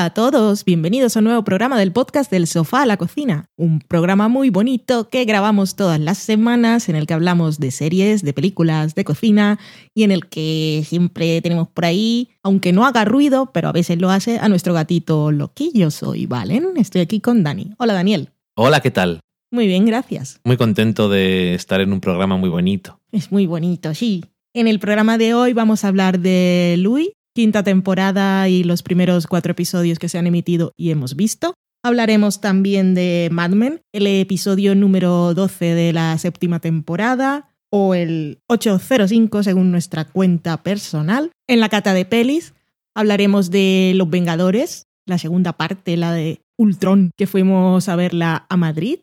Hola a todos, bienvenidos a un nuevo programa del podcast del sofá a la cocina, un programa muy bonito que grabamos todas las semanas en el que hablamos de series, de películas, de cocina y en el que siempre tenemos por ahí, aunque no haga ruido, pero a veces lo hace, a nuestro gatito Loquillo. Soy Valen, estoy aquí con Dani. Hola Daniel. Hola, ¿qué tal? Muy bien, gracias. Muy contento de estar en un programa muy bonito. Es muy bonito, sí. En el programa de hoy vamos a hablar de Louis, quinta temporada y los primeros cuatro episodios que se han emitido y hemos visto. Hablaremos también de Mad Men, el episodio número 12 de la séptima temporada, o el 805 según nuestra cuenta personal. En la cata de pelis hablaremos de Los Vengadores, la segunda parte, la de Ultron, que fuimos a verla a Madrid.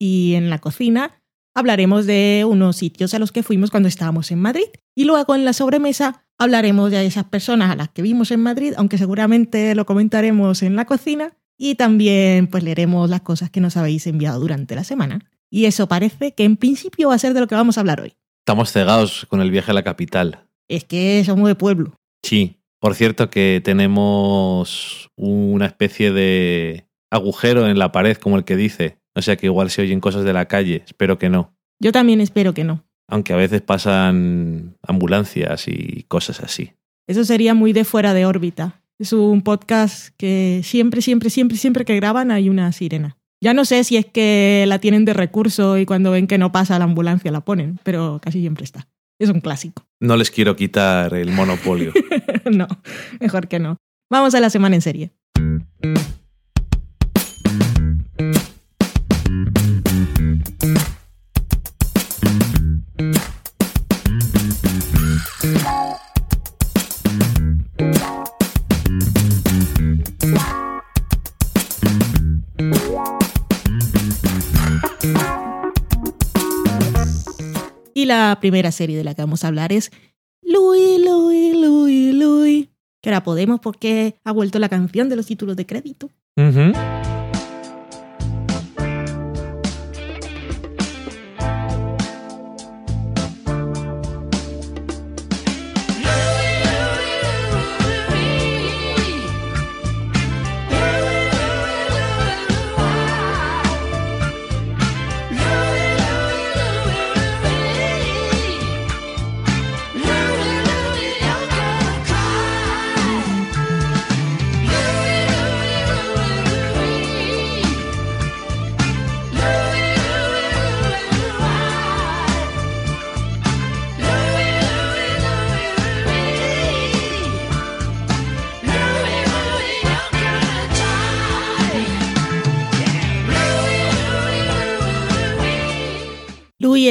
Y en la cocina hablaremos de unos sitios a los que fuimos cuando estábamos en Madrid. Y luego en la sobremesa hablaremos de esas personas a las que vimos en Madrid, aunque seguramente lo comentaremos en la cocina. Y también pues leeremos las cosas que nos habéis enviado durante la semana. Y eso parece que en principio va a ser de lo que vamos a hablar hoy. Estamos cegados con el viaje a la capital. Es que somos de pueblo. Sí. Por cierto que tenemos una especie de agujero en la pared, como el que dice. O sea que igual se oyen cosas de la calle. Espero que no. Yo también espero que no. Aunque a veces pasan ambulancias y cosas así. Eso sería muy de fuera de órbita. Es un podcast que siempre, siempre, siempre, siempre que graban hay una sirena. Ya no sé si es que la tienen de recurso y cuando ven que no pasa la ambulancia la ponen, pero casi siempre está. Es un clásico. No les quiero quitar el monopolio. no, mejor que no. Vamos a la semana en serie. La primera serie de la que vamos a hablar es Louis, Louis, Louis, Louis. Que ahora podemos porque ha vuelto la canción de los títulos de crédito.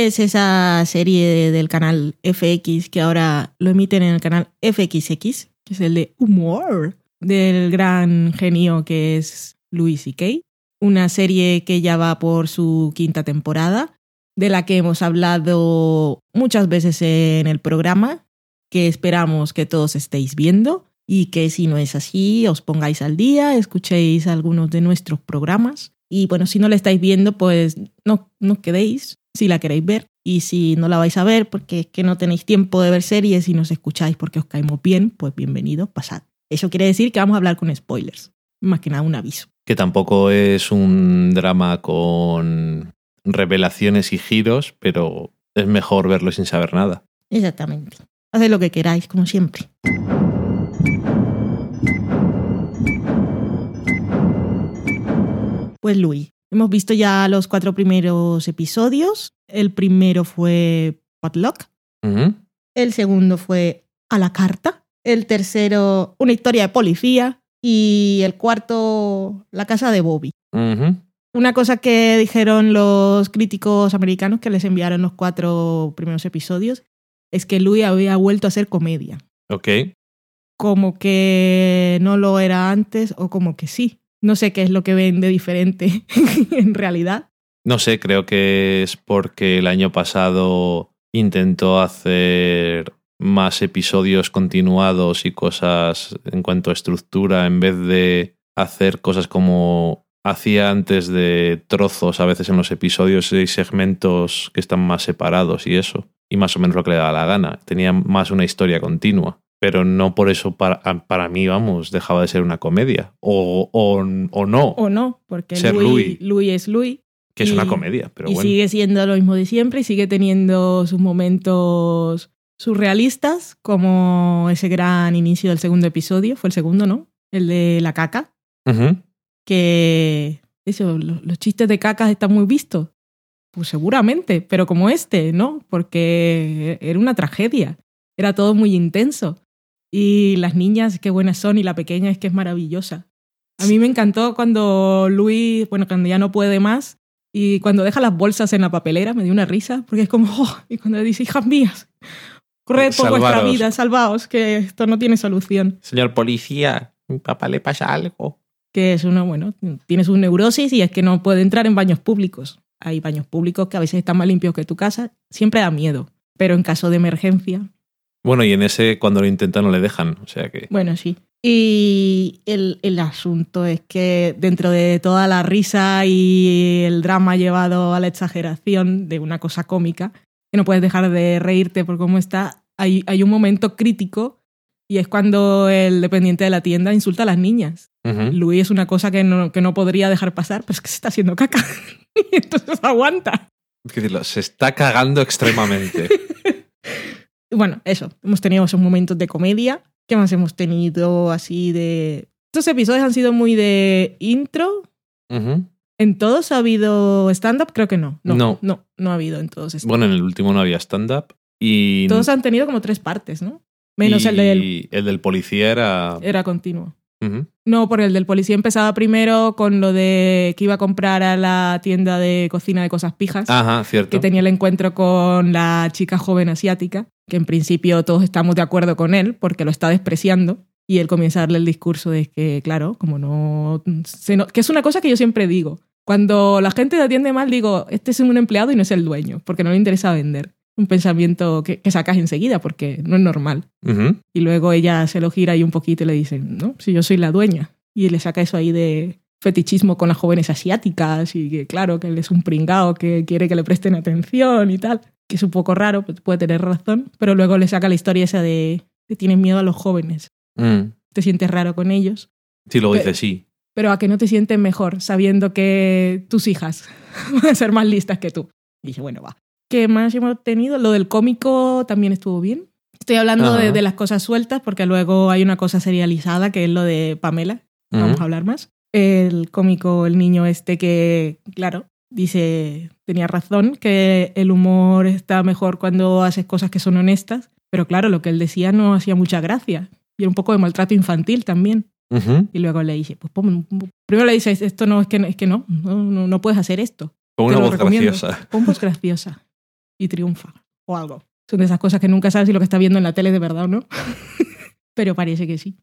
Es esa serie del canal FX que ahora lo emiten en el canal FXX, que es el de humor del gran genio que es Louis C.K. Una serie que ya va por su quinta temporada, de la que hemos hablado muchas veces en el programa, que esperamos que todos estéis viendo y que si no es así, os pongáis al día, escuchéis algunos de nuestros programas. Y bueno, si no la estáis viendo, pues no, no quedéis si la queréis ver. Y si no la vais a ver porque es que no tenéis tiempo de ver series y nos escucháis porque os caemos bien, pues bienvenidos, pasad. Eso quiere decir que vamos a hablar con spoilers. Más que nada un aviso. Que tampoco es un drama con revelaciones y giros, pero es mejor verlo sin saber nada. Exactamente. Haced lo que queráis, como siempre. Pues Louis, hemos visto ya los cuatro primeros episodios. El primero fue Potluck, Ujú. el segundo fue A la carta, el tercero una historia de policía y el cuarto La casa de Bobby. Una cosa que dijeron los críticos americanos que les enviaron los cuatro primeros episodios es que Louis había vuelto a ser comedia. Ok. Como que no lo era antes o como que sí. No sé qué es lo que ven de diferente en realidad. No sé, creo que es porque el año pasado intentó hacer más episodios continuados y cosas en cuanto a estructura en vez de hacer cosas como hacía antes de trozos a veces en los episodios y segmentos que están más separados y eso. Y más o menos lo que le daba la gana. Tenía más una historia continua. Pero no por eso para, para mí, vamos, dejaba de ser una comedia. O, o, o no. O no, porque Ser Louis, Louis. Louis es Louis. que es una comedia, pero y bueno. sigue siendo lo mismo de siempre y sigue teniendo sus momentos surrealistas, como ese gran inicio del segundo episodio, fue el segundo, ¿no? El de la caca, que eso, lo- los, chistes de cacas están muy vistos. Pues seguramente, pero como este, ¿no? Porque era una tragedia, era todo muy intenso. Y las niñas, qué buenas son, y la pequeña es que es maravillosa. A mí me encantó cuando Luis, bueno, cuando ya no puede más, y cuando deja las bolsas en la papelera, me dio una risa, porque es como, oh, y cuando dice, hijas mías, corred por vuestra vida, salvaos, que esto no tiene solución. Señor policía, mi papá le pasa algo. Que es uno, bueno, tiene su neurosis y es que no puede entrar en baños públicos. Hay baños públicos que a veces están más limpios que tu casa, siempre da miedo, pero en caso de emergencia, Bueno, y en ese, cuando lo intentan, no le dejan. O sea que. Bueno, sí. Y el, el asunto es que dentro de toda la risa y el drama llevado a la exageración de una cosa cómica, que no puedes dejar de reírte por cómo está, hay, hay un momento crítico y es cuando el dependiente de la tienda insulta a las niñas. Ujú. Luis es una cosa que no, que no podría dejar pasar, pero es que se está haciendo caca. y entonces aguanta. Que decirlo, se está cagando extremadamente. Y bueno, eso. Hemos tenido esos momentos de comedia. ¿Qué más hemos tenido así de...? Estos episodios han sido muy de intro. ¿En todos ha habido stand-up? Creo que no. No, No. no, no ha habido en todos. Bueno, en el último no había stand-up. Y. Todos han tenido como tres partes, ¿no? Menos el del... y el del policía era. Era continuo. No, porque el del policía empezaba primero con lo de que iba a comprar a la tienda de cocina de cosas pijas. Ajá, cierto. que tenía el encuentro con la chica joven asiática, que en principio todos estamos de acuerdo con él porque lo está despreciando. Y él comienza a darle el discurso de que, claro, como no, se no- Que es una cosa que yo siempre digo. Cuando la gente te atiende mal, digo, este es un empleado y no es el dueño, porque no le interesa vender. Un pensamiento que, que sacas enseguida, porque no es normal. Y luego ella se lo gira ahí un poquito y le dice, no, si yo soy la dueña. Y le saca eso ahí de fetichismo con las jóvenes asiáticas y que claro, que él es un pringao que quiere que le presten atención y tal. Que es un poco raro, pues puede tener razón. Pero luego le saca la historia esa de que tienes miedo a los jóvenes. Mm. Te sientes raro con ellos. Sí, Pe- dice sí. Pero a que no te sientes mejor sabiendo que tus hijas van a ser más listas que tú. Y dije, bueno, va. ¿Qué más hemos tenido? Lo del cómico también estuvo bien. Estoy hablando de, de las cosas sueltas porque luego hay una cosa serializada que es lo de Pamela. Vamos Ujú. a hablar más. El cómico, el niño este que, claro, dice, tenía razón, que el humor está mejor cuando haces cosas que son honestas. Pero claro, lo que él decía no hacía mucha gracia. Y era un poco de maltrato infantil también. Ujú. Y luego le dice, pues primero le dice, esto no, es que, es que no, no, no, puedes hacer esto. Con una voz graciosa. Pon voz graciosa y triunfa o algo. Son de esas cosas que nunca sabes si lo que está viendo en la tele es de verdad o no. Pero parece que sí.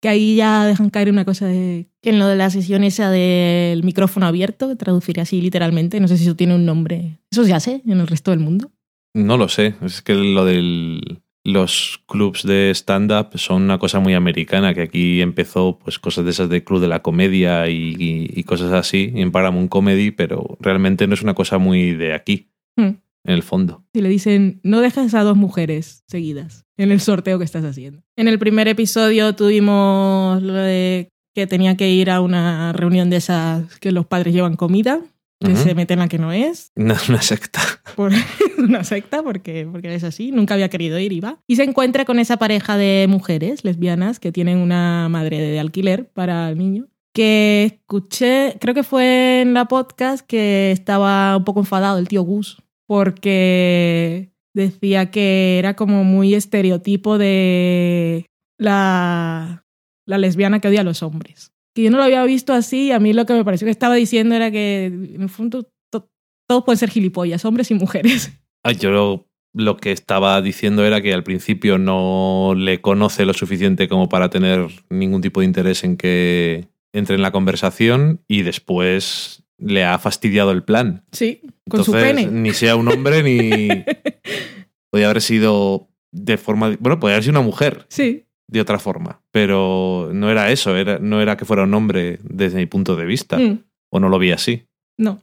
Que ahí ya dejan caer una cosa de... Que en lo de la sesión esa del micrófono abierto, que traduciré así literalmente, no sé si eso tiene un nombre. Eso ya sé en el resto del mundo. No lo sé. Es que lo del. Los clubs de stand-up son una cosa muy americana, que aquí empezó pues cosas de esas de Club de la Comedia y, y- y cosas así, en Paramount Comedy, pero realmente no es una cosa muy de aquí, Hmm. En el fondo. Si le dicen, no dejes a dos mujeres seguidas en el sorteo que estás haciendo. En el primer episodio tuvimos lo de que tenía que ir a una reunión de esas que los padres llevan comida, que se meten a que no es, Una, una secta. por una secta, porque, porque es así, nunca había querido ir y va. Y se encuentra con esa pareja de mujeres lesbianas que tienen una madre de alquiler para el niño. Que escuché, creo que fue en la podcast que estaba un poco enfadado el tío Gus, porque decía que era como muy estereotipo de la, la lesbiana que odia a los hombres. Que yo no lo había visto así y a mí lo que me pareció que estaba diciendo era que en el fondo to- todos pueden ser gilipollas, hombres y mujeres. Ah, yo lo que estaba diciendo era que al principio no le conoce lo suficiente como para tener ningún tipo de interés en que entre en la conversación y después le ha fastidiado el plan. Sí, con su pene. ni sea un hombre ni. Podría haber sido de forma. Bueno, podría haber sido una mujer Sí, de otra forma. Pero no era eso, era, no era que fuera un hombre desde mi punto de vista. Mm, O no lo vi así. no.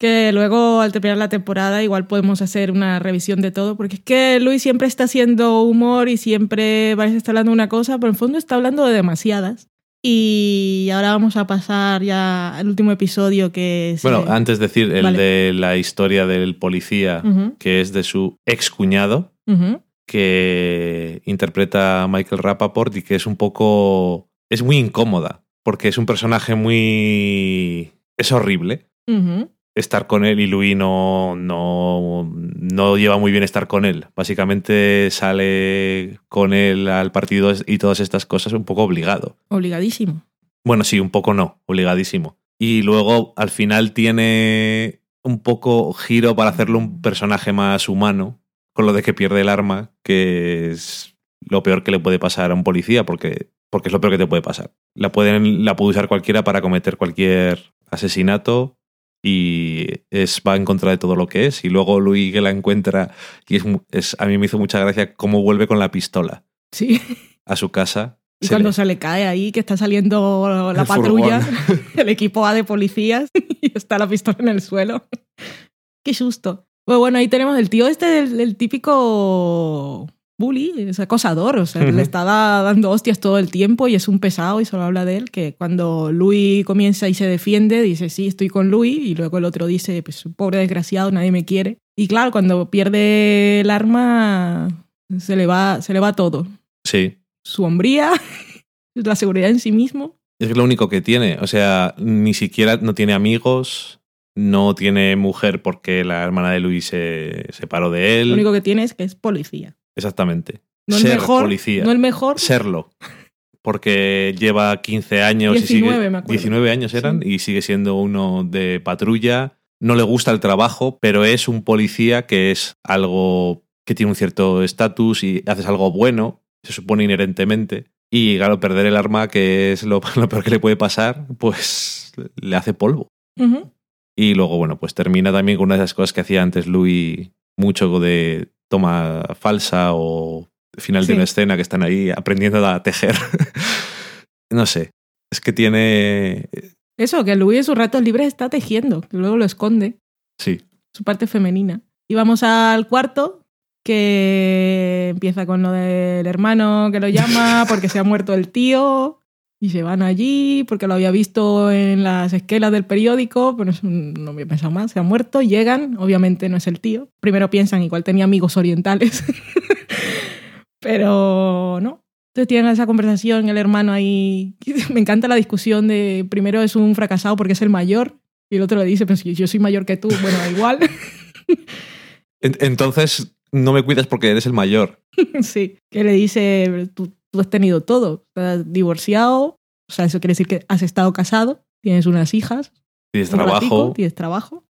Que luego, al terminar la temporada, igual podemos hacer una revisión de todo, porque es que Luis siempre está haciendo humor y siempre parece estar hablando de una cosa, pero en fondo está hablando de demasiadas. Y ahora vamos a pasar ya al último episodio que es... Bueno, antes decir el vale. de la historia del policía, que es de su ex cuñado, ujú. que interpreta a Michael Rappaport y que es un poco. es muy incómoda, porque es un personaje muy. es horrible Ujú. Estar con él y Louis no, no, no lleva muy bien estar con él. Básicamente sale con él al partido y todas estas cosas un poco obligado. Obligadísimo. Bueno, sí, un poco no, obligadísimo. Y luego al final tiene un poco giro para hacerlo un personaje más humano, con lo de que pierde el arma, que es lo peor que le puede pasar a un policía, porque, porque es lo peor que te puede pasar. La, pueden, la puede usar cualquiera para cometer cualquier asesinato y es, va en contra de todo lo que es. Y luego Louis que la encuentra, y es, es- a mí me hizo mucha gracia cómo vuelve con la pistola Sí. a su casa. Y Se cuando le- se le cae ahí, que está saliendo la El patrulla, furgón. el equipo A de policías, y está la pistola en el suelo. Qué susto. Pues bueno, ahí tenemos el tío este, el, el típico bully, es acosador, o sea, le está da- dando hostias todo el tiempo y es un pesado y solo habla de él, que cuando Louis comienza y se defiende, dice, sí, estoy con Louis, y luego el otro dice, pues pobre desgraciado, nadie me quiere. Y claro, cuando pierde el arma, se le va, se le va todo. Sí, Su hombría, la seguridad en sí mismo. Es lo único que tiene. O sea, ni siquiera no tiene amigos, no tiene mujer porque la hermana de Luis se separó de él. Lo único que tiene es que es policía. Exactamente. No el Ser mejor, policía. no el mejor. Serlo. Porque lleva 15 años y 19, sigue. me acuerdo. 19 años eran y sigue siendo uno de patrulla. No le gusta el trabajo, pero es un policía que es algo que tiene un cierto estatus y haces algo bueno, se supone inherentemente. Y claro, perder el arma, que es lo, lo peor que le puede pasar, pues le hace polvo. Y luego, bueno, pues termina también con una de esas cosas que hacía antes Louis, mucho de toma falsa o final Sí. de una escena que están ahí aprendiendo a tejer. no sé. Es que tiene. Eso, que Louis en sus ratos libres está tejiendo, que luego lo esconde, Sí. su parte femenina. Y vamos al cuarto, que empieza con lo del hermano que lo llama porque se ha muerto el tío. Y se van allí porque lo había visto en las esquelas del periódico, pero es un- no había pensado más, se ha muerto, llegan, obviamente no es el tío. Primero piensan, igual tenía amigos orientales, pero no. Entonces tienen esa conversación, el hermano ahí. Me encanta la discusión de primero es un fracasado porque es el mayor, y el otro le dice, pero si yo soy mayor que tú, bueno, igual. En- Entonces, no me cuidas porque eres el mayor. sí, que le dice, tú, tú has tenido todo, estás divorciado, o sea, eso quiere decir que has estado casado, tienes unas hijas, Tienes un trabajo. ratico, tienes trabajo.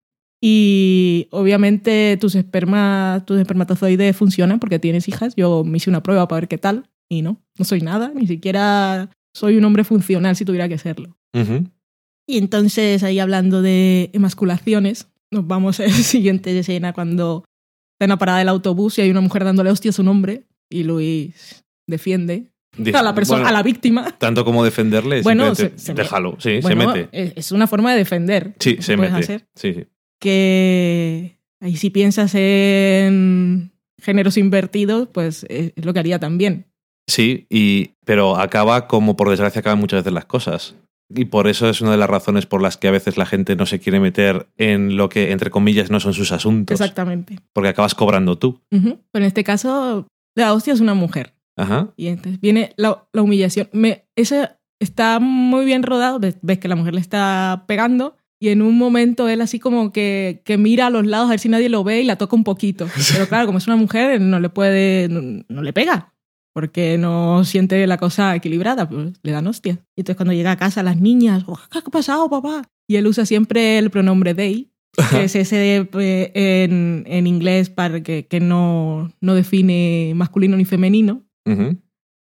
Y obviamente tus espermas, tus espermatozoides funcionan porque tienes hijas. Yo me hice una prueba para ver qué tal y no, no soy nada, ni siquiera soy un hombre funcional si tuviera que serlo. Ujú. Y entonces ahí hablando de emasculaciones, nos vamos a la siguiente escena cuando está en la parada del autobús y hay una mujer dándole hostias a un hombre y Luis defiende a la persona, bueno, a la víctima. Tanto como defenderle, Bueno, se- se déjalo. Sí, Bueno, se mete. es- es una forma de defender. Sí, se mete. hacer. Sí, sí. Que ahí si piensas en géneros invertidos, pues es es lo que haría también. Sí, y, pero acaba como por desgracia acaban muchas veces las cosas. Y por eso es una de las razones por las que a veces la gente no se quiere meter en lo que, entre comillas, no son sus asuntos. Exactamente. Porque acabas cobrando tú. Pero en este caso, la hostia es una mujer. Ajá. Y entonces viene la, la humillación. Me, ese está muy bien rodado. Ves, ves que la mujer le está pegando. Y en un momento él así como que, que mira a los lados a ver si nadie lo ve y la toca un poquito. Pero claro, como es una mujer, no le puede, no, no le pega. Porque no siente la cosa equilibrada, pues le dan hostias. Y entonces cuando llega a casa las niñas, "Oh, ¿qué ha pasado, papá? Y él usa siempre el pronombre they, que es ese eh, en, en inglés para que, que no, no define masculino ni femenino.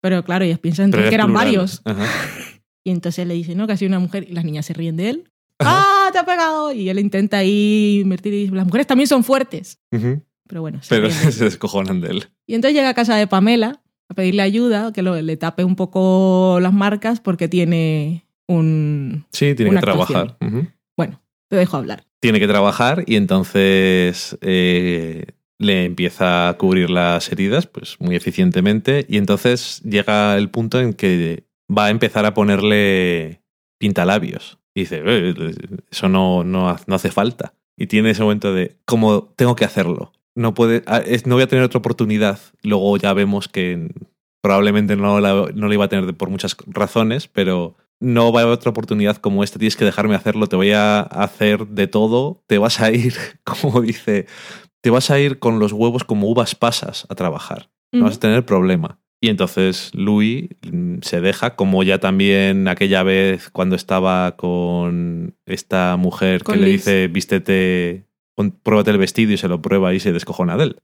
Pero claro, ellas piensan que eran plural. varios. Ajá. Y entonces le dice, no, que ha sido una mujer. Y las niñas se ríen de él. ¡Ah, te ha pegado! Y él intenta ahí invertir y dice, las mujeres también son fuertes. Pero bueno, se Pero ríen se descojonan de él. Y entonces llega a casa de Pamela a pedirle ayuda, que lo- le tape un poco las marcas porque tiene un... Sí, tiene que trabajar. Bueno, te dejo hablar. tiene que trabajar y entonces eh, le empieza a cubrir las heridas pues muy eficientemente y entonces llega el punto en que va a empezar a ponerle pintalabios. Y dice, "Eh, eso no, no, no hace falta. Y tiene ese momento de, como tengo que hacerlo. No, puede, ah, no voy a tener otra oportunidad. Luego ya vemos que probablemente no la, no la iba a tener por muchas razones, pero no va a haber otra oportunidad como esta. Tienes que dejarme hacerlo. Te voy a hacer de todo. Te vas a ir, como dice, te vas a ir con los huevos como uvas pasas a trabajar. No vas a tener problema. Y entonces Louis mm, se deja, como ya también aquella vez cuando estaba con esta mujer Con que le dice, vístete, pruébate el vestido y se lo prueba y se descojona de él.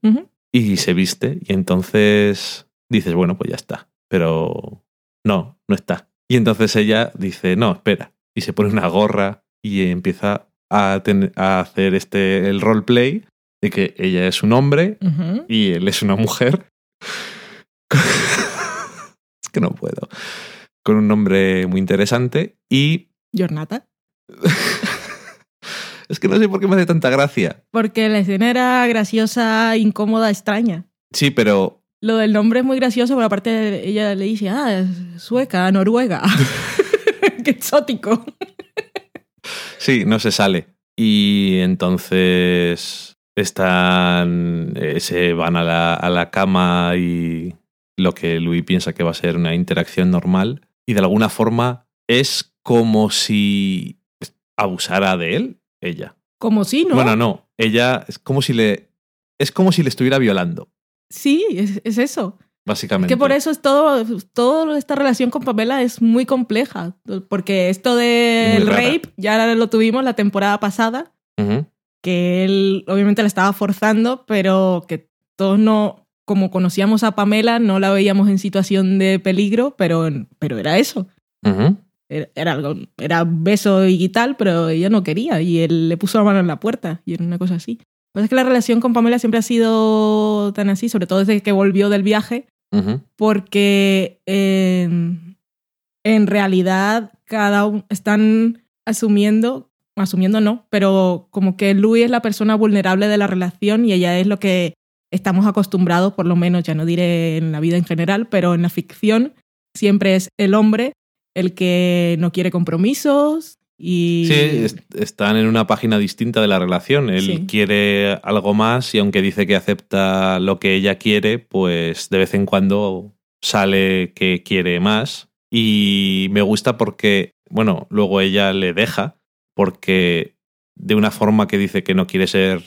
Y se viste y entonces dices, bueno, pues ya está. Pero no, no está. Y entonces ella dice, no, espera. Y se pone una gorra y empieza a, a hacer este, el roleplay de que ella es un hombre y él es una mujer. es que no puedo. Con un nombre muy interesante y Jornata. es que no sé por qué me hace tanta gracia. Porque la escena era graciosa, incómoda, extraña. Sí, pero Lo del nombre es muy gracioso, pero aparte ella le dice, ah, es sueca, noruega. Qué exótico. sí, no se sale. Y entonces están, eh, se van a la, a la cama y lo que Louis piensa que va a ser una interacción normal. Y de alguna forma es como si abusara de él, ella. Como si, ¿no? Bueno, no. Ella es como si le. Es como si le estuviera violando, Sí, es, es eso. básicamente. Que por eso es todo, toda esta relación con Pamela es muy compleja. Porque esto del rape ya lo tuvimos la temporada pasada. Que él obviamente la estaba forzando, pero que todos no, como conocíamos a Pamela, no la veíamos en situación de peligro, pero, pero era eso. Era, era algo, era beso y tal, pero ella no quería y él le puso la mano en la puerta y era una cosa así. Lo que pasa es que la relación con Pamela siempre ha sido tan así, sobre todo desde que volvió del viaje, porque en, en realidad cada uno están asumiendo, asumiendo no, pero como que Louis es la persona vulnerable de la relación y ella es lo que estamos acostumbrados, por lo menos, ya no diré en la vida en general, pero en la ficción siempre es el hombre el que no quiere compromisos y... Sí, es- están en una página distinta de la relación. Él Sí. quiere algo más y aunque dice que acepta lo que ella quiere, pues de vez en cuando sale que quiere más. Y me gusta porque, bueno, luego ella le deja porque de una forma que dice que no quiere ser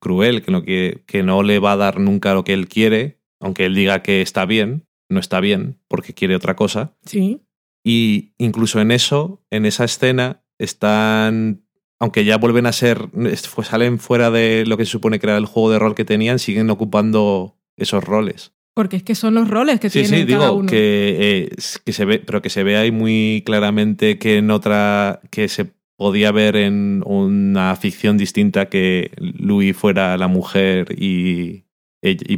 cruel, que no, quiere, que no le va a dar nunca lo que él quiere, aunque él diga que está bien, no está bien porque quiere otra cosa. Sí, Y incluso en eso, en esa escena, están. Aunque ya vuelven a ser. Salen fuera de lo que se supone que era el juego de rol que tenían, siguen ocupando esos roles. porque es que son los roles que Sí, tienen sí, cada digo uno. que, eh, que se ve, pero que se ve ahí muy claramente que en otra. que se podía ver en una ficción distinta que Louis fuera la mujer y,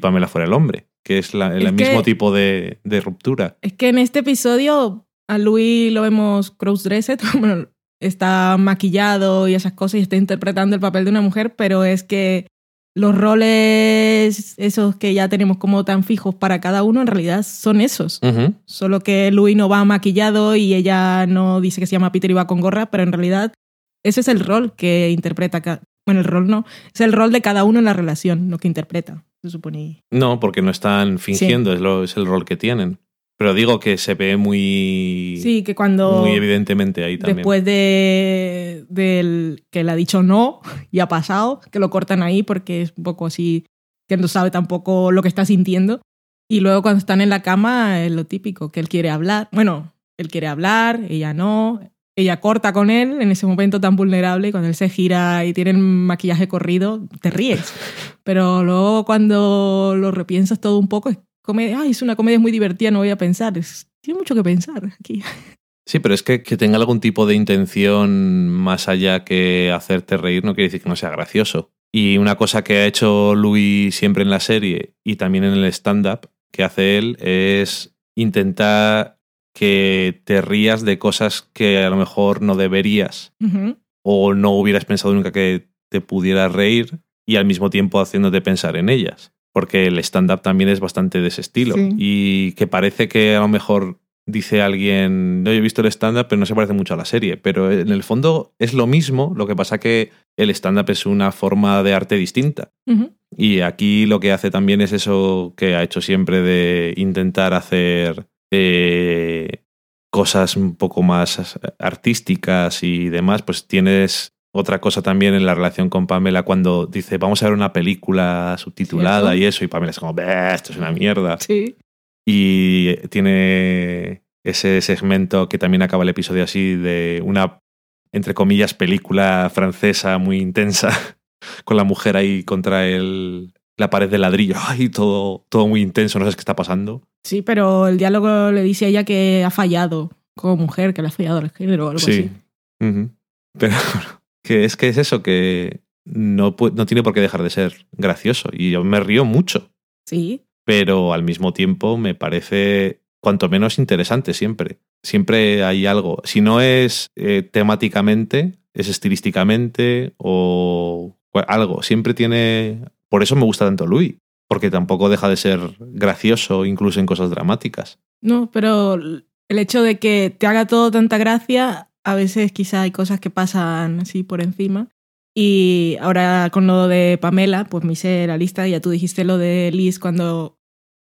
Pamela fuera el hombre. Que es la- el Es mismo que- tipo de, de ruptura. Es que en este episodio a Louis lo vemos cross-dressed, bueno, está maquillado y esas cosas y está interpretando el papel de una mujer, pero es que los roles, esos que ya tenemos como tan fijos para cada uno, en realidad son esos. Solo que Louis no va maquillado y ella no dice que se llama Peter y va con gorra, pero en realidad ese es el rol que interpreta. ca- Bueno, el rol no, es el rol de cada uno en la relación, lo que interpreta, se supone. No, porque no están fingiendo, es, lo, es el rol que tienen. Pero digo que se ve muy, Sí, que cuando... muy evidentemente ahí también. Después de del que le ha dicho no y ha pasado, que lo cortan ahí porque es un poco así, que no sabe tampoco lo que está sintiendo. Y luego cuando están en la cama es lo típico, que él quiere hablar. Bueno, él quiere hablar, ella no. Ella corta con él en ese momento tan vulnerable y cuando él se gira y tiene el maquillaje corrido, te ríes. Pero luego cuando lo repiensas todo un poco, comedia, ay, es una comedia muy divertida, no voy a pensar. Es- tiene mucho que pensar aquí. Sí, pero es que, que tenga algún tipo de intención más allá que hacerte reír no quiere decir que no sea gracioso. Y una cosa que ha hecho Louis siempre en la serie y también en el stand-up que hace él es intentar que te rías de cosas que a lo mejor no deberías o no hubieras pensado nunca que te pudiera reír y al mismo tiempo haciéndote pensar en ellas. Porque el stand-up también es bastante de ese estilo. Sí. Y que parece que a lo mejor dice alguien, no yo he visto el stand-up, pero no se parece mucho a la serie. Pero en el fondo es lo mismo, lo que pasa que el stand-up es una forma de arte distinta. Y aquí lo que hace también es eso que ha hecho siempre de intentar hacer eh, cosas un poco más artísticas y demás. Pues tienes otra cosa también en la relación con Pamela cuando dice vamos a ver una película subtitulada Sí, eso. y eso y Pamela es como "Bah, esto es una mierda Sí. y tiene ese segmento que también acaba el episodio así de una entre comillas película francesa muy intensa con la mujer ahí contra el la pared de ladrillo ay todo todo muy intenso no sabes qué está pasando Sí, pero el diálogo le dice a ella que ha fallado como mujer, que le ha fallado el género o algo sí así. Ujú. pero que es que es eso que no no tiene por qué dejar de ser gracioso y yo me río mucho Sí. pero al mismo tiempo me parece cuanto menos interesante siempre. Siempre hay algo. Si no es eh, temáticamente, es estilísticamente o algo. Siempre tiene... Por eso me gusta tanto Louis, porque tampoco deja de ser gracioso incluso en cosas dramáticas. No, pero el hecho de que te haga todo tanta gracia, a veces quizá hay cosas que pasan así por encima. Y ahora con lo de Pamela, pues me hice la lista, ya tú dijiste lo de Liz cuando...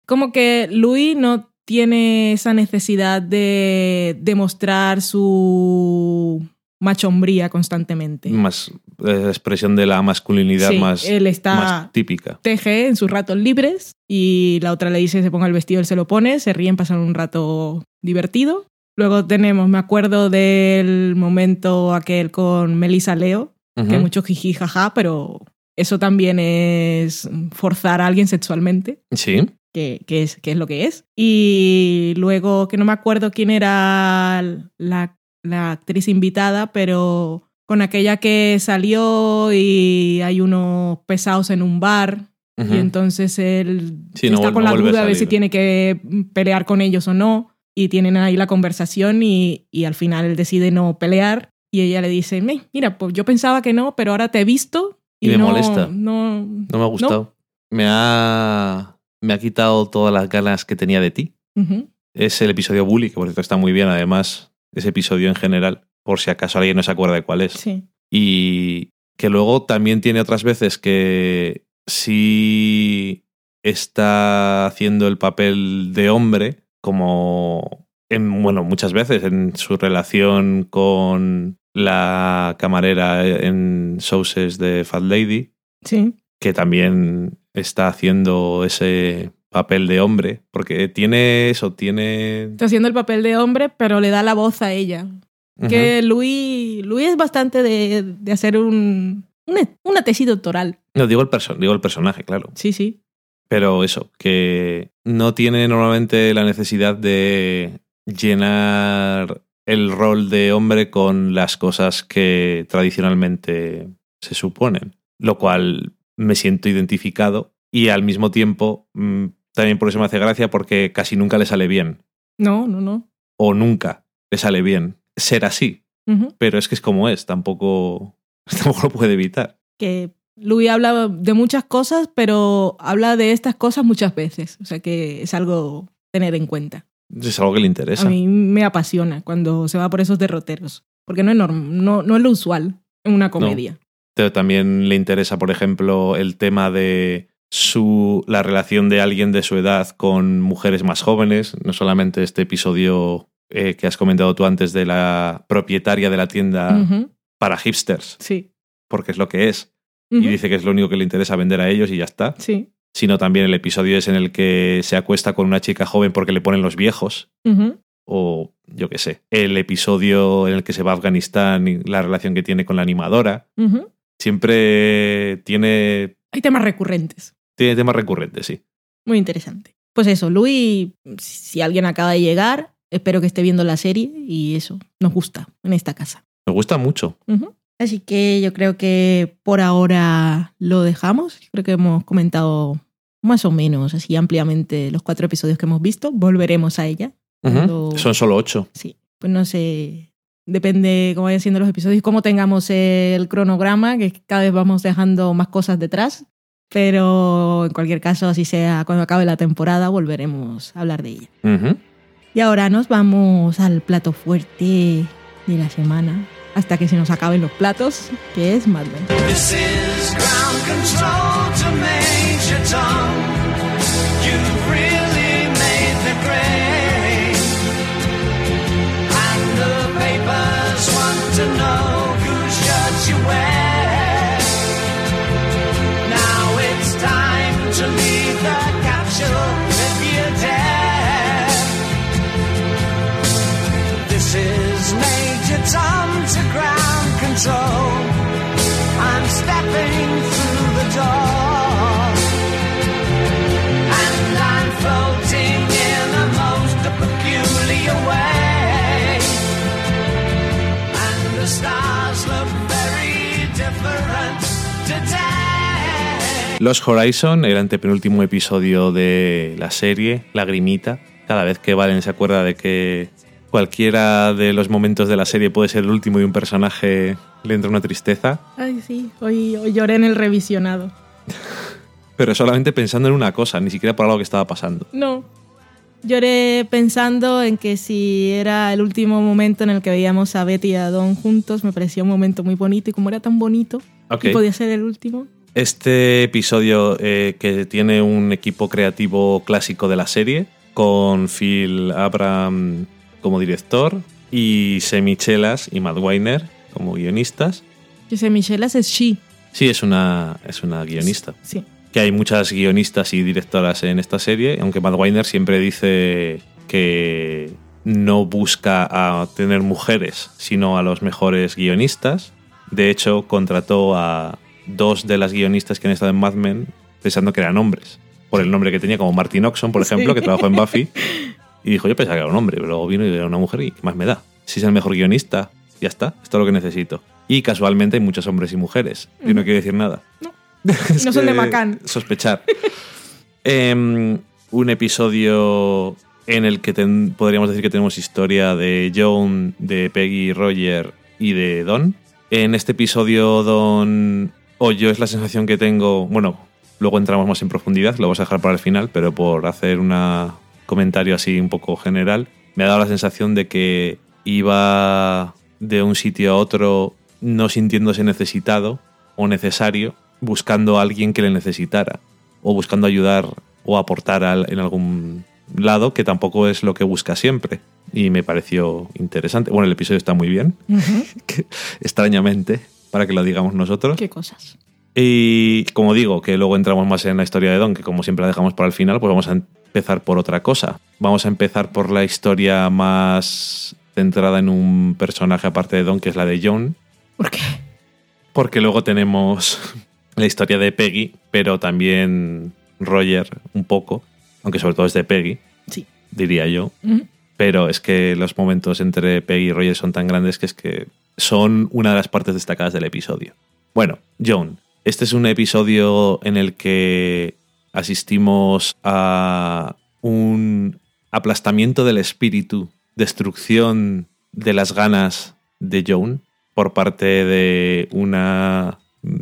Como que Louis no tiene esa necesidad de demostrar su machombría constantemente. Más eh, expresión de la masculinidad Sí, más, él está más típica. teje en sus ratos libres y la otra le dice se ponga el vestido, él se lo pone, se ríen, pasan un rato divertido. Luego tenemos, me acuerdo del momento aquel con Melissa Leo, que mucho jiji jaja, pero eso también es forzar a alguien sexualmente, Sí. que, que es, que es lo que es. Y luego, que no me acuerdo quién era la, la actriz invitada, pero con aquella que salió y hay unos pesados en un bar. Y entonces él Sí, está con no la vuelve a duda de si tiene que pelear con ellos o no. Y tienen ahí la conversación y, y al final él decide no pelear. Y ella le dice, "Me, mira, pues yo pensaba que no, pero ahora te he visto. Y, no, molesta. No, No me ha gustado. Me ha, me ha quitado todas las ganas que tenía de ti. Es el episodio Bully, que por cierto está muy bien, además, ese episodio en general, por si acaso alguien no se acuerda de cuál es. Sí. Y que luego también tiene otras veces que sí está haciendo el papel de hombre, como en, bueno, muchas veces en su relación con la camarera en Sauces de Fat Lady, Sí. que también está haciendo ese papel de hombre, porque tiene eso, tiene... Está haciendo el papel de hombre, pero le da la voz a ella. Que Luis, Luis es bastante de, de hacer un, una, una tesis doctoral. No, digo el, digo el personaje, claro. Sí, sí. Pero eso, que no tiene normalmente la necesidad de llenar el rol de hombre con las cosas que tradicionalmente se suponen. Lo cual me siento identificado y al mismo tiempo mm, también por eso me hace gracia porque casi nunca le sale bien. No, no, no. O nunca le sale bien ser así. Pero es que es como es, tampoco, tampoco lo puede evitar. Que Luis habla de muchas cosas, pero habla de estas cosas muchas veces. O sea que es algo tener en cuenta. Es algo que le interesa. A mí me apasiona cuando se va por esos derroteros. Porque no es, norm- no, no es lo usual en una comedia. Pero también le interesa, por ejemplo, el tema de su la relación de alguien de su edad con mujeres más jóvenes, no solamente este episodio eh, que has comentado tú antes de la propietaria de la tienda para hipsters, Sí. porque es lo que es, Y dice que es lo único que le interesa vender a ellos y ya está, Sí. sino también el episodio es en el que se acuesta con una chica joven porque le ponen los viejos, o yo qué sé, el episodio en el que se va a Afganistán y la relación que tiene con la animadora, siempre tiene, Hay temas recurrentes. tiene temas recurrentes, sí. Muy interesante. Pues eso, Luis, si alguien acaba de llegar, espero que esté viendo la serie y eso, nos gusta en esta casa. Me gusta mucho. Así que yo creo que por ahora lo dejamos. Creo que hemos comentado más o menos así ampliamente los cuatro episodios que hemos visto. Volveremos a ella. Cuando- Son solo ocho. Sí, pues no sé Depende cómo vayan siendo los episodios, cómo tengamos el cronograma, que cada vez vamos dejando más cosas detrás. Pero en cualquier caso, así sea cuando acabe la temporada, volveremos a hablar de ella. Y ahora nos vamos al plato fuerte de la semana, hasta que se nos acaben los platos, que es Mad Men. This is ground control to Major Tom. You've really made the grade. And the papers want to know whose shirt you wear. Now it's time to leave control. I'm stepping through the door. And I'm floating in a most peculiar way. And the stars look very different today. Los Horizon, el antepenúltimo episodio de la serie, Lagrimita. Cada vez que Valen se acuerda de que cualquiera de los momentos de la serie puede ser el último de un personaje, le entra una tristeza. Ay, sí, hoy, hoy lloré en el revisionado. Pero solamente pensando en una cosa, ni siquiera por algo que estaba pasando. No. Lloré pensando en que si era el último momento en el que veíamos a Betty y a Don juntos, me parecía un momento muy bonito y como era tan bonito, y podía ser el último. Este episodio eh, que tiene un equipo creativo clásico de la serie, con Phil Abraham como director y Semichelas y Matt Weiner como guionistas. Yo sé, Michelas es She. Sí, es una, es una guionista. Sí. Que hay muchas guionistas y directoras en esta serie, aunque Matt Weiner siempre dice que no busca a tener mujeres, sino a los mejores guionistas. De hecho, contrató a dos de las guionistas que han estado en Mad Men pensando que eran hombres. Por el nombre que tenía, como Martin Oxon, por ejemplo, Sí. que trabajó en Buffy. Y dijo, yo pensaba que era un hombre, pero luego vino y era una mujer y ¿qué más me da? Si es el mejor guionista, ya está, esto es lo que necesito. Y casualmente hay muchos hombres y mujeres. Y no quiere decir nada. No. Es No son de Macán. Sospechar. Em, un episodio en el que ten- podríamos decir que tenemos historia de Joan, de Peggy, Roger y de Don. En este episodio, Don, o yo es la sensación que tengo, bueno, luego entramos más en profundidad, lo vamos a dejar para el final, pero por hacer un comentario así un poco general, me ha dado la sensación de que iba de un sitio a otro no sintiéndose necesitado o necesario, buscando a alguien que le necesitara, o buscando ayudar o aportar al- en algún lado, que tampoco es lo que busca siempre. Y me pareció interesante. Bueno, el episodio está muy bien, que- extrañamente, para que lo digamos nosotros. Qué cosas. Y como digo, que luego entramos más en la historia de Don, que como siempre la dejamos para el final, pues vamos a empezar por otra cosa. Vamos a empezar por la historia más centrada en un personaje aparte de Don, que es la de John, ¿Por qué? porque luego tenemos la historia de Peggy, pero también Roger un poco, aunque sobre todo es de Peggy, Sí. diría yo. Pero es que los momentos entre Peggy y Roger son tan grandes que es que son una de las partes destacadas del episodio. Bueno, John, este es un episodio en el que asistimos a un aplastamiento del espíritu, destrucción de las ganas de John por parte de una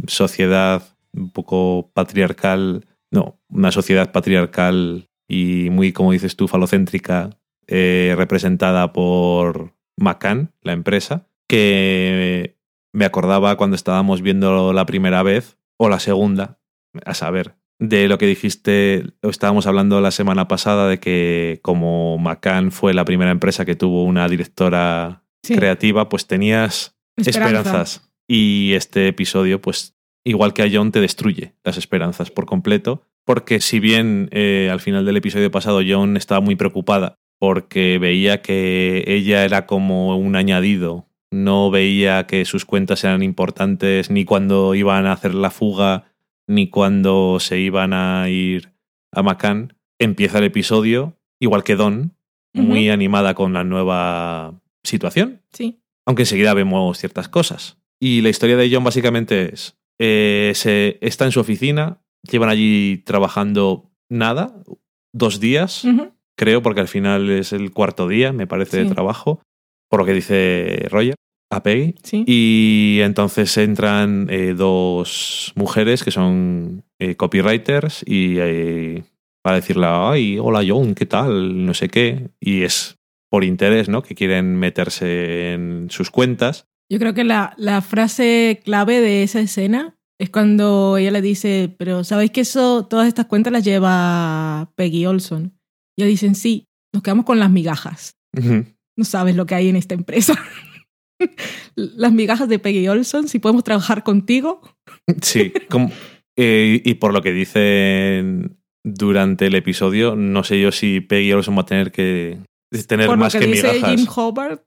sociedad un poco patriarcal, no, una sociedad patriarcal y muy, como dices tú, falocéntrica, eh, representada por McCann, la empresa, que me acordaba cuando estábamos viendo la primera vez o la segunda, a saber, de lo que dijiste, estábamos hablando la semana pasada de que como McCann fue la primera empresa que tuvo una directora Sí. creativa, pues tenías Esperanza. esperanzas. Y este episodio, pues, igual que a John, te destruye las esperanzas por completo. Porque si bien eh, al final del episodio pasado John estaba muy preocupada porque veía que ella era como un añadido, no veía que sus cuentas eran importantes ni cuando iban a hacer la fuga, ni cuando se iban a ir a Macán, empieza el episodio, igual que Don, muy animada con la nueva situación, Sí. aunque enseguida vemos ciertas cosas. Y la historia de John básicamente es, eh, se, está en su oficina, llevan allí trabajando nada, dos días, creo, porque al final es el cuarto día, me parece, Sí. de trabajo. por lo que dice Roger, a Peggy. Sí. Y entonces entran eh, dos mujeres que son eh, copywriters y eh, para decirle, ay, hola John, ¿qué tal? No sé qué. Y es por interés, ¿no? Que quieren meterse en sus cuentas. Yo creo que la, la frase clave de esa escena es cuando ella le dice, pero ¿sabéis que eso, todas estas cuentas las lleva Peggy Olson? Y ellos dicen, sí, nos quedamos con las migajas. No sabes lo que hay en esta empresa. las migajas de Peggy Olson, si podemos trabajar contigo. Sí, como- eh, y por lo que dicen durante el episodio, no sé yo si Peggy Olson va a tener que tener Por lo más que, que, dice migajas. Jim Hobart,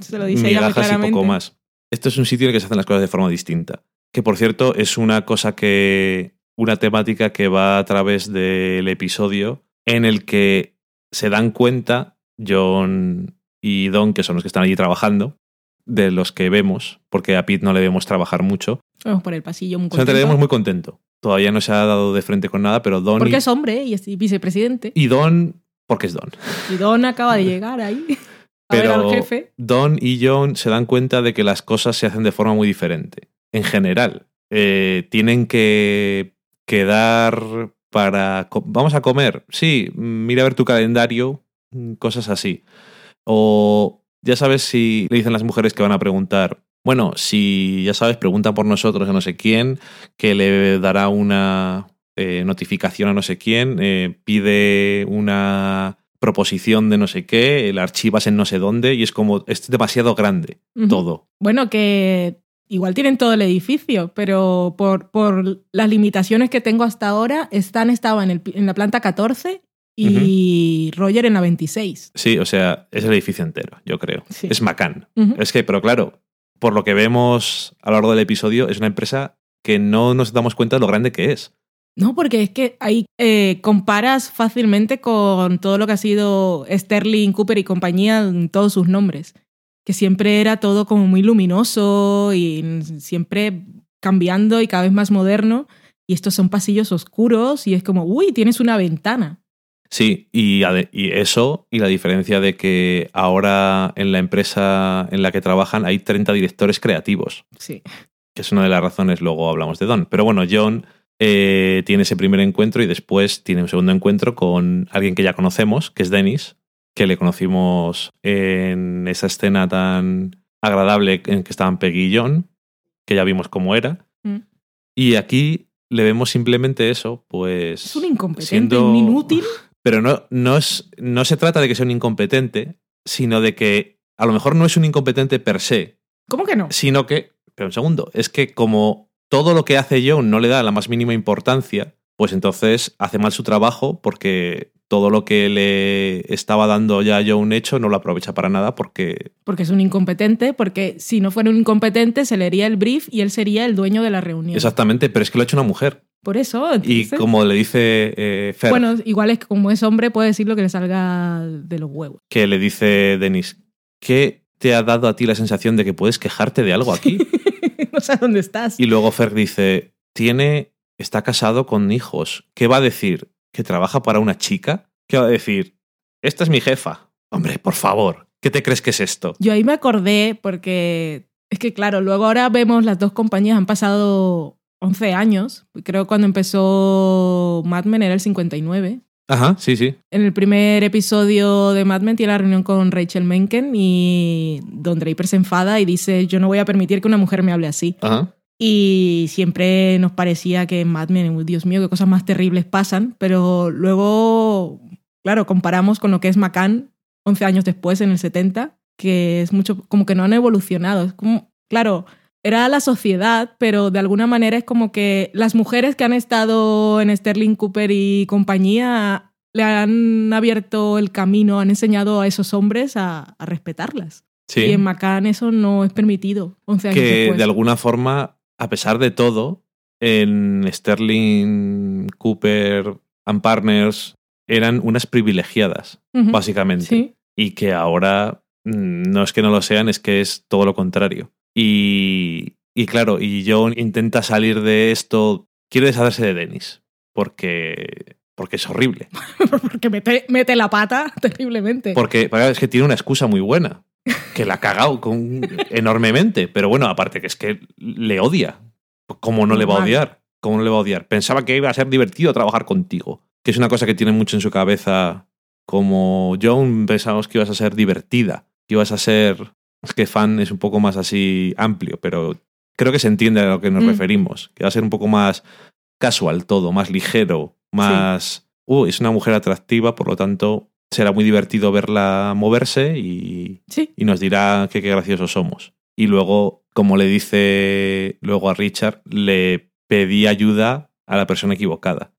se lo dice ella migajas y claramente. poco más. Esto es un sitio en el que se hacen las cosas de forma distinta. Que por cierto, es una cosa que. una temática que va a través del episodio en el que se dan cuenta John y Don, que son los que están allí trabajando, de los que vemos, porque a Pete no le vemos trabajar mucho. Vamos por el pasillo muy O sea, te le contento. vemos muy contento. Todavía no se ha dado de frente con nada, pero Don. Porque y, es hombre y es vicepresidente. y Don, porque es Don. Y Don acaba de llegar ahí a ver al jefe. Don y John se dan cuenta de que las cosas se hacen de forma muy diferente. En general, eh, tienen que quedar para... ¿Vamos a comer? Sí, mira a ver tu calendario, mm, cosas así. O ya sabes si le dicen las mujeres que van a preguntar, bueno, si ya sabes, pregunta por nosotros a no sé quién, que le dará una eh, notificación a no sé quién, eh, pide una proposición de no sé qué, la archivas en no sé dónde y es como, es demasiado grande todo. Bueno, que igual tienen todo el edificio, pero por, por las limitaciones que tengo hasta ahora, Stan estaba en, el en la planta 14 y Roger en la 26. Sí, o sea, es el edificio entero, yo creo. Sí. Es Macan. Es que, pero claro, por lo que vemos a lo largo del episodio, es una empresa que no nos damos cuenta de lo grande que es. No, porque es que ahí eh, comparas fácilmente con todo lo que ha sido Sterling, Cooper y compañía en todos sus nombres. Que siempre era todo como muy luminoso y siempre cambiando y cada vez más moderno. Y estos son pasillos oscuros y es como, uy, tienes una ventana. Sí, y, y eso, y la diferencia de que ahora en la empresa en la que trabajan hay 30 directores creativos, Sí. que es una de las razones, luego hablamos de Don. Pero bueno, John eh, tiene ese primer encuentro y después tiene un segundo encuentro con alguien que ya conocemos, que es Dennis, que le conocimos en esa escena tan agradable en que estaban Peggy y John, que ya vimos cómo era. Mm. Y aquí le vemos simplemente eso, pues... Es un incompetente, siendo- un inútil. Pero no, no, es, no se trata de que sea un incompetente, sino de que a lo mejor no es un incompetente per se, ¿Cómo que no? sino que, pero un segundo, es que como todo lo que hace John no le da la más mínima importancia, pues entonces hace mal su trabajo porque todo lo que le estaba dando ya John hecho no lo aprovecha para nada porque... Porque es un incompetente, porque si no fuera un incompetente se leería el brief y él sería el dueño de la reunión. Exactamente, pero es que lo ha hecho una mujer. Por eso. Y como le dice eh, Fer, Bueno, igual es que como es hombre puede decir lo que le salga de los huevos. que le dice Denis, ¿qué te ha dado a ti la sensación de que puedes quejarte de algo aquí? no sé dónde estás. Y luego Fer dice, tiene, está casado con hijos. ¿Qué va a decir? ¿Que trabaja para una chica? ¿Qué va a decir? Esta es mi jefa. Hombre, por favor, ¿qué te crees que es esto? Yo ahí me acordé porque es que claro, luego ahora vemos las dos compañías han pasado 11 años. Creo que cuando empezó Mad Men era el 59. Ajá, sí, sí. En el primer episodio de Mad Men tiene la reunión con Rachel Menken y Don Draper se enfada y dice, yo no voy a permitir que una mujer me hable así. Ajá. Y siempre nos parecía que en Mad Men, Dios mío, qué cosas más terribles pasan, pero luego, claro, comparamos con lo que es Macan 11 años después, en el 70, que es mucho, como que no han evolucionado. Es como, claro, era la sociedad, pero de alguna manera es como que las mujeres que han estado en Sterling Cooper y compañía le han abierto el camino, han enseñado a esos hombres a, a respetarlas. Sí. Y en Macan eso no es permitido, 11 años que después. de alguna forma, a pesar de todo, en Sterling, Cooper and Partners eran unas privilegiadas, básicamente. Sí. y que ahora mm, no es que no lo sean, es que es todo lo contrario. Y, y claro, y John intenta salir de esto, quiere deshacerse de Dennis, porque, porque es horrible. Porque mete, mete la pata terriblemente. Porque es que tiene una excusa muy buena, que la ha cagado con, enormemente. Pero bueno, aparte que es que le odia. ¿Cómo no le va a odiar? ¿Cómo no le va a odiar? Pensaba que iba a ser divertido trabajar contigo. Que es una cosa que tiene mucho en su cabeza. Como John, pensamos que ibas a ser divertida. Que ibas a ser. Es que fan es un poco más así amplio, pero creo que se entiende a lo que nos Mm. referimos. Que va a ser un poco más casual todo, más ligero, más. Uh, es una mujer atractiva, por lo tanto, será muy divertido verla moverse y, Sí. y nos dirá que qué graciosos somos. Y luego, como le dice luego a Richard, le pedí ayuda a la persona equivocada.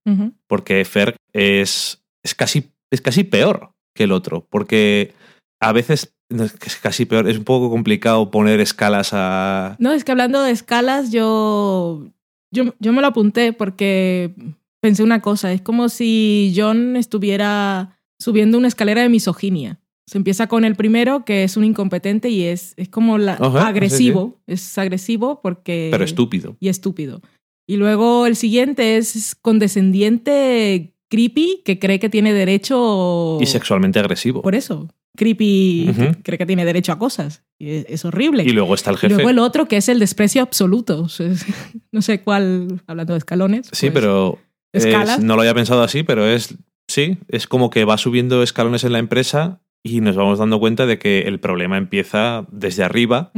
Porque Ferg es, es, casi, es casi peor que el otro. Porque a veces es casi peor. Es un poco complicado poner escalas a. No, es que hablando de escalas, yo, yo, yo me lo apunté porque pensé una cosa. Es como si John estuviera subiendo una escalera de misoginia. Se empieza con el primero, que es un incompetente y es, es como la- Ajá, agresivo. Es agresivo porque... Pero estúpido. y estúpido. Y luego el siguiente es condescendiente, creepy, que cree que tiene derecho... Y sexualmente agresivo. Por eso. Creepy cree que tiene derecho a cosas. Y es, es horrible. Y luego está el Y jefe. luego el otro que es el desprecio absoluto. No sé cuál, hablando de escalones. Sí, pues, pero es- no lo había pensado así, pero es sí, es como que va subiendo escalones en la empresa y nos vamos dando cuenta de que el problema empieza desde arriba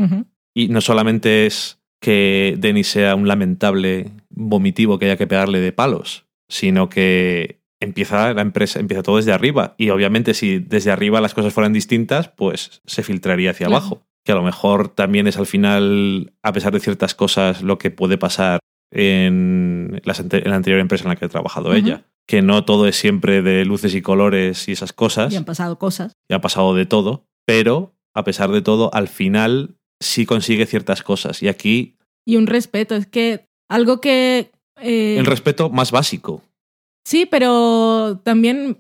y no solamente es que Denis sea un lamentable vomitivo que haya que pegarle de palos, sino que empieza la empresa, empieza todo desde arriba y obviamente si desde arriba las cosas fueran distintas, pues se filtraría hacia Claro. abajo, que a lo mejor también es al final, a pesar de ciertas cosas, lo que puede pasar en, la anterior empresa en la que ha trabajado ella. Que no todo es siempre de luces y colores y esas cosas Y han pasado cosas. y ha pasado de todo, pero a pesar de todo, al final sí consigue ciertas cosas. Y aquí Y un respeto. Es que algo que... eh, el respeto más básico. Sí, pero también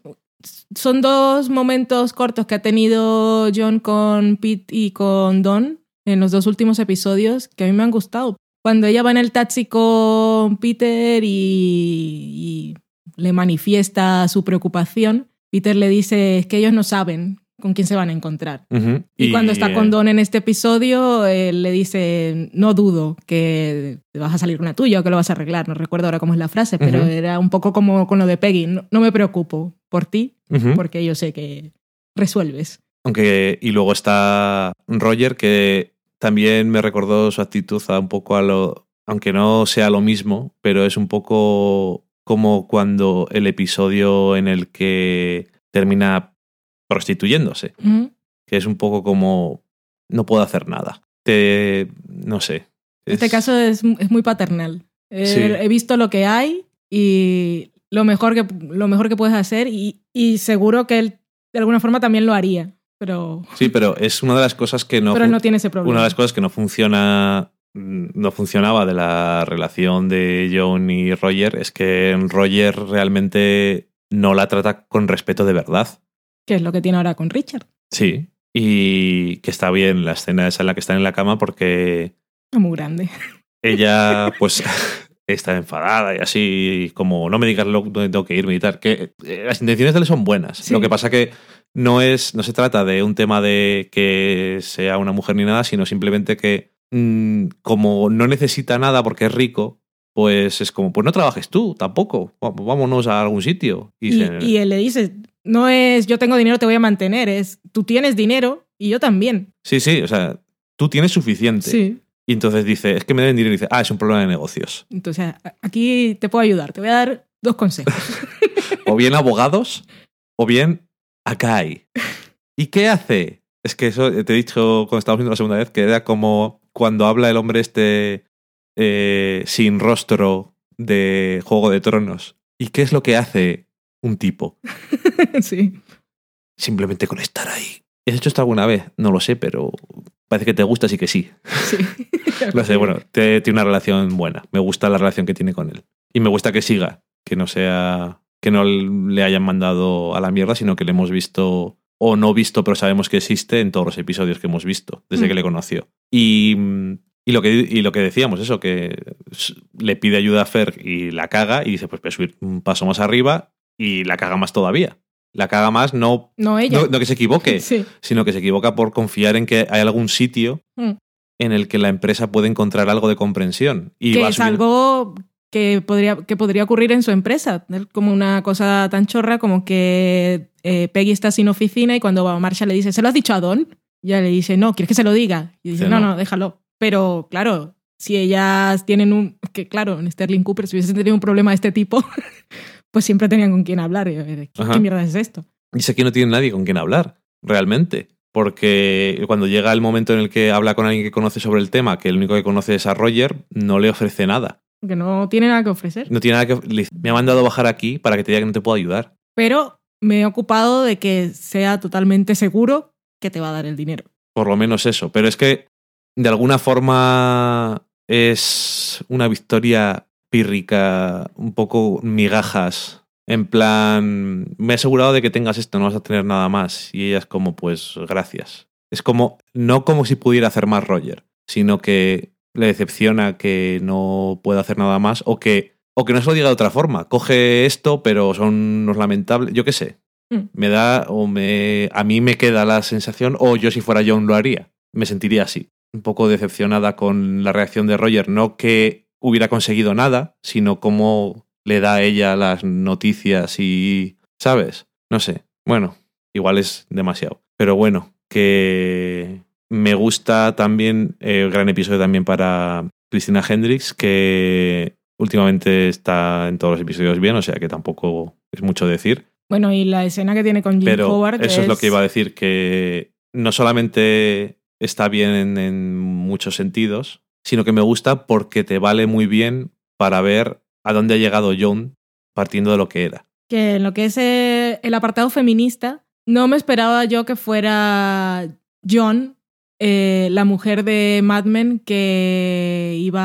son dos momentos cortos que ha tenido John con Pete y con Don en los dos últimos episodios que a mí me han gustado. Cuando ella va en el taxi con Peter y, y le manifiesta su preocupación, Peter le dice "Es que ellos no saben con quién se van a encontrar. Y, cuando está eh, con Don en este episodio, él le dice, no dudo que te vas a salir una tuya o que lo vas a arreglar. No recuerdo ahora cómo es la frase, pero era un poco como con lo de Peggy. No, no me preocupo por ti, porque yo sé que resuelves. Aunque, y luego está Roger, que también me recordó su actitud a un poco a lo. Aunque no sea lo mismo, pero es un poco como cuando el episodio en el que termina prostituyéndose. Que es un poco como. No puedo hacer nada. Te. No sé. Este Es- caso es, es muy paternal. Eh, Sí. He visto lo que hay y lo mejor que, lo mejor que puedes hacer y, y seguro que él de alguna forma también lo haría, pero, Sí, pero es una de las cosas que no. pero no tiene ese problema. una de las cosas que no funciona mm, no funcionaba de la relación de John y Roger es que Roger realmente no la trata con respeto de verdad. Que es lo que tiene ahora con Richard. Sí. Y que está bien la escena esa en la que están en la cama porque Es muy grande. ella pues está enfadada y así como no me digas lo, dónde tengo que irme y tal. Que eh, las intenciones de él son buenas. Sí. Lo que pasa que no es no se trata de un tema de que sea una mujer ni nada, sino simplemente que mm, como no necesita nada porque es rico, pues es como, pues no trabajes tú tampoco, vámonos a algún sitio. Y, Y, se- y él le dice, no es yo tengo dinero, te voy a mantener, es tú tienes dinero y yo también. Sí, sí, o sea, tú tienes suficiente. Sí. Y entonces dice, es que me deben dinero y dice, ah, es un problema de negocios. Entonces, aquí te puedo ayudar, te voy a dar dos consejos. O bien abogados, o bien acá hay. ¿Y qué hace? Es que eso te he dicho cuando estábamos viendo la segunda vez, que era como cuando habla el hombre este eh, sin rostro de Juego de Tronos. ¿Y qué es lo que hace un tipo? sí. Simplemente con estar ahí. ¿Has hecho esto alguna vez? No lo sé, pero parece que te gusta, así que sí. sí. No sé, bueno, tiene una relación buena. Me gusta la relación que tiene con él. Y me gusta que siga, que no sea. Que no le hayan mandado a la mierda, sino que le hemos visto. O no visto, pero sabemos que existe en todos los episodios que hemos visto, desde Mm. que le conoció. Y, y, lo que, y lo que decíamos, eso, que le pide ayuda a Fer y la caga, y dice, pues voy a subir un paso más arriba, y la caga más todavía. la caga más, no, No ella. no, no que se equivoque, Sí. sino que se equivoca por confiar en que hay algún sitio Mm. en el que la empresa puede encontrar algo de comprensión. Y que va es subiendo- algo que podría, que podría ocurrir en su empresa. Es Como una cosa tan chorra como que eh, Peggy está sin oficina y cuando Marsha le dice, ¿se lo has dicho a Don? Ya le dice, no, ¿quieres que se lo diga? Y dice, Dice, no, "No". no, déjalo. Pero claro, si ellas tienen un... Que claro, en Sterling Cooper, si hubiesen tenido un problema de este tipo, pues siempre tenían con quién hablar. Ver, ¿Qué, qué mierda es esto? Y sé que no tiene nadie con quien hablar, realmente. Porque cuando llega el momento en el que habla con alguien que conoce sobre el tema, que el único que conoce es a Roger, no le ofrece nada. Que no tiene nada que ofrecer. No tiene nada que. Me ha mandado bajar aquí para que te diga que no te puedo ayudar. Pero me he ocupado de que sea totalmente seguro que te va a dar el dinero. Por lo menos eso. Pero es que de alguna forma es una victoria pírrica, un poco migajas. En plan, me he asegurado de que tengas esto, no vas a tener nada más. Y ella es como, pues, gracias. Es como, no como si pudiera hacer más Roger, sino que le decepciona que no pueda hacer nada más o que, o que no se lo diga de otra forma. Coge esto, pero son unos lamentables, yo qué sé. Mm. Me da, o me, a mí me queda la sensación, o yo si fuera John lo haría. Me sentiría así. Un poco decepcionada con la reacción de Roger. No que hubiera conseguido nada, sino cómo le da a ella las noticias y. ¿Sabes? No sé. Bueno, igual es demasiado. Pero bueno, que me gusta también, eh, gran episodio también para Cristina Hendricks, que últimamente está en todos los episodios bien, o sea que tampoco es mucho decir. Bueno, y la escena que tiene con Jim Pero Howard eso es... lo que iba a decir, que no solamente está bien en, en muchos sentidos, sino que me gusta porque te vale muy bien para ver a dónde ha llegado John partiendo de lo que era. que en lo que es eh, el apartado feminista, no me esperaba yo que fuera John, eh, la mujer de Mad Men, que iba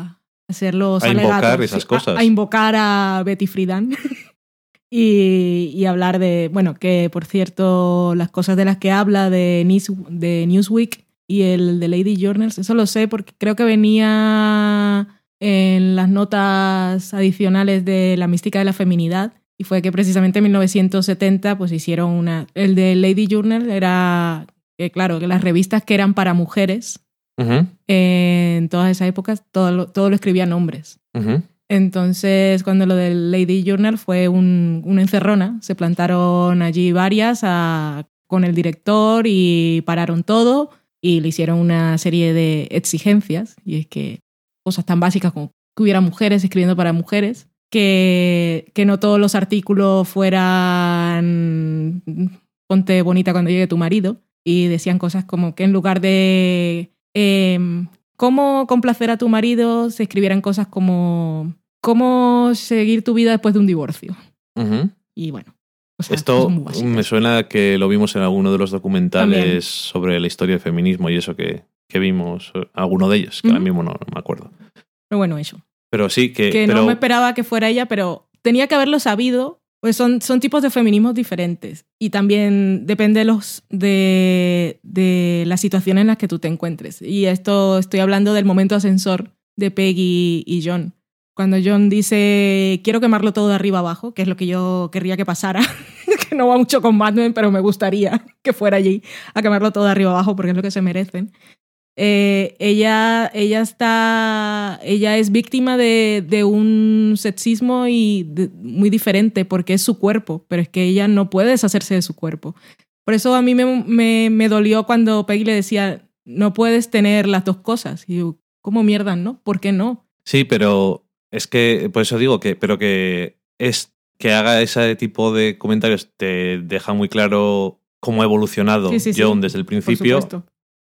a hacer los A invocar alegatos, esas sí, a- cosas. A, invocar a Betty Friedan. y, y hablar de, bueno, que por cierto, las cosas de las que habla de, News- de Newsweek y el de Lady Journals, eso lo sé porque creo que venía en las notas adicionales de la mística de la feminidad y fue que precisamente en 1970 pues hicieron una el de Lady Journal era que claro que las revistas que eran para mujeres en todas esas épocas todo lo, todo lo escribían hombres. Entonces cuando lo del Lady Journal fue un, una encerrona se plantaron allí varias a- con el director y pararon todo y le hicieron una serie de exigencias. Y es que cosas tan básicas como que hubiera mujeres escribiendo para mujeres, que, que no todos los artículos fueran ponte bonita cuando llegue tu marido, y decían cosas como que en lugar de em, cómo complacer a tu marido, se escribieran cosas como cómo seguir tu vida después de un divorcio. Y bueno, Esto me suena que lo vimos en alguno de los documentales También. sobre la historia del feminismo y eso que, que vimos, eh, alguno de ellos, que ahora mismo no, no me acuerdo. Pero bueno, eso. Pero sí, que... que pero, no me esperaba que fuera ella, pero tenía que haberlo sabido, pues son, son tipos de feminismos diferentes. Y también depende de, los, de, de la situación en la que tú te encuentres. Y esto estoy hablando del momento ascensor de Peggy y John. Cuando John dice, quiero quemarlo todo de arriba abajo, que es lo que yo querría que pasara, que no va mucho con Mad Men, pero me gustaría que fuera allí a quemarlo todo de arriba abajo porque es lo que se merecen. Eh, ella, ella está. Ella es víctima de, de un sexismo y de- muy diferente porque es su cuerpo, pero es que ella no puede deshacerse de su cuerpo. Por eso a mí me, me, me dolió cuando Peggy le decía: No puedes tener las dos cosas. Y yo, ¿cómo mierda, no? ¿Por qué no? Sí, pero es que, por eso digo que, pero que es que haga ese tipo de comentarios te deja muy claro cómo ha evolucionado Sí, sí, sí. John desde el Por principio.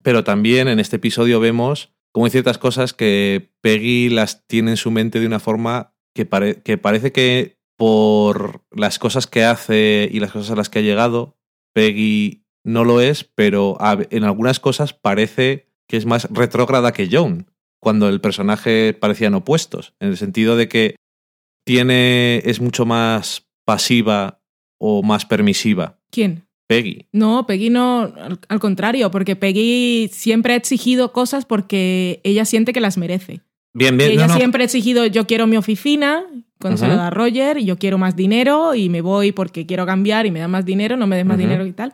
Pero también en este episodio vemos como hay ciertas cosas que Peggy las tiene en su mente de una forma que, que parece que por las cosas que hace y las cosas a las que ha llegado, Peggy no lo es, pero en algunas cosas parece que es más retrógrada que John, cuando el personaje parecían opuestos, en el sentido de que tiene es mucho más pasiva o más permisiva. ¿Quién? Peggy. No, Peggy no, al, al contrario, porque Peggy siempre ha exigido cosas porque ella siente que las merece. Bien, Y bien. ella no, no. siempre ha exigido, yo quiero mi oficina, cuando se Ujú. lo da Roger, y yo quiero más dinero y me voy porque quiero cambiar y me da más dinero, no me des más dinero y tal.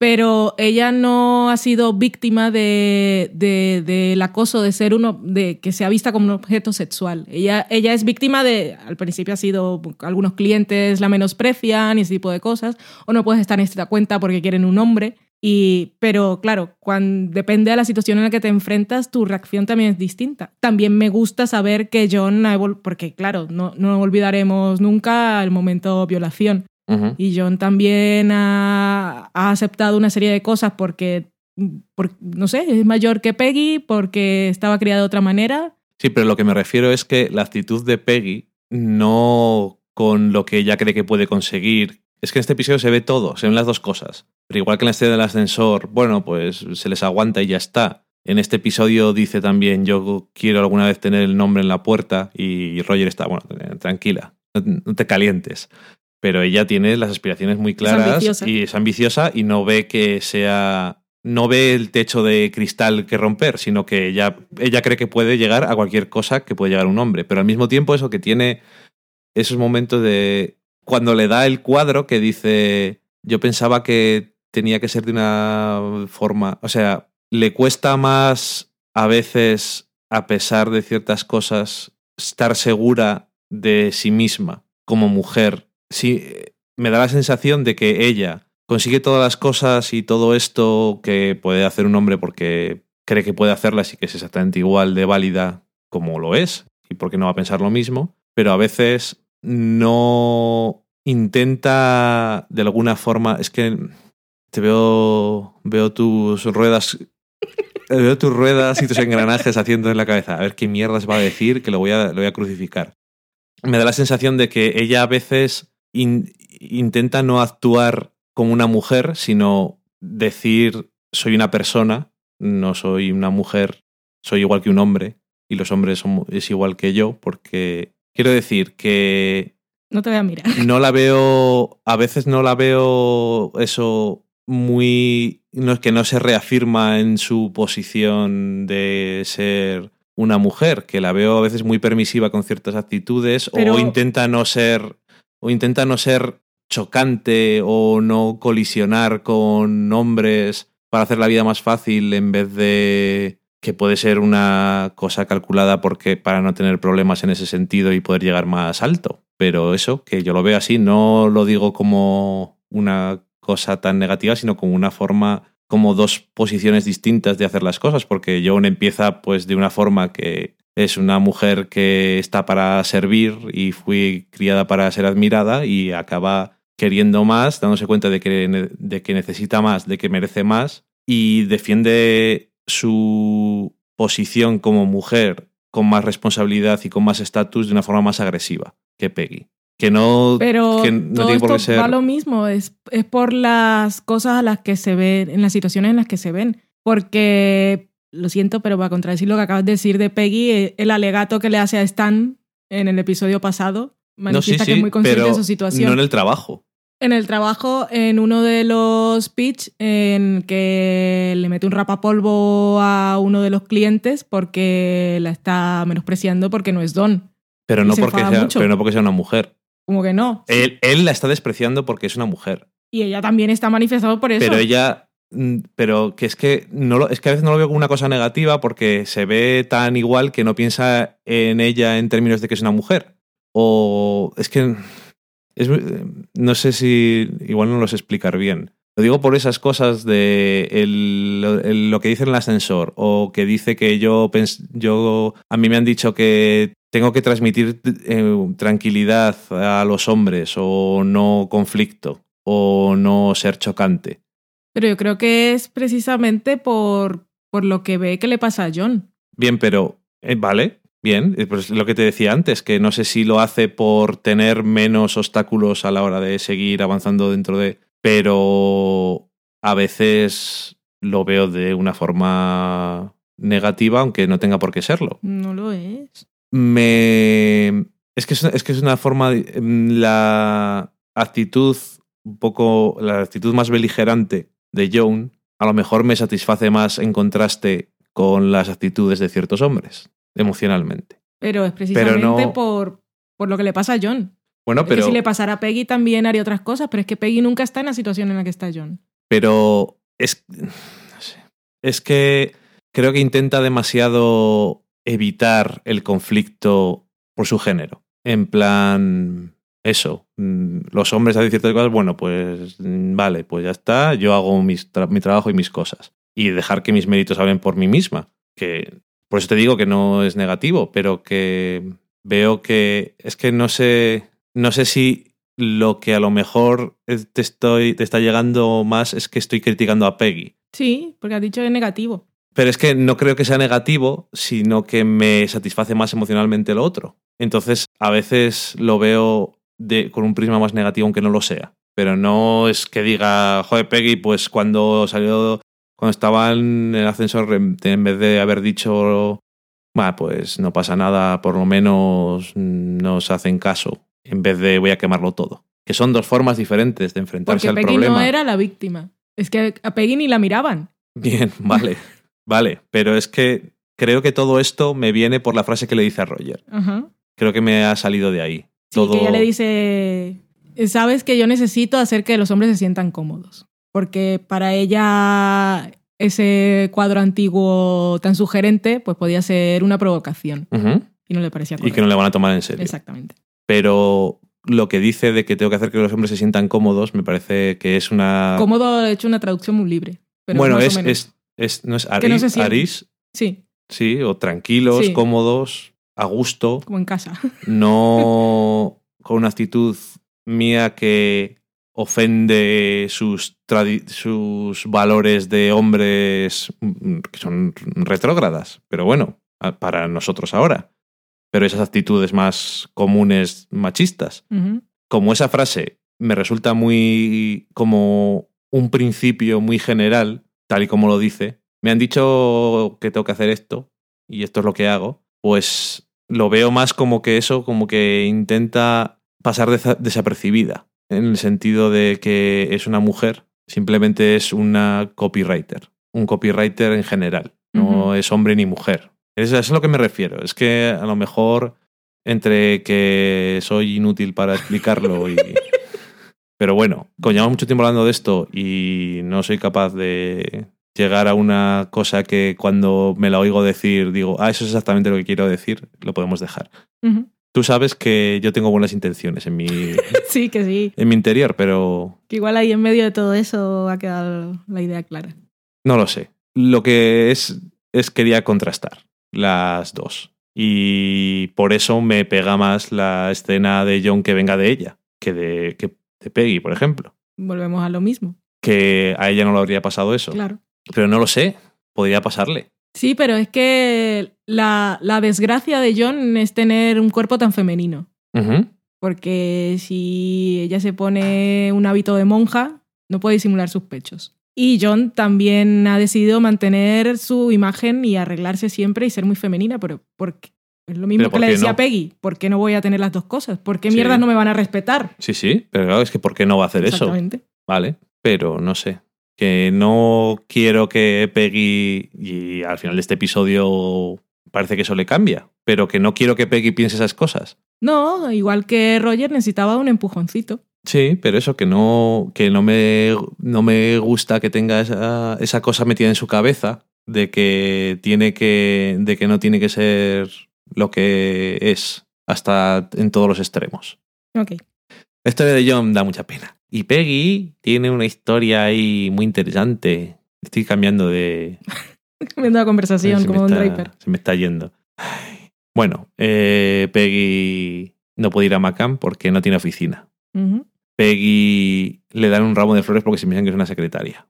Pero ella no ha sido víctima de, de- del acoso de ser uno, de que sea vista como un objeto sexual. Ella, ella es víctima de, al principio ha sido, algunos clientes la menosprecian y ese tipo de cosas, o no puedes estar en esta cuenta porque quieren un hombre. Y, pero claro, cuando, depende de la situación en la que te enfrentas, tu reacción también es distinta. También me gusta saber que John porque claro, no, no olvidaremos nunca el momento violación. Y John también ha, ha aceptado una serie de cosas porque, por- no sé, es mayor que Peggy, porque estaba criada de otra manera. Sí, pero lo que me refiero es que la actitud de Peggy, no con lo que ella cree que puede conseguir. Es que en este episodio se ve todo, se ven las dos cosas. Pero igual que en la escena del ascensor, bueno, pues se les aguanta y ya está. En este episodio dice también, yo quiero alguna vez tener el nombre en la puerta y Roger está, bueno, tranquila, no te calientes. Pero ella tiene las aspiraciones muy claras y es ambiciosa y no ve que sea no ve el techo de cristal que romper, sino que ella, ella cree que puede llegar a cualquier cosa que puede llegar un hombre. Pero al mismo tiempo eso que tiene esos momentos de... Cuando le da el cuadro que dice, yo pensaba que tenía que ser de una forma... O sea, le cuesta más a veces, a pesar de ciertas cosas, estar segura de sí misma como mujer. Sí, me da la sensación de que ella consigue todas las cosas y todo esto que puede hacer un hombre porque cree que puede hacerlas y que es exactamente igual de válida como lo es y porque no va a pensar lo mismo, pero a veces no intenta de alguna forma, es que te veo veo tus ruedas veo tus ruedas y tus engranajes haciendo en la cabeza, a ver qué mierdas va a decir que lo voy a lo voy a crucificar. Me da la sensación de que ella a veces in- intenta no actuar como una mujer, sino decir soy una persona, no soy una mujer, soy igual que un hombre y los hombres son, es igual que yo, porque quiero decir que No te voy a mirar. no la veo, a veces no la veo eso muy, no es que no se reafirma en su posición de ser una mujer, que la veo a veces muy permisiva con ciertas actitudes Pero- o intenta no ser o intenta no ser chocante o no colisionar con hombres para hacer la vida más fácil en vez de que puede ser una cosa calculada porque para no tener problemas en ese sentido y poder llegar más alto. Pero eso, que yo lo veo así, no lo digo como una cosa tan negativa, sino como una forma, como dos posiciones distintas de hacer las cosas, porque Joan empieza pues de una forma que es una mujer que está para servir y fui criada para ser admirada y acaba queriendo más, dándose cuenta de que, de que necesita más, de que merece más y defiende su posición como mujer con más responsabilidad y con más estatus de una forma más agresiva que Peggy. Que no, Pero que no todo tiene por esto qué ser... va lo mismo, es, es por las cosas a las que se ven, en las situaciones en las que se ven. Porque, lo siento, pero para contradecir lo que acabas de decir de Peggy, eh, el alegato que le hace a Stan en el episodio pasado No, sí, manifiesta que es muy consciente de su situación. no en el trabajo. En el trabajo, en uno de los pitch, en que le mete un rapapolvo a uno de los clientes porque la está menospreciando porque no es don. Pero no, porque sea, pero no porque sea una mujer. Como que no. Él, él la está despreciando porque es una mujer. Y ella también está manifestado por eso. Pero ella. Mm, Pero que es que no lo, es que a veces no lo veo como una cosa negativa porque se ve tan igual que no piensa en ella en términos de que es una mujer. O es que es, no sé si igual no lo sé explicar bien. Lo digo por esas cosas de el- lo que dice en el ascensor o que dice que yo, yo a mí me han dicho que tengo que transmitir eh, tranquilidad a los hombres o no conflicto o no ser chocante. Pero yo creo que es precisamente por, por lo que ve que le pasa a John. Bien, pero eh, vale, bien, eh, pues lo que te decía antes, que no sé si lo hace por tener menos obstáculos a la hora de seguir avanzando dentro de... Pero a veces lo veo de una forma negativa, aunque no tenga por qué serlo. No lo es. Me... Es que es, es que es una forma... de- La actitud un poco... La actitud más beligerante de Joan a lo mejor me satisface más en contraste con las actitudes de ciertos hombres, emocionalmente. Pero es precisamente no- por, por lo que le pasa a John. Bueno, Es que pero, si le pasara a Peggy también haría otras cosas, pero es que Peggy nunca está en la situación en la que está John. pero es, no sé. es que creo que intenta demasiado evitar el conflicto por su género. En plan, eso, mm, los hombres hacen ciertas cosas, bueno, pues mm, vale, pues ya está, yo hago mis tra- mi trabajo y mis cosas. Y dejar que mis méritos hablen por mí misma. Que por eso te digo que no es negativo, pero que veo que es que no sé, no sé si lo que a lo mejor te, estoy, te está llegando más es que estoy criticando a Peggy. Sí, porque has dicho que es negativo. Pero es que no creo que sea negativo, sino que me satisface más emocionalmente lo otro. Entonces, a veces lo veo de, con un prisma más negativo, aunque no lo sea. Pero no es que diga, joder, Peggy, pues cuando salió, cuando estaba en el ascensor, en vez de haber dicho, "Bah, pues no pasa nada, por lo menos nos hacen caso, en vez de voy a quemarlo todo. Que son dos formas diferentes de enfrentarse Porque al Peggy problema. no era la víctima. Es que a Peggy ni la miraban. Bien, vale, vale. Pero es que creo que todo esto me viene por la frase que le dice a Roger. Creo que me ha salido de ahí. Sí, que ella le dice, sabes que yo necesito hacer que los hombres se sientan cómodos. Porque para ella ese cuadro antiguo tan sugerente pues podía ser una provocación. Y no le parecía Y correcto. que no le van a tomar en serio. Exactamente. Pero lo que dice de que tengo que hacer que los hombres se sientan cómodos me parece que es una... Cómodo, he hecho una traducción muy libre. Pero bueno, es, es, es- ¿No es no Aris? Aris, Sí, sí, o tranquilos, Sí. cómodos, a gusto, como en casa. no con una actitud mía que ofende sus, sus valores de hombres mm, que son retrógradas, pero bueno, para nosotros ahora. Pero esas actitudes más comunes machistas. Como esa frase me resulta muy como un principio muy general, tal y como lo dice, me han dicho que tengo que hacer esto y esto es lo que hago, pues lo veo más como que eso, como que intenta pasar desa- desapercibida, en el sentido de que es una mujer, simplemente es una copywriter, un copywriter en general, no es hombre ni mujer. Es, es a lo que me refiero, es que a lo mejor entre que soy inútil para explicarlo y... Pero bueno, como llevamos mucho tiempo hablando de esto y no soy capaz de llegar a una cosa que cuando me la oigo decir digo, ah, eso es exactamente lo que quiero decir, lo podemos dejar. Tú sabes que yo tengo buenas intenciones en mi, Sí, que sí. en mi interior, pero Que igual ahí en medio de todo eso ha quedado la idea clara. no lo sé. Lo que es es quería contrastar las dos. Y por eso me pega más la escena de John que venga de ella que de, que de Peggy, por ejemplo. Volvemos a lo mismo. Que a ella no le habría pasado eso. Claro. Pero no lo sé. Podría pasarle. Sí, pero es que la, la desgracia de John es tener un cuerpo tan femenino. Porque si ella se pone un hábito de monja, no puede disimular sus pechos. Y John también ha decidido mantener su imagen y arreglarse siempre y ser muy femenina, pero porque es lo mismo que ¿por le decía no? a Peggy. ¿Por qué no voy a tener las dos cosas? ¿Por qué Sí. mierdas no me van a respetar? Sí, sí. Pero claro, es que ¿por qué no va a hacer eso? Exactamente. Vale. Pero no sé. Que no quiero que Peggy. Y al final de este episodio parece que eso le cambia. Pero que no quiero que Peggy piense esas cosas. No, igual que Roger necesitaba un empujoncito. Sí, pero eso que no, que no me, no me gusta que tenga esa, esa cosa metida en su cabeza de que tiene que, de que no tiene que ser lo que es hasta en todos los extremos. Ok. La historia de John da mucha pena. Y Peggy tiene una historia ahí muy interesante. Estoy cambiando de, Viendo la conversación como un Draper. Se me está yendo. Bueno, eh, Peggy no puede ir a Macam porque no tiene oficina. Peggy le dan un ramo de flores porque se piensan que es una secretaria.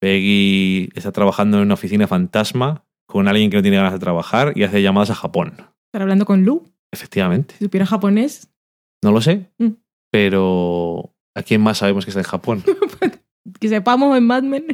Peggy está trabajando en una oficina fantasma con alguien que no tiene ganas de trabajar y hace llamadas a Japón. Estar hablando con Lu. Efectivamente. Si supiera japonés, No lo sé, Mm. pero ¿a quién más sabemos que está en Japón? que sepamos en Mad Men.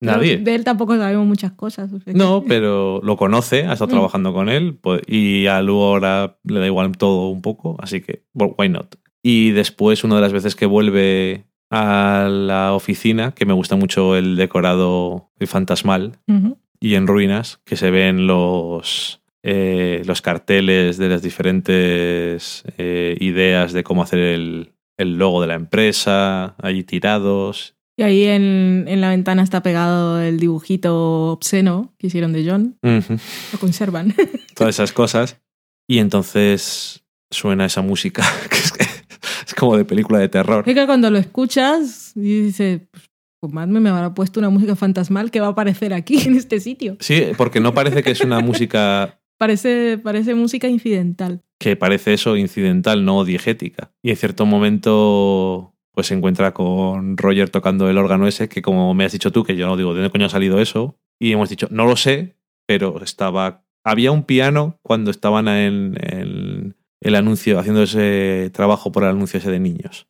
Nadie. De él tampoco sabemos muchas cosas. No, pero lo conoce, ha estado Mm. trabajando con él pues, y a Lu ahora le da igual todo un poco, así que, well, why not? Y después, una de las veces que vuelve a la oficina, que me gusta mucho el decorado fantasmal Ujú. y en ruinas, que se ven los eh, los carteles de las diferentes eh, ideas de cómo hacer el, el logo de la empresa, allí tirados. Y ahí en, en la ventana está pegado el dibujito obsceno que hicieron de John. Lo conservan. Todas esas cosas. Y entonces suena esa música, que es, es como de película de terror. Es que cuando lo escuchas y dices, pues Mad Men me habrá puesto una música fantasmal que va a aparecer aquí, en este sitio. Sí, porque no parece que es una música Parece, parece música incidental. que parece eso incidental, no diegética. Y en cierto momento pues se encuentra con Roger tocando el órgano ese, que como me has dicho tú, que yo no digo, ¿de dónde coño ha salido eso? Y hemos dicho, no lo sé, pero estaba... Había un piano cuando estaban en, en el anuncio, haciendo ese trabajo por el anuncio ese de niños.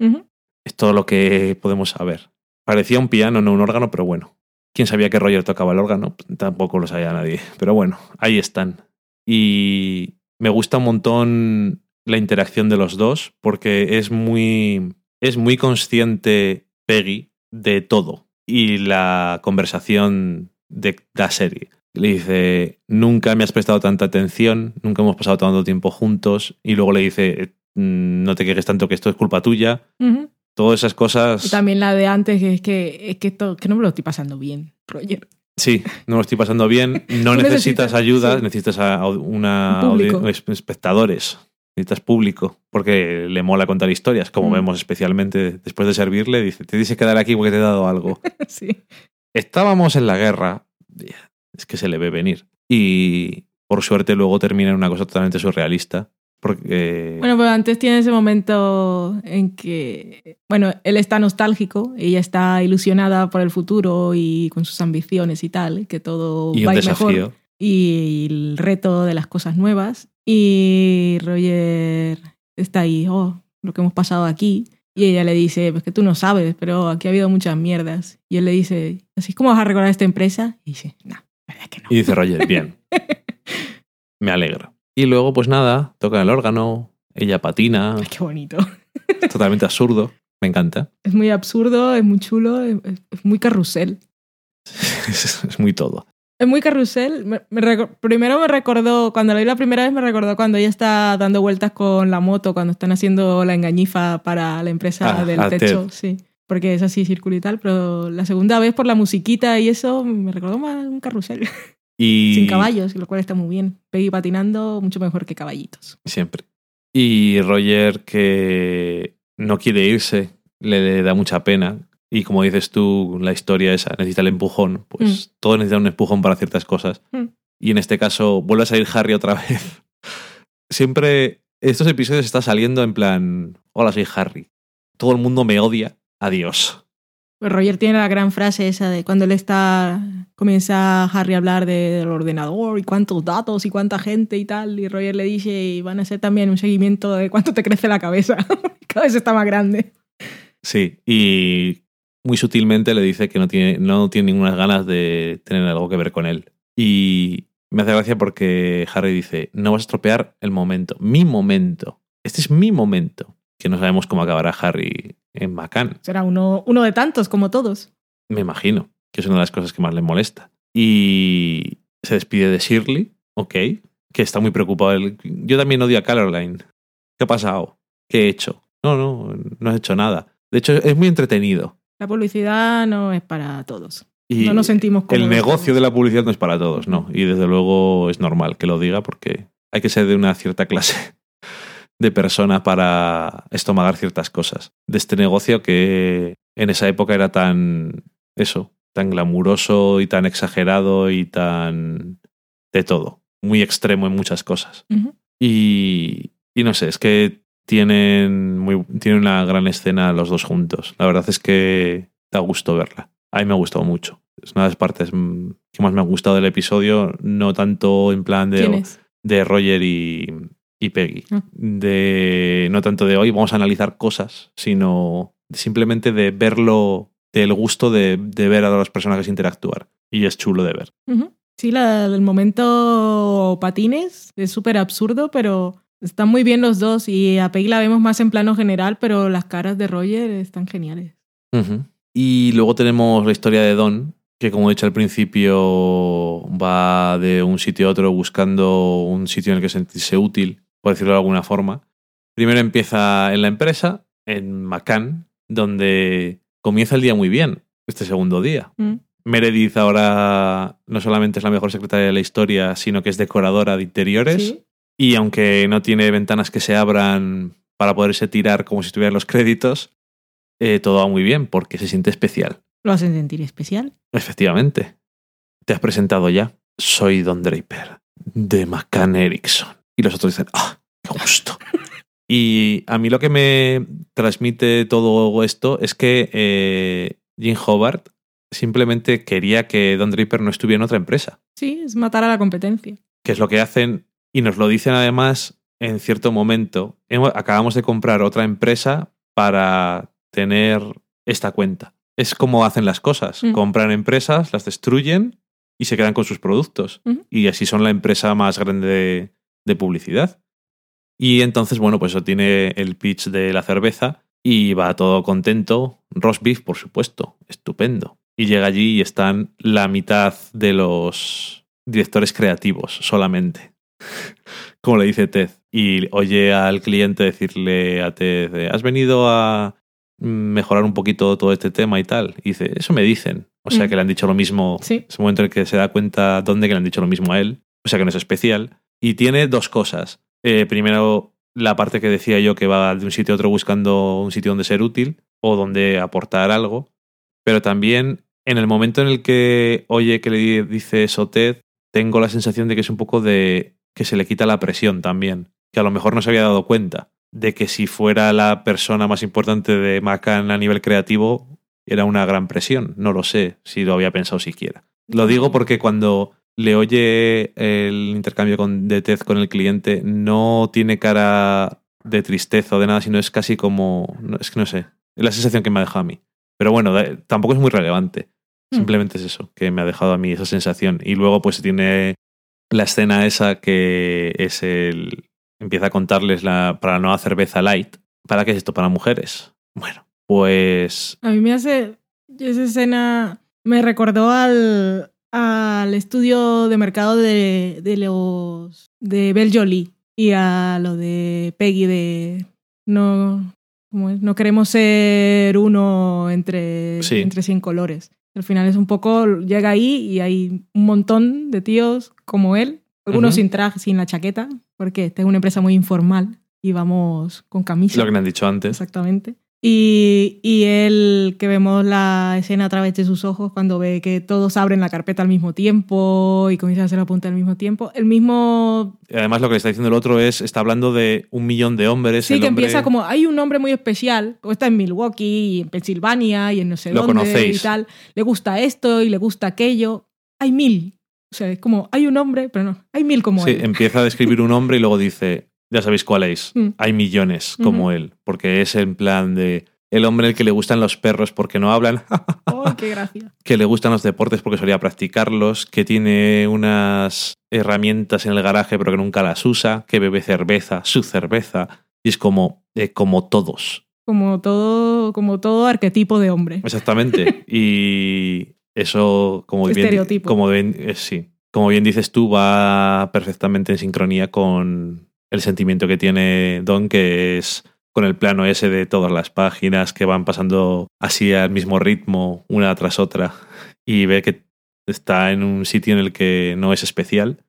Es todo lo que podemos saber. Parecía un piano, no un órgano, pero bueno. ¿Quién sabía que Roger tocaba el órgano? Tampoco lo sabía nadie. Pero bueno, ahí están. Y me gusta un montón la interacción de los dos porque es muy, es muy consciente Peggy de todo y la conversación de la serie. Le dice, nunca me has prestado tanta atención, nunca hemos pasado tanto tiempo juntos y luego le dice, "Mm, no te quejes tanto que esto es culpa tuya. Todas esas cosas... Y también la de antes, que es que, es que, esto- que no me lo estoy pasando bien, Roger. Sí, no lo estoy pasando bien. No necesitas necesitas, ayuda, sí. necesitas a una Un espectadores. Necesitas público, porque le mola contar historias, como Mm. vemos especialmente después de servirle. Dice, te dices quedar aquí porque te he dado algo. sí. Estábamos en la guerra. Es que se le ve venir. Y por suerte luego termina en una cosa totalmente surrealista. Porque... Bueno, pero antes tiene ese momento en que, bueno, él está nostálgico, ella está ilusionada por el futuro y con sus ambiciones y tal, que todo y va un ir mejor. desafío. y el reto de las cosas nuevas. Y Roger está ahí, oh, lo que hemos pasado aquí. Y ella le dice, pues que tú no sabes, pero aquí ha habido muchas mierdas. Y él le dice, ¿así es como vas a recordar esta empresa? Y dice, no, la verdad que no. Y dice Roger, bien, me alegro. Y luego, pues nada, toca el órgano, ella patina, Ay, qué bonito. es totalmente absurdo. Me encanta. Es muy absurdo, es muy chulo, es, es muy carrusel. Es, es muy todo. Es muy carrusel. Me- primero me recordó, cuando lo vi la primera vez, me recordó cuando ella está dando vueltas con la moto, cuando están haciendo la engañifa para la empresa Ah, del a techo. Ted. Sí. Porque es así circular y tal. Pero la segunda vez, por la musiquita y eso, me recordó más un carrusel. Y Sin caballos, lo cual está muy bien. Peggy patinando, mucho mejor que caballitos. Siempre. Y Roger, que no quiere irse, le da mucha pena. Y como dices tú, la historia esa necesita el empujón. Pues todo necesita un empujón para ciertas cosas. Mm. Y en este caso, vuelve a salir Harry otra vez. Siempre estos episodios está saliendo en plan: Hola, soy Harry. Todo el mundo me odia. Adiós. Roger tiene la gran frase esa de cuando él está. Comienza Harry a hablar de- del ordenador y cuántos datos y cuánta gente y tal. Y Roger le dice: y van a hacer también un seguimiento de cuánto te crece la cabeza. Cada vez está más grande. Sí, y muy sutilmente le dice que no tiene, no tiene ninguna ganas de tener algo que ver con él. Y me hace gracia porque Harry dice, no vas a estropear el momento, mi momento. Este es mi momento. Que no sabemos cómo acabará Harry en Macán. Será uno, uno de tantos, como todos. Me imagino que es una de las cosas que más le molesta. Y se despide de Shirley, ok, que está muy preocupado. Yo también odio a Caroline. ¿Qué ha pasado? ¿Qué he hecho? No, no, no has hecho nada. De hecho, es muy entretenido. La publicidad no es para todos. Y no nos sentimos cómodos. el negocio de la publicidad no es para todos, no. Y desde luego es normal que lo diga porque hay que ser de una cierta clase de persona para estomagar ciertas cosas. De este negocio que en esa época era tan, eso, tan glamuroso y tan exagerado y tan de todo. Muy extremo en muchas cosas. Y, y no sé, es que tienen, muy, tienen una gran escena los dos juntos. La verdad es que da gusto verla. A mí me ha gustado mucho. Es una de las partes que más me ha gustado del episodio, no tanto en plan ¿Quién de, de Roger y, y Peggy. Ah. De, no tanto de hoy vamos a analizar cosas, sino simplemente de verlo, del gusto de, de ver a los personajes interactuar. Y es chulo de ver. Sí, la- el momento patines es súper absurdo, pero están muy bien los dos. Y a Peggy la vemos más en plano general, pero las caras de Roger están geniales. Y luego tenemos la historia de Don, que como he dicho al principio va de un sitio a otro buscando un sitio en el que sentirse útil, por decirlo de alguna forma. Primero empieza en la empresa, en Macan, donde comienza el día muy bien, este segundo día. Mm. Meredith ahora no solamente es la mejor secretaria de la historia, sino que es decoradora de interiores. Sí. Y aunque no tiene ventanas que se abran para poderse tirar como si estuvieran los créditos, eh, todo va muy bien porque se siente especial. Lo hacen sentir especial. Efectivamente. Te has presentado ya. Soy Don Draper, de McCann Erickson. Y los otros dicen, ¡ah, qué gusto! y a mí lo que me transmite todo esto es que eh, Jim Hobart simplemente quería que Don Draper no estuviera en otra empresa. Sí, es matar a la competencia. que es lo que hacen y nos lo dicen además en cierto momento. Acabamos de comprar otra empresa para tener esta cuenta. Es como hacen las cosas. Mm. Compran empresas, las destruyen y se quedan con sus productos. Y así son la empresa más grande de, publicidad. Y entonces, bueno, pues eso tiene el pitch de la cerveza y va todo contento. Roast beef, por supuesto. Estupendo. Y llega allí y están la mitad de los directores creativos solamente. Como le dice Ted. Y oye al cliente decirle a Ted, ¿has venido a mejorar un poquito todo este tema y tal? Y dice, eso me dicen. O sea Mm. que le han dicho lo mismo. Sí. Es el momento en el que se da cuenta dónde que le han dicho lo mismo a él. O sea que no es especial. Y tiene dos cosas. Eh, primero, la parte que decía yo que va de un sitio a otro buscando un sitio donde ser útil o donde aportar algo. Pero también en el momento en el que oye que le dice eso Ted, tengo la sensación de que es un poco de que se le quita la presión también. Que a lo mejor no se había dado cuenta de que si fuera la persona más importante de Macan a nivel creativo, era una gran presión. No lo sé si lo había pensado siquiera. Lo digo porque cuando le oye el intercambio con, de Ted con el cliente, no tiene cara de tristeza o de nada, sino es casi como. no, es que no sé. Es la sensación que me ha dejado a mí. Pero bueno, tampoco es muy relevante. Mm. Simplemente es eso, que me ha dejado a mí esa sensación. Y luego, pues tiene la escena esa que es el. Empieza a contarles la, para la nueva cerveza light. ¿Para qué es esto? Para mujeres. Bueno, pues. A mí me hace. Esa escena me recordó al, al estudio de mercado de, de los. de Bel Jolie y a lo de Peggy de. No. ¿cómo es? No queremos ser uno entre, Sí. entre 100 colores. Al final es un poco. Llega ahí y hay un montón de tíos como él. Algunos sin traje, sin la chaqueta, porque esta es una empresa muy informal y vamos con camisa. Lo que me han dicho antes. Exactamente. Y, y él, que vemos la escena a través de sus ojos cuando ve que todos abren la carpeta al mismo tiempo y comienzan a hacer la punta al mismo tiempo. El mismo... Además, lo que le está diciendo el otro es, está hablando de un millón de hombres. Sí, el que hombre- empieza como, hay un hombre muy especial, está en Milwaukee y en Pensilvania y en no sé Lo dónde conocéis. y tal. Le gusta esto y le gusta aquello. Hay mil. O sea, es como, hay un hombre, pero no, hay mil como Sí, él. empieza a describir un hombre y luego dice, ya sabéis cuál es, Mm. hay millones como él, porque es en plan de el hombre al que le gustan los perros porque no hablan, ¡Ay, qué gracia! que le gustan los deportes porque solía practicarlos, que tiene unas herramientas en el garaje pero que nunca las usa, que bebe cerveza, su cerveza, y es como, eh, como todos. Como todo, como todo arquetipo de hombre. Exactamente. y eso, como bien, como bien, eh, sí. como bien dices tú, va perfectamente en sincronía con el sentimiento que tiene Don, que es con el plano ese de todas las páginas que van pasando así al mismo ritmo, una tras otra, y ve que está en un sitio en el que no es especial,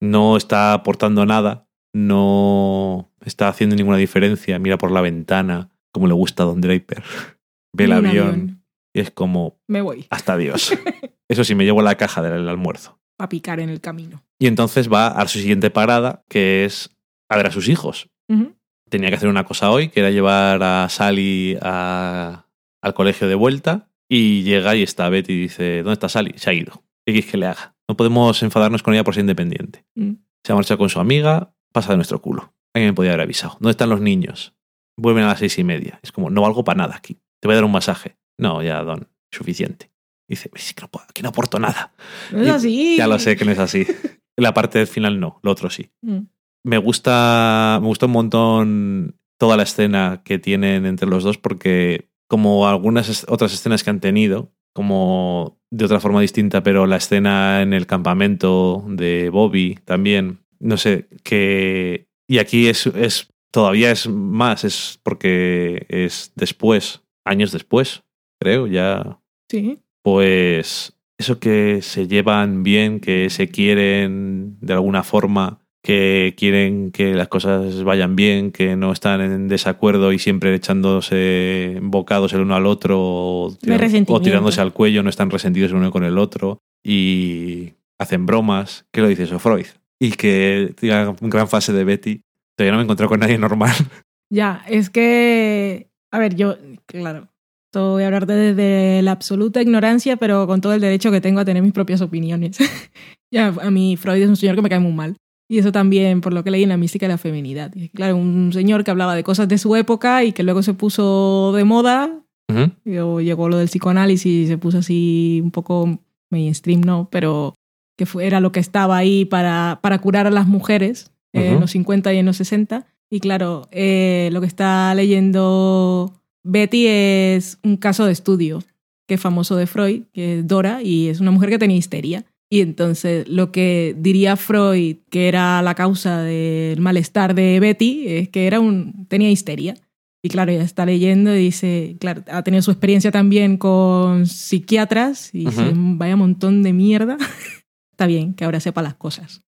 no está aportando nada, no está haciendo ninguna diferencia, mira por la ventana, como le gusta a Don Draper, ve el avión, y es como, Me voy hasta Dios. Eso sí, me llevo la caja del almuerzo. a picar en el camino. Y entonces va a su siguiente parada, que es a ver a sus hijos. Tenía que hacer una cosa hoy, que era llevar a Sally a- al colegio de vuelta. Y llega y está Betty y dice, ¿dónde está Sally? Se ha ido. ¿Qué quieres que le haga? No podemos enfadarnos con ella por ser independiente. Mm. Se ha marchado con su amiga, pasa de nuestro culo. Alguien me podía haber avisado. ¿Dónde están los niños? Vuelven a las seis y media. Es como, no valgo para nada aquí. Te voy a dar un masaje. No, ya, Don, suficiente. Dice, es que no, puedo- aquí no aporto nada. No es Y- así. Ya lo sé que no es así. La parte del final no, lo otro sí. Mm. Me gusta, me gusta un montón toda la escena que tienen entre los dos porque como algunas otras escenas que han tenido, como de otra forma distinta, pero la escena en el campamento de Bobby también, no sé, que... Y aquí es, es todavía es más, es porque es después, años después, creo, ya Sí. pues eso que se llevan bien, que se quieren de alguna forma, que quieren que las cosas vayan bien, que no están en desacuerdo y siempre echándose bocados el uno al otro o, tiran- tirándose al cuello, no están resentidos el uno con el otro y hacen bromas. ¿Qué lo dice eso, Freud? Y que tenga una gran fase de Betty. Todavía no me he encontrado con nadie normal. Ya, es que, a ver, yo, claro, voy a hablar desde la absoluta ignorancia, pero con todo el derecho que tengo a tener mis propias opiniones. ya, a mí Freud es un señor que me cae muy mal. Y eso también, por lo que leí en la mística de la feminidad. Y, Claro, un señor que hablaba de cosas de su época y que luego se puso de moda, y luego llegó lo del psicoanálisis y se puso así un poco mainstream, ¿no? Pero que fue, era lo que estaba ahí para, para curar a las mujeres eh, en los 50 y en los 60. Y claro, eh, lo que está leyendo Betty es un caso de estudio que es famoso de Freud, que es Dora, y es una mujer que tenía histeria. Y entonces lo que diría Freud que era la causa del malestar de Betty es que era un, tenía histeria. Y claro, ella está leyendo y dice, claro, ha tenido su experiencia también con psiquiatras y dice, Ujú. vaya montón de mierda. está bien que ahora sepa las cosas.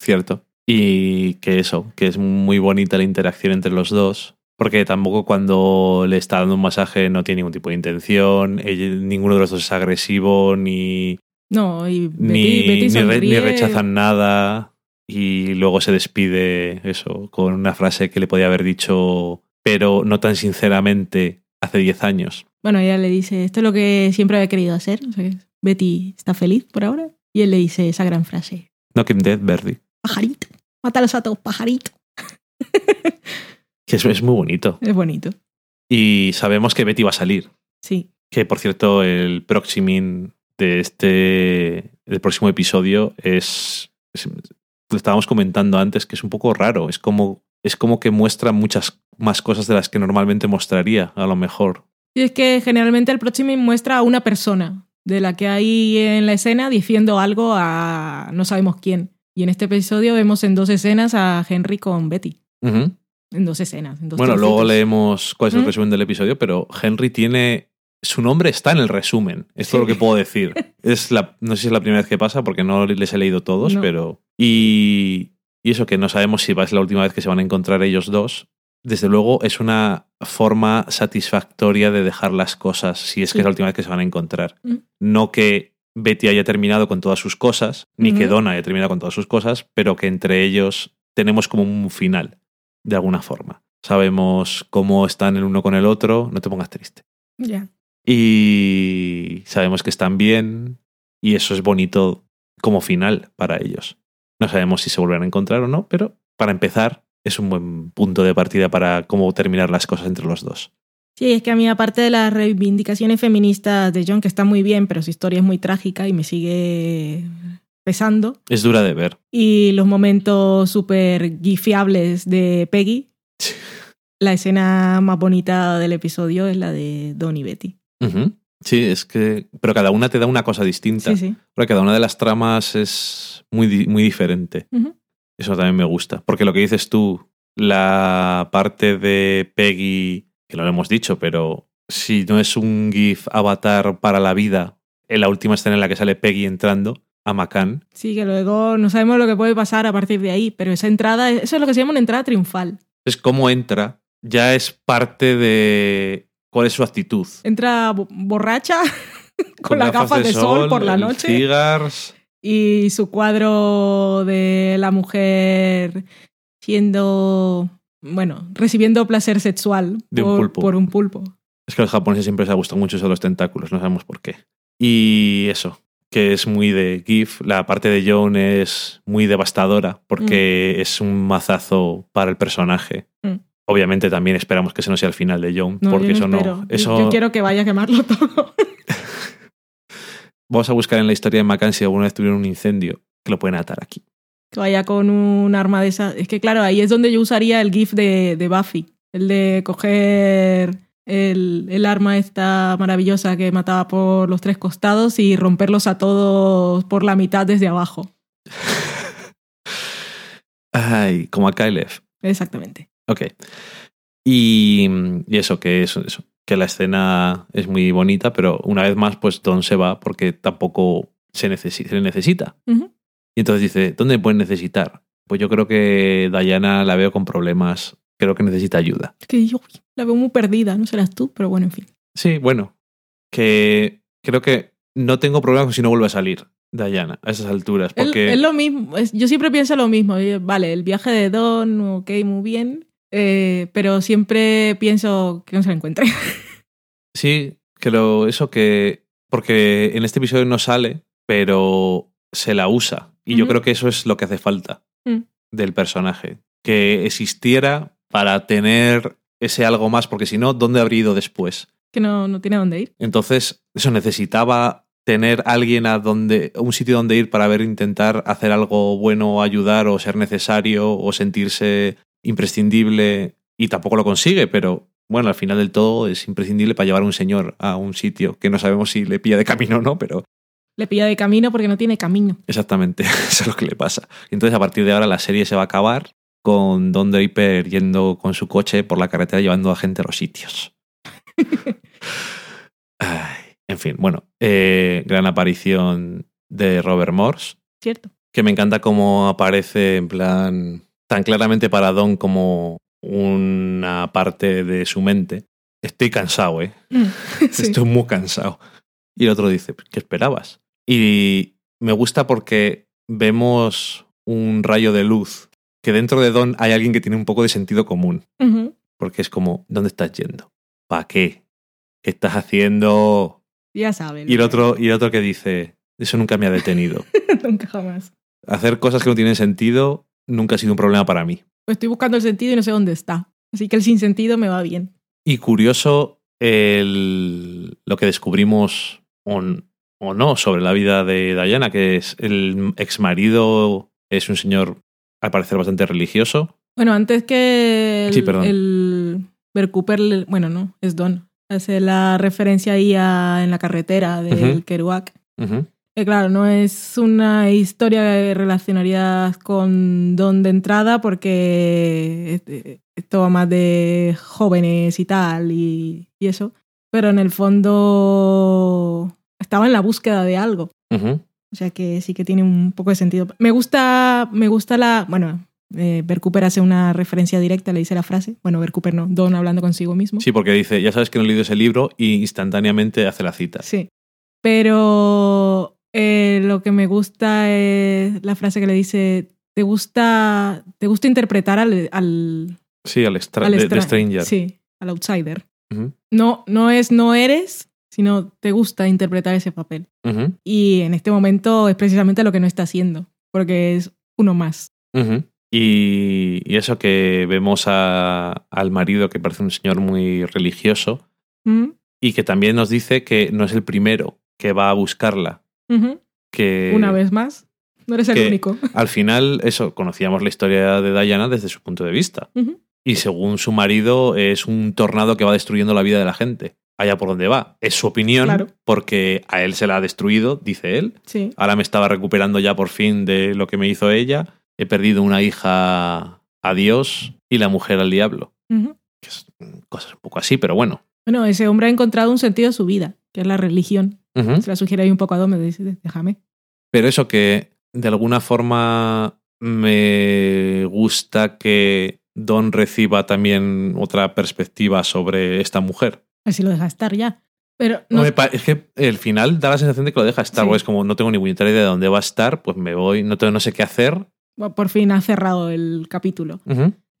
Cierto. Y que eso, que es muy bonita la interacción entre los dos. Porque tampoco cuando le está dando un masaje no tiene ningún tipo de intención, ella- ninguno de los dos es agresivo, ni, No, y Betty, ni, Betty ni re- ni sonríe. rechazan nada. Y luego se despide, eso, con una frase que le podía haber dicho, pero no tan sinceramente, hace 10 años. Bueno, ella le dice, esto es lo que siempre había querido hacer. O sea, que Betty está feliz por ahora. Y él le dice esa gran frase, Knock him dead, Verdi. pajarito, mátalos a todos, pajarito. Que eso es muy bonito. Es bonito, Y sabemos que Betty va a salir. sí. Que por cierto, el próximo de este. El próximo episodio es. es- lo estábamos comentando antes que es un poco raro. Es como. Es como que muestra muchas más cosas de las que normalmente mostraría, a lo mejor. Y es que generalmente el próximo muestra a una persona de la que hay en la escena diciendo algo a no sabemos quién. Y en este episodio vemos en dos escenas a Henry con Betty. Ujú. En dos escenas. En dos Bueno, luego leemos cuál es el ¿Mm? resumen del episodio, pero Henry tiene. Su nombre está en el resumen. Es todo lo que puedo decir. Es la, no sé si es la primera vez que pasa porque no les he leído todos, No. pero. Y, y eso que no sabemos si va a ser la última vez que se van a encontrar ellos dos. Desde luego es una forma satisfactoria de dejar las cosas si es que Sí. es la última vez que se van a encontrar. Mm. No que Betty haya terminado con todas sus cosas, ni que. Donna haya terminado con todas sus cosas, pero que entre ellos tenemos como un final, de alguna forma. Sabemos cómo están el uno con el otro, no te pongas triste. Ya. Y sabemos que están bien, y eso es bonito como final para ellos. No sabemos si se volverán a encontrar o no, pero para empezar es un buen punto de partida para cómo terminar las cosas entre los dos. Sí, es que a mí, aparte de las reivindicaciones feministas de John, que está muy bien, pero su historia es muy trágica y me sigue pesando, Es dura de ver. y los momentos súper gifiables de Peggy, la escena más bonita del episodio es la de Don y Betty. Sí, es que. Pero cada una te da una cosa distinta. Sí, sí. Porque cada una de las tramas es muy, muy diferente. Eso también me gusta. Porque lo que dices tú, la parte de Peggy, que no lo hemos dicho, pero si no es un GIF avatar para la vida, en la última escena en la que sale Peggy entrando a Macan, Sí, que luego no sabemos lo que puede pasar a partir de ahí, pero esa entrada, eso es lo que se llama una entrada triunfal. es cómo entra, ya es parte de cuál es su actitud. Entra bo- borracha, con, las gafas de sol, por la noche. cigars. y su cuadro de la mujer siendo, bueno, recibiendo placer sexual De un por, pulpo. por un pulpo. Es que a los japoneses siempre les ha gustado mucho eso de los tentáculos, no sabemos por qué. Y eso, que es muy de GIF. La parte de Joan es muy devastadora porque es un mazazo para el personaje. Mm. Obviamente también esperamos que ese no sea el final de Joan, No, porque yo eso no Eso Yo quiero que vaya a quemarlo todo. vamos a buscar en la historia de Macan si alguna vez tuvieron un incendio, que lo pueden atar aquí. que vaya con un arma de esa. Es que claro, ahí es donde yo usaría el GIF de, de Buffy. El de coger el, el arma esta maravillosa que mataba por los tres costados y romperlos a todos por la mitad desde abajo. Ay, como a Kylef. Exactamente. Ok. Y, y eso, que eso, eso, que la escena es muy bonita, pero una vez más, pues Don se va porque tampoco se, necesi- se le necesita. Y entonces dice, ¿dónde me pueden necesitar? Pues yo creo que Diana la veo con problemas, creo que necesita ayuda. Es que yo la veo muy perdida, no serás tú, pero bueno, en fin. Sí, bueno, que creo que no tengo problemas si no vuelve a salir Diana a esas alturas, Es- porque Es, lo mismo, es- yo siempre pienso lo mismo. eh, Vale, el viaje de Don, ok, muy bien, eh, pero siempre pienso que no se la encuentre. sí, que lo, eso que, porque en este episodio no sale, pero se la usa. Y yo creo que eso es lo que hace falta Mm. del personaje, que existiera para tener ese algo más, porque si no, ¿dónde habría ido después? que no, no tiene a dónde ir. Entonces, eso necesitaba tener alguien a donde, un sitio donde ir para ver, intentar hacer algo bueno, o ayudar, o ser necesario, o sentirse imprescindible, y tampoco lo consigue, pero bueno, al final del todo es imprescindible para llevar a un señor a un sitio que no sabemos si le pilla de camino o no, pero Le pilla de camino porque no tiene camino. exactamente eso es lo que le pasa. Entonces, a partir de ahora, la serie se va a acabar con Don Draper yendo con su coche por la carretera llevando a gente a los sitios. Ay, en fin, bueno, eh, gran aparición de Robert Morse, ¿Cierto? que me encanta cómo aparece en plan tan claramente para Don como una parte de su mente. Estoy cansado, ¿eh? Sí. Estoy muy cansado. Y el otro dice, ¿qué esperabas? Y me gusta porque vemos un rayo de luz, que dentro de Don hay alguien que tiene un poco de sentido común, porque es como, ¿dónde estás yendo? ¿Para qué? ¿Qué estás haciendo? Ya sabe. Y el otro, y el otro que dice, eso nunca me ha detenido. Nunca jamás. Hacer cosas que no tienen sentido nunca ha sido un problema para mí. Estoy buscando el sentido y no sé dónde está. Así que el sinsentido me va bien. Y curioso el, lo que descubrimos o, o no sobre la vida de Diana, que es el ex marido es un señor al parecer bastante religioso. Bueno, antes que el, Sí, perdón. el Ver Cooper, bueno, no, es Don. Hace la referencia ahí a, en la carretera del. Kerouac. Eh, claro, no es una historia que relacionarías con Don de entrada porque este, esto va más de jóvenes y tal y, y eso. Pero en el fondo estaba en la búsqueda de algo. O sea que sí que tiene un poco de sentido. Me gusta, me gusta la. Bueno, eh, Ver Cooper hace una referencia directa, le dice la frase. Bueno, Ver Cooper no, Don hablando consigo mismo. Sí, porque dice, ya sabes que no he leído ese libro y instantáneamente hace la cita. Sí. Pero eh, lo que me gusta es la frase que le dice: ¿Te gusta, te gusta interpretar al, al, Sí, al, extra- al de, de extra- Stranger. Sí, al outsider. No, no es no eres, sino te gusta interpretar ese papel. Y en este momento es precisamente lo que no está haciendo, porque es uno más. Y, y eso que vemos a- al marido que parece un señor muy religioso y que también nos dice que no es el primero que va a buscarla. Que Una vez más, no eres el único. Al final, eso, conocíamos la historia de Diana desde su punto de vista. Y según su marido, es un tornado que va destruyendo la vida de la gente. Allá por donde va. Es su opinión, Claro. porque a él se la ha destruido, dice él. Sí. Ahora me estaba recuperando ya por fin de lo que me hizo ella. He perdido una hija a Dios y la mujer al diablo. Cosas un poco así, pero bueno. Bueno, ese hombre ha encontrado un sentido a su vida, que es la religión. Se la sugiere ahí un poco a Dome, dice, déjame. Pero eso que de alguna forma me gusta que Don reciba también otra perspectiva sobre esta mujer. A ver si lo deja estar ya. Pero No es que el final da la sensación de que lo deja estar, Sí. es como no tengo ni puñetera idea de dónde va a estar, pues me voy, no, tengo, no sé qué hacer. por fin ha cerrado el capítulo.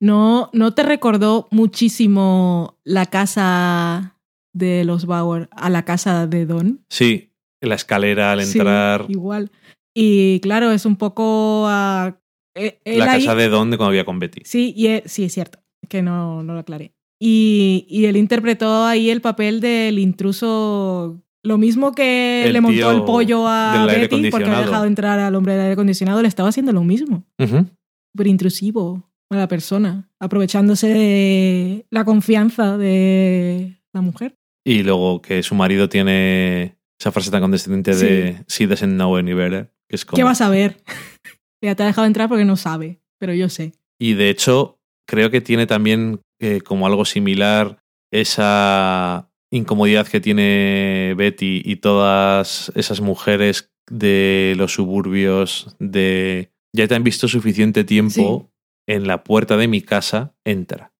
¿No, ¿No te recordó muchísimo la casa de los Bauer a la casa de Don? Sí, la escalera al Sí, entrar, igual. Y claro, es un poco a... él la ahí- casa de Don de cuando había con Betty. Sí, y e- sí, es cierto, que no, no lo aclaré. Y, y él interpretó ahí el papel del intruso, lo mismo que El le montó el pollo a Betty porque había dejado entrar al hombre del aire acondicionado, le estaba haciendo lo mismo, Ujú. súper intrusivo a la persona, aprovechándose de la confianza de, la mujer. Y luego que su marido tiene esa frase tan condescendiente de She doesn't know any better. Que es como... ¿Qué vas a ver? ya te ha dejado entrar porque no sabe, pero yo sé. Y de hecho, creo que tiene también eh, como algo similar esa incomodidad que tiene Betty y todas esas mujeres de los suburbios de ya te han visto suficiente tiempo en la puerta de mi casa, entra.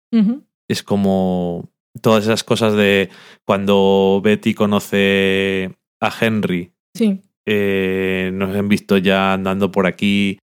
Es como todas esas cosas de cuando Betty conoce a Henry, Sí, eh, nos han visto ya andando por aquí.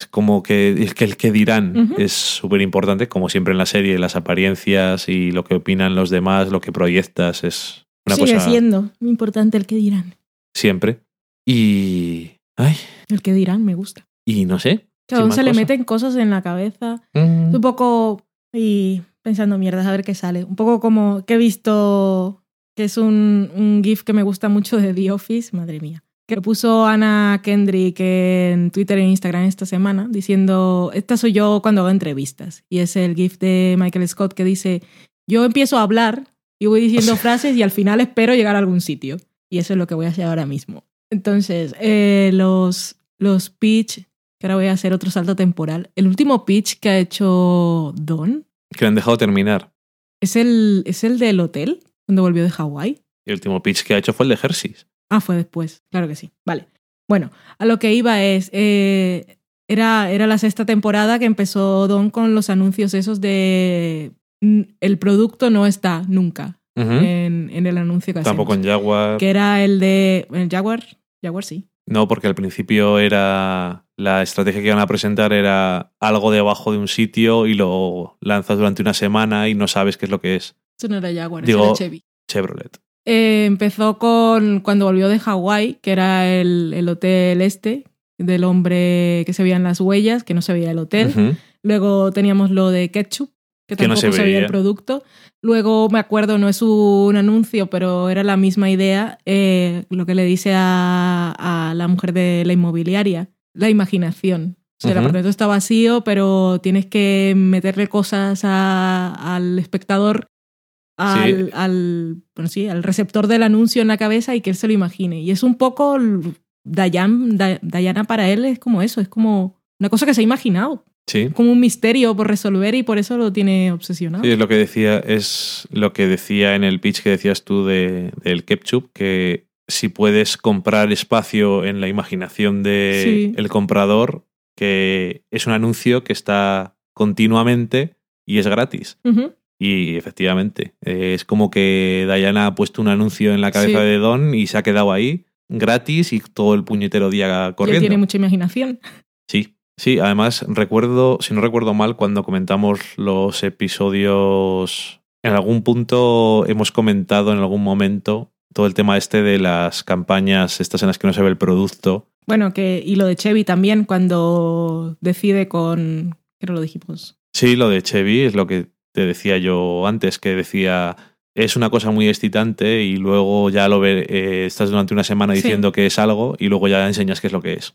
Es como que es que el que dirán es súper importante, como siempre en la serie, las apariencias y lo que opinan los demás, lo que proyectas es una sigue cosa siendo importante el que dirán. siempre. Y. Ay, El que dirán me gusta. y no sé. Más se le meten cosas en la cabeza. Mm, Un poco y pensando mierdas a ver qué sale. Un poco como que he visto que es un, un GIF que me gusta mucho de The Office, madre mía. Que lo puso Ana Kendrick en Twitter e Instagram esta semana diciendo, esta soy yo cuando hago entrevistas. Y es el GIF de Michael Scott que dice, yo empiezo a hablar y voy diciendo frases y al final espero llegar a algún sitio. Y eso es lo que voy a hacer ahora mismo. Entonces, eh, los, los pitch, que ahora voy a hacer otro salto temporal. El último pitch que ha hecho Don Que le han dejado terminar. es el, es el del hotel, cuando volvió de Hawái. El último pitch que ha hecho fue el de Hershey's. Ah, fue después, claro que sí. Vale. Bueno, a lo que iba es, eh, era, era la sexta temporada que empezó Don con los anuncios esos de el producto no está nunca en, en el anuncio que Tampoco hacemos. en Jaguar. Que era el de el Jaguar. Jaguar sí. No, porque al principio era. La estrategia que iban a presentar era algo debajo de un sitio y lo lanzas durante una semana y no sabes qué es lo que es. Eso no era Jaguar, Digo- eso era Chevy. Chevrolet. Eh, empezó con cuando volvió de Hawái, que era el, el hotel este, del hombre que se veían las huellas, que no se veía el hotel. Luego teníamos lo de ketchup, que Que no tampoco se se, veía el producto. Luego me acuerdo, no es un anuncio, pero era la misma idea, eh, lo que le dice a, a la mujer de la inmobiliaria, la imaginación. O sea, el apartamento está vacío, pero tienes que meterle cosas a- al espectador, al, Sí. al, bueno, sí, al receptor del anuncio en la cabeza y que él se lo imagine. Y es un poco, Dayan, Da- Dayana para él es como eso, es como una cosa que se ha imaginado Sí. como un misterio por resolver y por eso lo tiene obsesionado. Sí, es lo que decía, es lo que decía en el pitch que decías tú de, del ketchup, que si puedes comprar espacio en la imaginación del Sí. el comprador, que es un anuncio que está continuamente y es gratis. Y efectivamente, eh, es como que Diana ha puesto un anuncio en la cabeza Sí. de Don y se ha quedado ahí gratis y todo el puñetero día corriendo. tiene mucha imaginación. Sí, sí, además recuerdo, si no recuerdo mal, cuando comentamos los episodios, en algún punto hemos comentado en algún momento todo el tema este de las campañas, estas en las que no se ve el producto. Bueno, que, y lo de Chevy también, cuando decide con. Creo lo dijimos. Sí, lo de Chevy es lo que te decía yo antes, que decía, es una cosa muy excitante y luego ya lo ve, eh, estás durante una semana Sí. diciendo que es algo y luego ya enseñas qué es lo que es.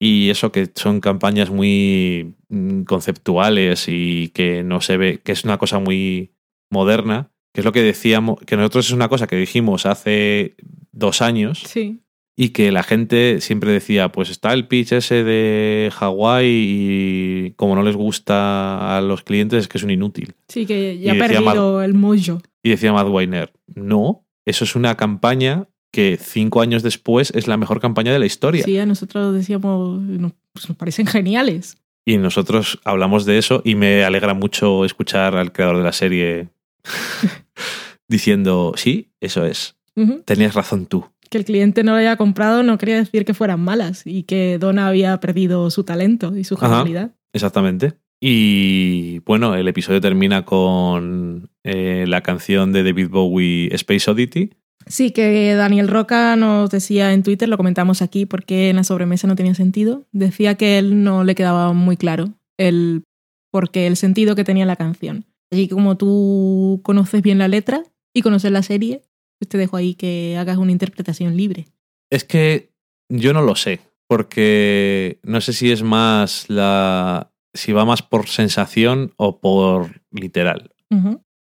Y eso que son campañas muy mm, conceptuales y que no se ve, que es una cosa muy moderna, que es lo que decíamos, que nosotros es una cosa que dijimos hace dos años Sí. y que la gente siempre decía, pues está el pitch ese de Hawái y como no les gusta a los clientes es que es un inútil. Sí, que ya ha perdido el mojo. Y decía Matt Weiner, no, eso es una campaña que cinco años después es la mejor campaña de la historia. Sí, a nosotros decíamos. Nos, pues nos parecen geniales. Y nosotros hablamos de eso y me alegra mucho escuchar al creador de la serie diciendo, sí, eso es, tenías razón tú. Que el cliente no lo haya comprado no quería decir que fueran malas y que Donna había perdido su talento y su genialidad. Exactamente. Y bueno, el episodio termina con eh, la canción de David Bowie, Space Oddity. Sí, que Daniel Roca nos decía en Twitter, lo comentamos aquí porque en la sobremesa no tenía sentido. Decía que él no le quedaba muy claro el porque el sentido que tenía la canción. Así que como tú conoces bien la letra y conoces la serie, pues te dejo ahí que hagas una interpretación libre. Es que yo no lo sé, porque no sé si es más la... si va más por sensación o por literal.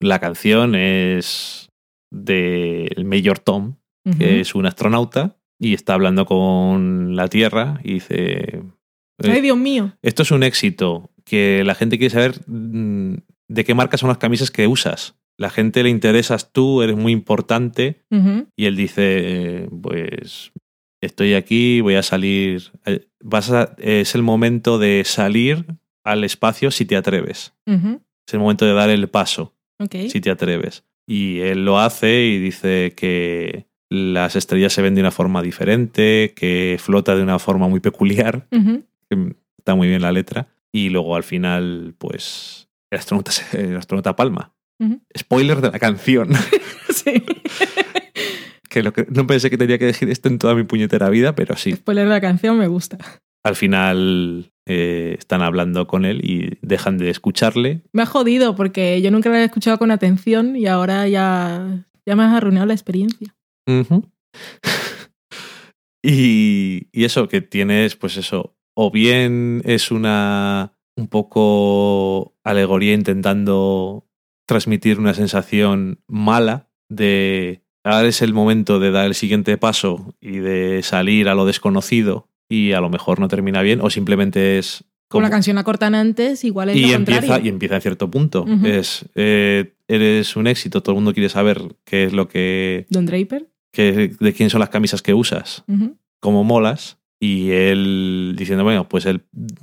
La canción es del Mayor Tom, que es un astronauta, y está hablando con la Tierra y dice... Ay, Dios mío. Esto es un éxito, que la gente quiere saber mm, de qué marca son las camisas que usas. La gente le interesas tú, eres muy importante. Y él dice, eh, pues estoy aquí, voy a salir. eh, Vas a- es el momento de salir al espacio si te atreves. Es el momento de dar el paso si te atreves. Y él lo hace y dice que las estrellas se ven de una forma diferente, que flota de una forma muy peculiar está muy bien la letra. Y luego al final, pues, el astronauta, el astronauta palma. Spoiler de la canción, Sí. que, lo que no pensé que tenía que decir esto en toda mi puñetera vida, pero sí. Spoiler de la canción me gusta. Al final eh, están hablando con él y dejan de escucharle. Me ha jodido porque yo nunca la he escuchado con atención y ahora ya, ya me has arruinado la experiencia. Y eso, que tienes, pues eso, o bien es una un poco alegoría intentando transmitir una sensación mala de ahora es el momento de dar el siguiente paso y de salir a lo desconocido y a lo mejor no termina bien o simplemente es Como la como- canción la cortan antes, igual es y lo empieza contrario. y empieza en cierto punto es eh, eres un éxito todo el mundo quiere saber qué es lo que, Don Draper. que de quién son las camisas que usas Ujú. cómo molas y él diciendo, bueno, pues él,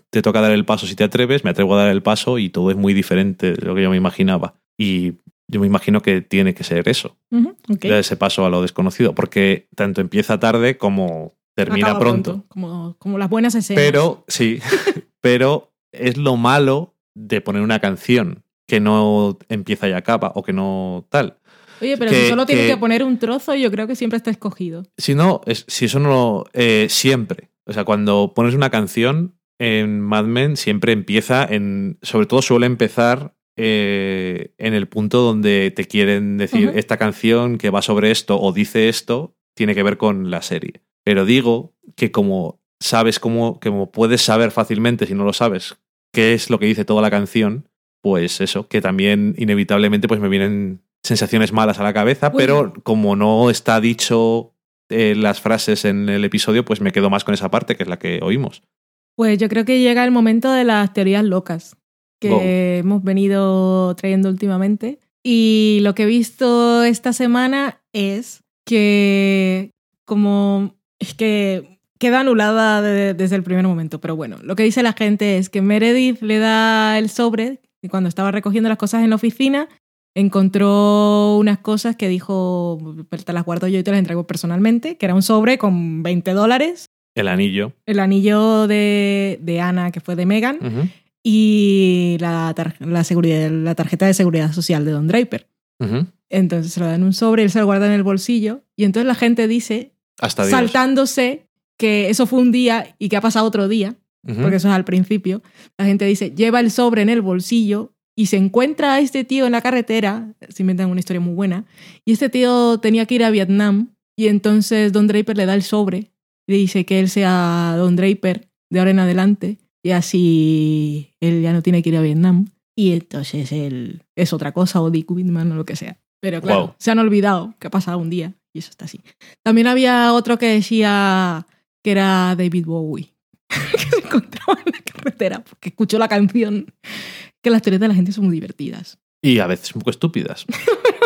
te toca dar el paso si te atreves, me atrevo a dar el paso y todo es muy diferente de lo que yo me imaginaba. Y yo me imagino que tiene que ser eso, dar ese paso a lo desconocido, porque tanto empieza tarde como termina Acaba pronto. Como, como las buenas escenas. Pero, sí, pero es lo malo de poner una canción que no empieza y acaba o que no tal. Oye, pero que- si solo tienes que- que poner un trozo, yo creo que siempre está escogido. Si no, es, si eso no. eh, siempre. O sea, cuando pones una canción en Mad Men, siempre empieza en. Sobre todo suele empezar eh, en el punto donde te quieren decir esta canción que va sobre esto o dice esto, tiene que ver con la serie. Pero digo que como sabes cómo. como puedes saber fácilmente, si no lo sabes, qué es lo que dice toda la canción, pues eso, que también inevitablemente pues me vienen sensaciones malas a la cabeza, Uy. pero como no está dicho eh, las frases en el episodio, pues me quedo más con esa parte, que es la que oímos. Pues yo creo que llega el momento de las teorías locas que Go. hemos venido trayendo últimamente. Y lo que he visto esta semana es que como es que queda anulada de- desde el primer momento, pero bueno, lo que dice la gente es que Meredith le da el sobre y cuando estaba recogiendo las cosas en la oficina encontró unas cosas que dijo, "Pues te las guardo yo y te las entrego personalmente, que era un sobre con 20 dólares El anillo. el anillo de, de Ana, que fue de Megan, y la, la, seguridad, la tarjeta de seguridad social de Don Draper. Entonces se lo dan un sobre, él se lo guarda en el bolsillo, y entonces la gente dice, Hasta saltándose, que eso fue un día y que ha pasado otro día, porque eso es al principio. La gente dice, lleva el sobre en el bolsillo y se encuentra a este tío en la carretera, se inventan una historia muy buena, y este tío tenía que ir a Vietnam, y entonces Don Draper le da el sobre y le dice que él sea Don Draper de ahora en adelante, y así él ya no tiene que ir a Vietnam, y entonces él es otra cosa, o Dick Whitman o lo que sea. Pero claro, Wow. se han olvidado que ha pasado un día, y eso está así. También había otro que decía que era David Bowie, que se encontraba en la carretera porque escuchó la canción. Que las teorías de la gente son muy divertidas. Y a veces un poco estúpidas.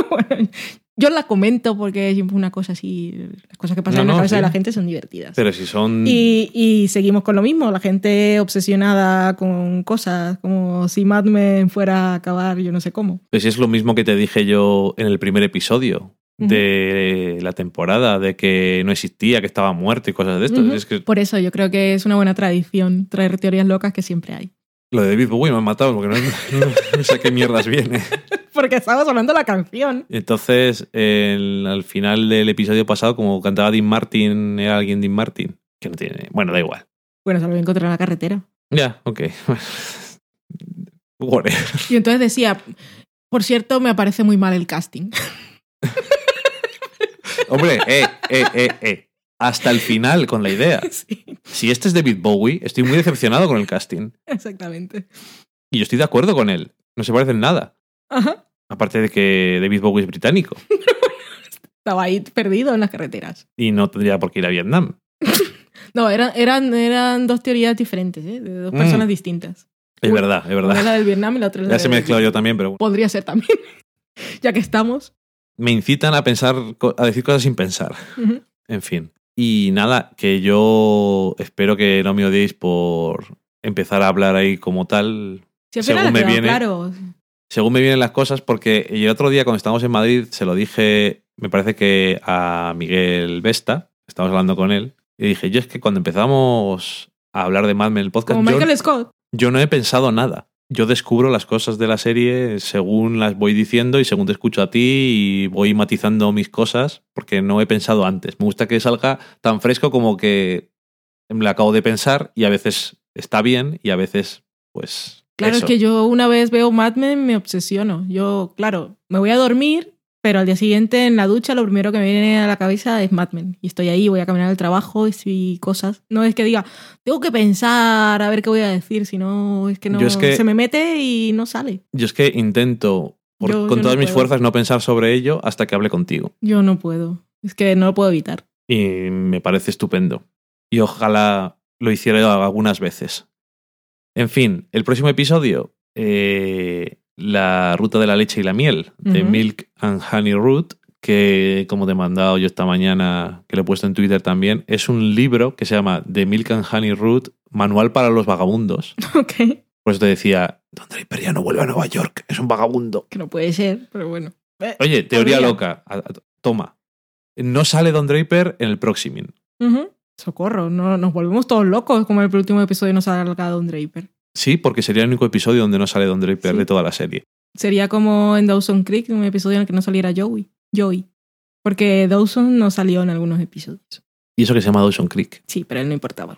Bueno, yo la comento porque siempre es una cosa así, las cosas que pasan No, en la no, cabeza sí. de la gente son divertidas. Pero si son. Y, y seguimos con lo mismo, la gente obsesionada con cosas, como si Mad Men fuera a acabar yo no sé cómo. Pues es lo mismo que te dije yo en el primer episodio de la temporada, de que no existía, que estaba muerto y cosas de esto. Es que Por eso yo creo que es una buena tradición traer teorías locas que siempre hay. Lo de David Bowie me ha matado porque no, no- no sé qué mierdas viene. Porque estabas hablando de la canción. Entonces, el- al final del episodio pasado, como cantaba Dean Martin, era alguien Dean Martin. Que no tiene. Bueno, da igual. Bueno, se lo voy a encontrar en la carretera. Ya, ok. Whatever. Y entonces decía, por cierto, me parece muy mal el casting. Hombre, eh, eh, eh, eh. Hasta el final con la idea. sí, Si este es David Bowie, estoy muy decepcionado con el casting. exactamente. Y yo estoy de acuerdo con él. No se parece en nada. Ajá. Aparte de que David Bowie es británico. Estaba ahí perdido en las carreteras. Y no tendría por qué ir a Vietnam. No, eran, eran, eran dos teorías diferentes, ¿eh? de dos Mm. personas distintas. Es Una- verdad, es Una es verdad. la del Vietnam y la otra es la Ya se del- me he mezclado yo también, pero Podría ser también. ya que estamos. me incitan a pensar, a decir cosas sin pensar. En fin. Y nada, que yo espero que no me odiéis por empezar a hablar ahí como tal, Si al Según me viene- claro. según me vienen las cosas, porque el otro día cuando estábamos en Madrid se lo dije, me parece que a Miguel Vesta, estábamos hablando con él, y dije, yo es que cuando empezamos a hablar de Mad Men en el podcast, Como yo, Michael Scott. yo no he pensado nada. Yo descubro las cosas de la serie según las voy diciendo y según te escucho a ti y voy matizando mis cosas porque no he pensado antes. Me gusta que salga tan fresco como que me lo acabo de pensar y a veces está bien y a veces pues... Claro, eso. es que yo una vez veo Mad Men me obsesiono. Yo, claro, me voy a dormir, pero al día siguiente en la ducha lo primero que me viene a la cabeza es Mad Men. Y estoy ahí, voy a caminar al trabajo y cosas. No es que diga, tengo que pensar a ver qué voy a decir, sino es que no Yo es que- se me mete y no sale. Yo es que intento por- Yo- con yo todas no mis puedo. fuerzas no pensar sobre ello hasta que hable contigo. Yo no puedo. Es que no lo puedo evitar. Y me parece estupendo. Y ojalá lo hiciera algunas veces. En fin, el próximo episodio, eh, la ruta de la leche y la miel, de. Milk and Honey Route, que como te he mandado yo esta mañana, que lo he puesto en Twitter también, es un libro que se llama The Milk and Honey Route, Manual para los Vagabundos. ok. Por eso te decía, Don Draper ya no vuelve a Nueva York, es un vagabundo. Que no puede ser, pero bueno. Eh, Oye, teoría loca. Toma. No sale Don Draper en el próximo. ujú. Socorro, no, nos volvemos todos locos como en el último episodio no salga Don Draper. Sí, porque sería el único episodio donde no sale Don Draper Sí. de toda la serie. Sería como en Dawson Creek, un episodio en el que no saliera Joey. Joey. Porque Dawson no salió en algunos episodios. Y eso que se llama Dawson Creek. Sí, pero él no importaba.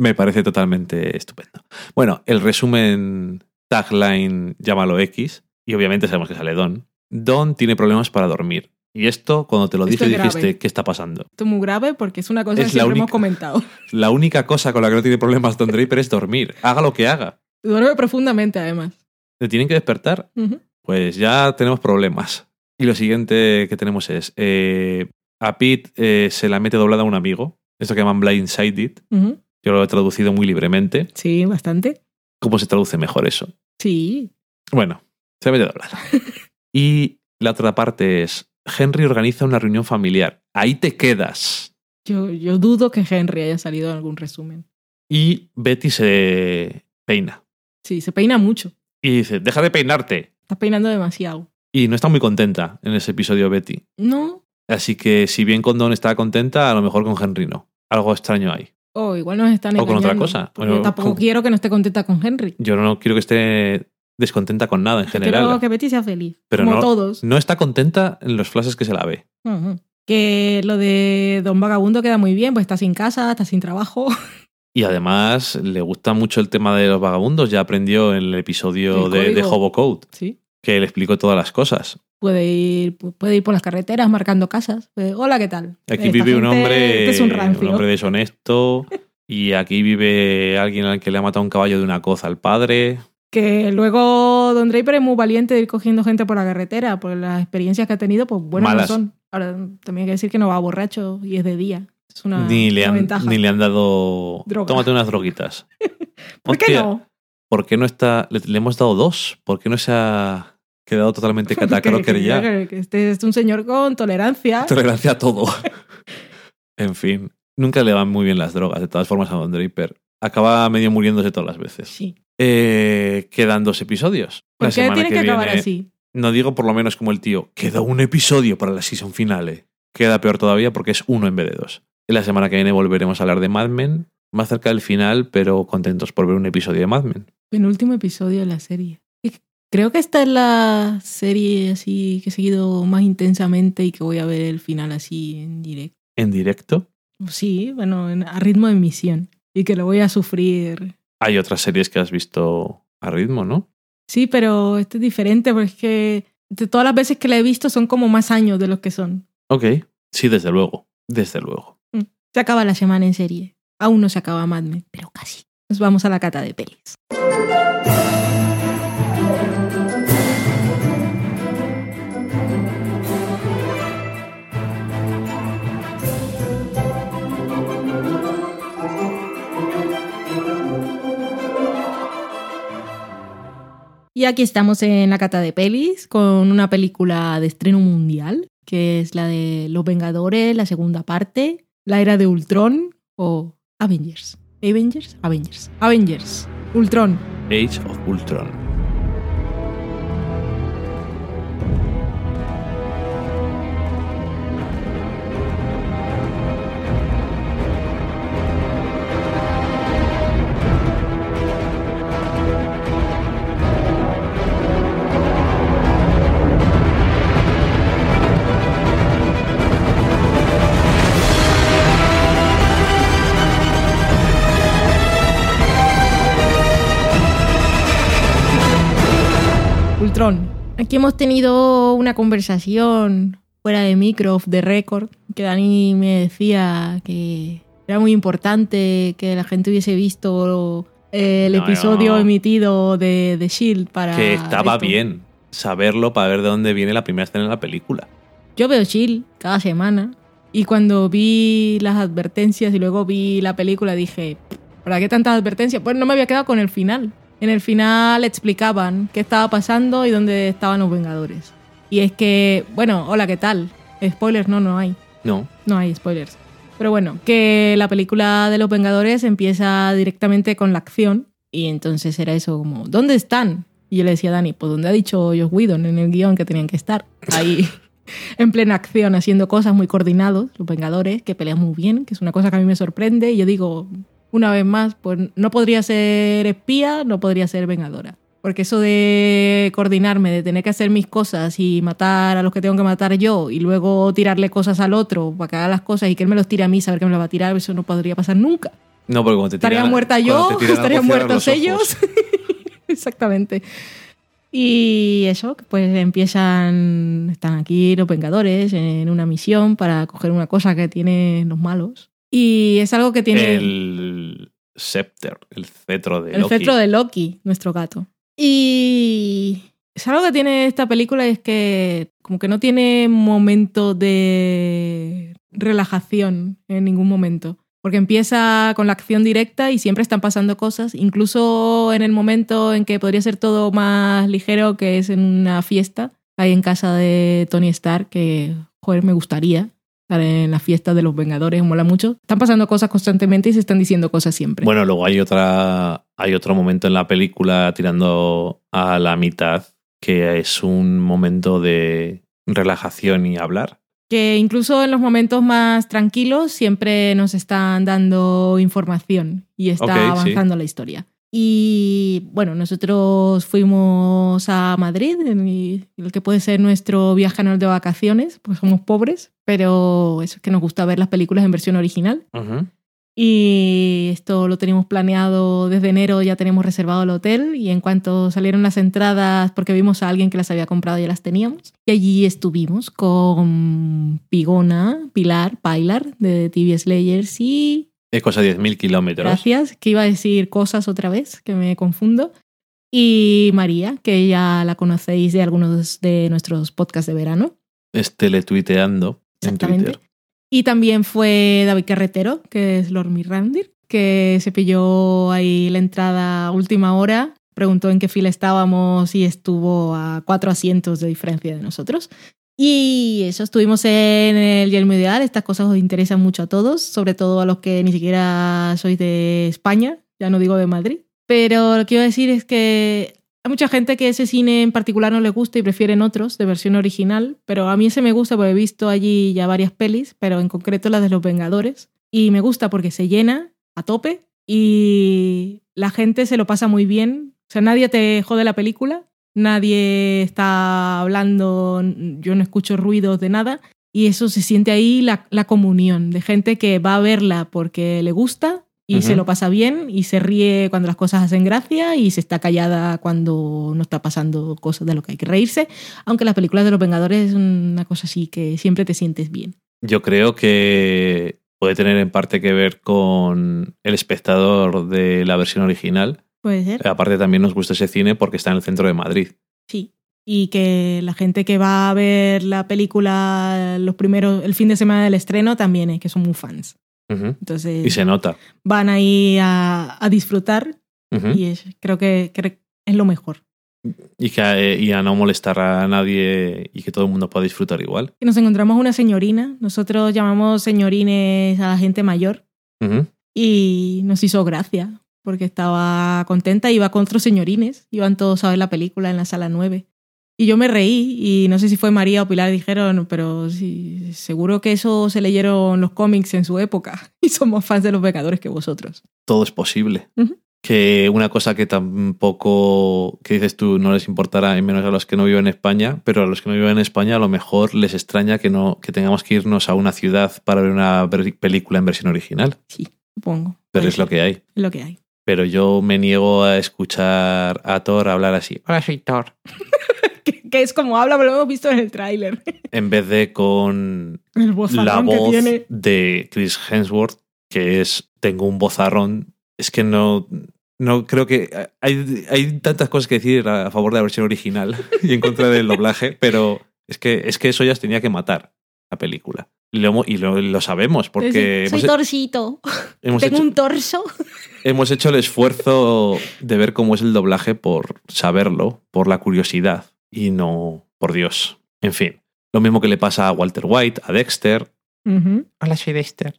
Me parece totalmente estupendo. Bueno, el resumen tagline, llámalo X, y obviamente sabemos que sale Don. Don tiene problemas para dormir. Y esto, cuando te lo dije, dijiste. ¿qué está pasando? Esto es muy grave porque es una cosa Es que la siempre hemos comentado. La única cosa con la que no tiene problemas Don Draper es dormir. Haga lo que haga. Duerme profundamente, además. ¿Le tienen que despertar? Pues ya tenemos problemas. Y lo siguiente que tenemos es, eh, a Pete eh, se la mete doblada a un amigo. Esto que llaman blindsided. Ujú. Yo lo he traducido muy libremente. Sí, bastante. ¿Cómo se traduce mejor eso? Sí. Bueno, se mete doblada. y la otra parte es, Henry organiza una reunión familiar. Ahí te quedas. Yo, yo dudo que Henry haya salido en algún resumen. Y Betty se peina. Sí, se peina mucho. Y dice, deja de peinarte. Estás peinando demasiado. Y no está muy contenta en ese episodio Betty. No. Así que si bien con Don está contenta, a lo mejor con Henry no. Algo extraño hay. O igual nos están O con otra engañando, cosa. Bueno, tampoco con- quiero que no esté contenta con Henry. Yo no quiero que esté descontenta con nada en general. Quiero que Betty sea feliz. Pero como no- todos. No está contenta en los flashes que se la ve. Que lo de Don Vagabundo queda muy bien, pues está sin casa, está sin trabajo. Y además le gusta mucho el tema de los vagabundos. Ya aprendió en el episodio El de. Hobo Code, Sí. que le explicó todas las cosas. Puede ir, puede ir por las carreteras marcando casas. Hola, ¿qué tal? Aquí Esta vive un hombre, es un rancio. hombre deshonesto. Y aquí vive alguien al que le ha matado un caballo de una coza al padre. Que luego Don Draper es muy valiente de ir cogiendo gente por la carretera, por las experiencias que ha tenido, pues buenas Malas. no son. Ahora, también hay que decir que no va borracho y es de día. Es una, ni, le una han, ventaja. ni le han dado... Droga. Tómate unas droguitas. ¿Por qué no? ¿Por qué no está...? Le, le hemos dado dos. ¿Por qué no se ha quedado totalmente catacroker ya? que Este es un señor con tolerancia. Tolerancia a todo. en fin, nunca le van muy bien las drogas, de todas formas, a Don Draper. Acaba medio muriéndose todas las veces. Sí. Eh, quedan dos episodios. ¿Por qué tiene que, acabar viene- así? No digo por lo menos como el tío, queda un episodio para la season finale. Queda peor todavía porque es uno en vez de dos. La semana que viene volveremos a hablar de Mad Men, más cerca del final, pero contentos por ver un episodio de Mad Men. Penúltimo episodio de la serie. Creo que esta es la serie así que he seguido más intensamente y que voy a ver el final así en directo. En directo. Sí, bueno, en- a ritmo de emisión. Y que lo voy a sufrir. Hay otras series que has visto a ritmo, ¿no? Sí, pero este es diferente porque es que de todas las veces que la he visto son como más años de los que son. Ok. Sí, desde luego. Desde luego. Se acaba la semana en serie. Aún no se acaba Mad Men, pero casi. Nos vamos a la cata de pelis. Y aquí estamos en la cata de pelis con una película de estreno mundial, que es la de Los Vengadores, la segunda parte, la era de Ultron o Avengers. Avengers, Avengers, Avengers, Ultron. Age of Ultron. Aquí hemos tenido una conversación fuera de micro, de récord, que Dani me decía que era muy importante que la gente hubiese visto eh, el No, episodio no. emitido de, de Shield para. Que estaba esto. bien saberlo para ver de dónde viene la primera escena de la película. Yo veo Shield cada semana y cuando vi las advertencias y luego vi la película dije, ¿para qué tantas advertencias? Pues no me había quedado con el final. En el final explicaban qué estaba pasando y dónde estaban los Vengadores. Y es que, bueno, hola, ¿qué tal? Spoilers, no, no hay. No. No hay spoilers. Pero bueno, que la película de los Vengadores empieza directamente con la acción y entonces era eso como, ¿dónde están? Y yo le decía a Dani, pues ¿dónde ha dicho Joss Whedon en el guion que tenían que estar? Ahí en plena acción, haciendo cosas muy coordinados, los Vengadores, que pelean muy bien, que es una cosa que a mí me sorprende. Y yo digo, una vez más, pues no podría ser espía, no podría ser Vengadora. Porque eso de coordinarme, de tener que hacer mis cosas y matar a los que tengo que matar yo y luego tirarle cosas al otro para que haga las cosas y que él me los tire a mí, saber que me los va a tirar, eso no podría pasar nunca. No, porque cuando te Estaría tiran- muerta yo, te estarían muertos ellos. Exactamente. Y eso, pues empiezan, están aquí los Vengadores en una misión para coger una cosa que tienen los malos. Y es algo que tiene El Scepter, el cetro de el Loki. cetro de Loki, nuestro gato. Y es algo que tiene esta película es que como que no tiene momento de relajación en ningún momento. Porque empieza con la acción directa y siempre están pasando cosas, incluso en el momento en que podría ser todo más ligero, que es en una fiesta, ahí en casa de Tony Stark, que, joder, me gustaría en la fiesta de los Vengadores, mola mucho. Están pasando cosas constantemente y se están diciendo cosas siempre. Bueno, luego hay otra. Hay otro momento en la película tirando a la mitad que es un momento de relajación y hablar. que incluso en los momentos más tranquilos siempre nos están dando información y está sí. avanzando la historia. Y bueno, nosotros fuimos a Madrid, en el que puede ser nuestro viaje anual de vacaciones, pues somos pobres, pero eso es que nos gusta ver las películas en versión original. Y esto lo teníamos planeado desde enero, ya tenemos reservado el hotel y en cuanto salieron las entradas, porque vimos a alguien que las había comprado, ya las teníamos. Y allí estuvimos con Pigona, Pilar, Pilar de TV Slayers y Es cosa de 10.000 kilómetros. gracias, que iba a decir cosas otra vez, que me confundo. Y María, que ya la conocéis de algunos de nuestros podcasts de verano. Es teletuiteando en. Twitter. Y también fue David Carretero, que es Lord Mirrandir, que se pilló ahí la entrada a última hora, preguntó en qué fila estábamos y estuvo a cuatro asientos de diferencia de nosotros. Y eso, estuvimos en el Yelmo Ideal, estas cosas os interesan mucho a todos, sobre todo a los que ni siquiera sois de España, ya no digo de Madrid. Pero lo que quiero decir es que hay mucha gente que ese cine en particular no le gusta y prefieren otros de versión original, pero a mí ese me gusta porque he visto allí ya varias pelis, pero en concreto las de los Vengadores. Y me gusta porque se llena a tope y la gente se lo pasa muy bien. O sea, nadie te jode la película, nadie está hablando, yo no escucho ruidos de nada. Y eso se siente ahí la, la comunión de gente que va a verla porque le gusta y se lo pasa bien y se ríe cuando las cosas hacen gracia y se está callada cuando no está pasando cosas de lo que hay que reírse. Aunque las películas de los Vengadores es una cosa así que siempre te sientes bien. Yo creo que puede tener en parte que ver con el espectador de la versión original. Puede ser. Aparte también nos gusta ese cine porque está en el centro de Madrid. Sí. Y que la gente que va a ver la película los primeros, el fin de semana del estreno también es que son muy fans. Entonces Y se nota. van ahí a, a disfrutar y es- creo que, que es lo mejor. Y, que, eh, y a no molestar a nadie y que todo el mundo pueda disfrutar igual. Y nos encontramos una señorina. Nosotros llamamos señorines a la gente mayor. Y nos hizo gracia. Porque estaba contenta. Iba con otros señorines. Iban todos a ver la película en la sala 9. Y yo me reí. Y no sé si fue María o Pilar. Dijeron, pero sí, seguro que eso se leyeron los cómics en su época. Y somos fans de los Vengadores que vosotros. Todo es posible. Ujú. Que una cosa que tampoco, que dices tú, no les importará, y menos a los que no viven en España, pero a los que no viven en España a lo mejor les extraña que, no, que tengamos que irnos a una ciudad para ver una película en versión original. Sí, supongo. Pero es lo que hay. Es lo que hay. Pero yo me niego a escuchar a Thor hablar así. Hola, soy Thor. Que, que es como habla, pero lo hemos visto en el tráiler. En vez de con El la voz tiene. de Chris Hemsworth, que es tengo un vozarrón. Es que no, no creo que hay, hay tantas cosas que decir a favor de la versión original y en contra del doblaje, pero es que, es que eso ya tenía que matar la película. Y lo, y lo, lo sabemos porque Soy hemos, torcito. hemos Tengo hecho, un torso. hemos hecho el esfuerzo de ver cómo es el doblaje por saberlo, por la curiosidad y no por Dios. En fin, lo mismo que le pasa a Walter White, a Dexter, Ujú. Hola, soy Dexter.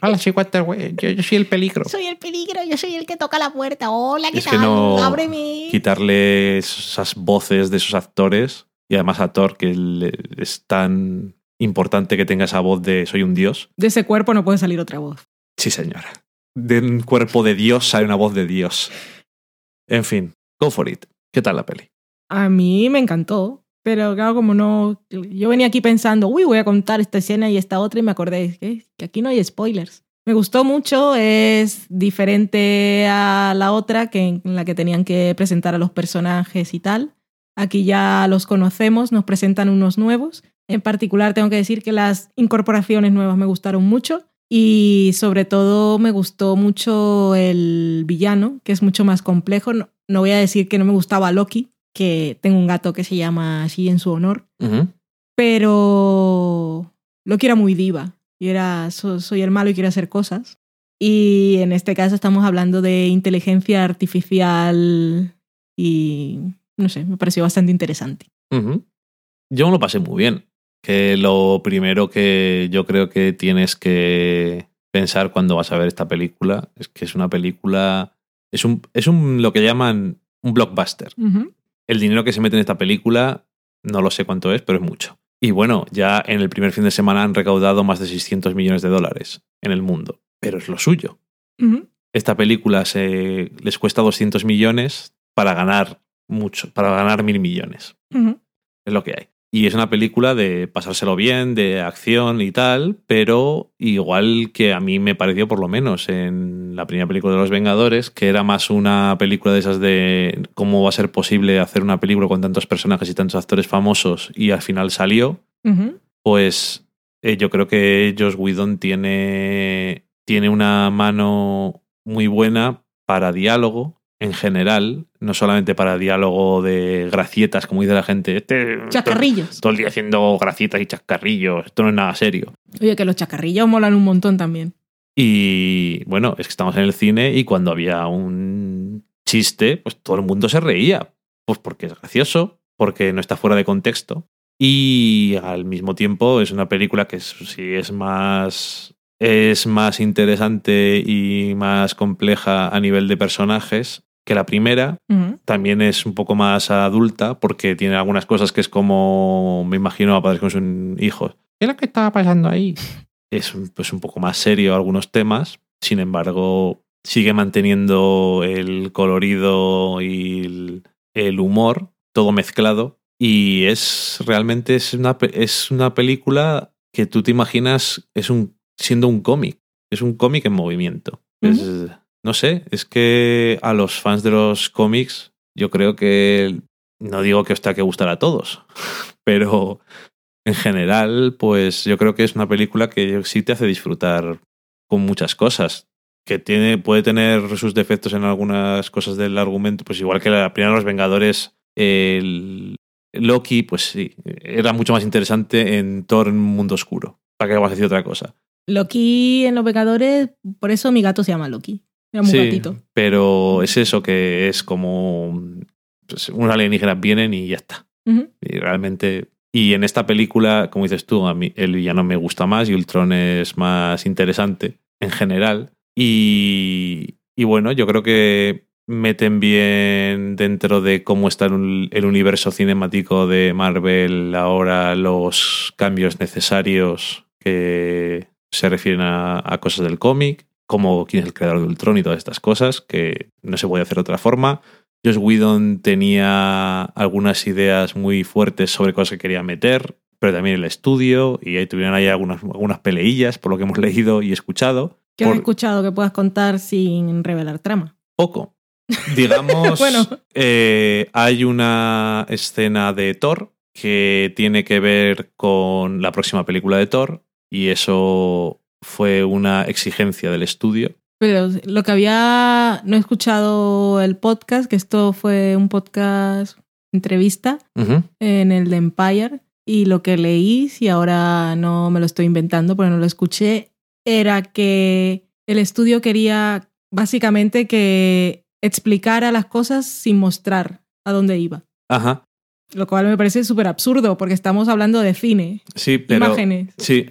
Hola, soy Walter. Yo, yo soy el peligro. Soy el peligro, yo soy el que toca la puerta. Hola, ¿qué Es que tal? no- Ábreme. Quitarle esas voces de esos actores y además a Thor, que le- es tan importante que tenga esa voz de soy un dios. De ese cuerpo no puede salir otra voz. Sí, señora. De un cuerpo de dios sale una voz de dios. En fin, go for it. ¿Qué tal la peli? A mí me encantó. Pero claro, como no. Yo venía aquí pensando, uy, voy a contar esta escena y esta otra, y me acordé que, que aquí no hay spoilers. Me gustó mucho, es diferente a la otra, que en la que tenían que presentar a los personajes y tal. Aquí ya los conocemos, nos presentan unos nuevos. En particular, tengo que decir que las incorporaciones nuevas me gustaron mucho. Y sobre todo me gustó mucho el villano, que es mucho más complejo. No, no voy a decir que no me gustaba Loki, que tengo un gato que se llama así en su honor, pero Loki era muy diva y era "So- soy el malo y quiero hacer cosas. Y en este caso estamos hablando de inteligencia artificial y no sé, me pareció bastante interesante. Yo me lo pasé muy bien. Que lo primero que yo creo que tienes que pensar cuando vas a ver esta película es que es una película. Es un, es un lo que llaman un blockbuster. El dinero que se mete en esta película, no lo sé cuánto es, pero es mucho. Y bueno, ya en el primer fin de semana han recaudado más de 600 millones de dólares en el mundo. Pero es lo suyo. Esta película se, les cuesta 200 millones para ganar mucho, para ganar mil millones. Es lo que hay. Y es una película de pasárselo bien, de acción y tal, pero igual que a mí me pareció por lo menos en la primera película de Los Vengadores, que era más una película de esas de cómo va a ser posible hacer una película con tantos personajes y tantos actores famosos y al final salió, pues eh, yo creo que Josh Whedon tiene, tiene una mano muy buena para diálogo en general, no solamente para diálogo de gracietas, como dice la gente. Este, Chacarrillos. todo el día haciendo gracietas y chascarrillos. Esto no es nada serio. Oye, que los chacarrillos molan un montón también. Y bueno, es que estamos en el cine y cuando había un chiste, pues todo el mundo se reía. Pues porque es gracioso, porque no está fuera de contexto. Y al mismo tiempo es una película que sí es más. es más interesante y más compleja a nivel de personajes que la primera. También es un poco más adulta porque tiene algunas cosas que es como, me imagino, a padres con sus hijos. ¿Qué es lo que estaba pasando ahí? Es un- pues, un poco más serio algunos temas, sin embargo, sigue manteniendo el colorido y el, el humor, todo mezclado. Y es realmente es una, es una película que tú te imaginas es un, siendo un cómic. Es un cómic en movimiento. Es- no sé, es que a los fans de los cómics, yo creo que no digo que os tenga que gustar a todos, pero en general, pues yo creo que es una película que sí te hace disfrutar con muchas cosas. Que tiene, puede tener sus defectos en algunas cosas del argumento, pues igual que la primera de los Vengadores, el Loki, pues sí, era mucho más interesante en Thor en un mundo oscuro. ¿Para qué vamos a decir otra cosa? Loki en Los Vengadores, por eso mi gato se llama Loki. Era Sí, gatito. pero es eso que es como pues, unos alienígenas vienen y ya está. Y realmente. Y en esta película, como dices tú, a mí el villano me gusta más y Ultron es más interesante en general. Y, y bueno, yo creo que meten bien dentro de cómo está el, el universo cinemático de Marvel ahora los cambios necesarios que se refieren a, a cosas del cómic, como quién es el creador de Ultron y todas estas cosas, que no se puede hacer de otra forma. Josh Whedon tenía algunas ideas muy fuertes sobre cosas que quería meter, pero también el estudio, y ahí tuvieron ahí algunas, algunas peleillas, por lo que hemos leído y escuchado. ¿Qué has escuchado que puedas contar sin revelar trama? poco. Digamos, Bueno. eh, hay una escena de Thor que tiene que ver con la próxima película de Thor y eso fue una exigencia del estudio. Pero lo que había, no he escuchado el podcast, que esto fue un podcast entrevista en el de Empire, y lo que leí, si ahora no me lo estoy inventando porque no lo escuché, era que el estudio quería básicamente que explicara las cosas sin mostrar a dónde iba. Ajá. Lo cual me parece súper absurdo porque estamos hablando de cine, Sí, pero. imágenes. Sí.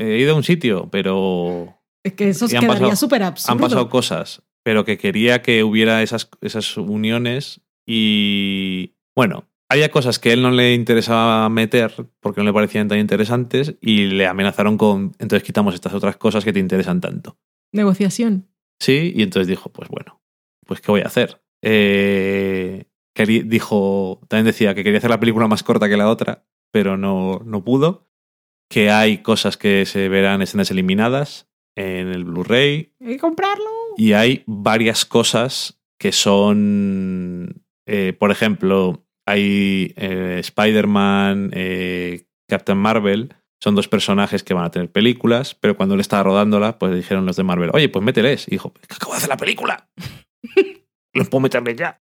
He ido a un sitio, pero Es que eso quedaría pasado- súper absurdo. han pasado cosas, pero que quería que hubiera esas, esas uniones y bueno, había cosas que a él no le interesaba meter porque no le parecían tan interesantes y le amenazaron con, entonces quitamos estas otras cosas que te interesan tanto. Negociación. Sí, y entonces dijo, pues bueno, pues ¿qué voy a hacer? Eh, dijo, también decía que quería hacer la película más corta que la otra, pero no, no pudo. Que hay cosas que se verán escenas eliminadas en el Blu-ray, Hay que comprarlo. y hay varias cosas que son, eh, por ejemplo, hay eh, Spider-Man, eh, Captain Marvel, son dos personajes que van a tener películas, pero cuando él estaba rodándola, pues dijeron los de Marvel, oye, pues mételes. Y dijo, "Es que acabo de hacer la película. Los puedo meterle ya.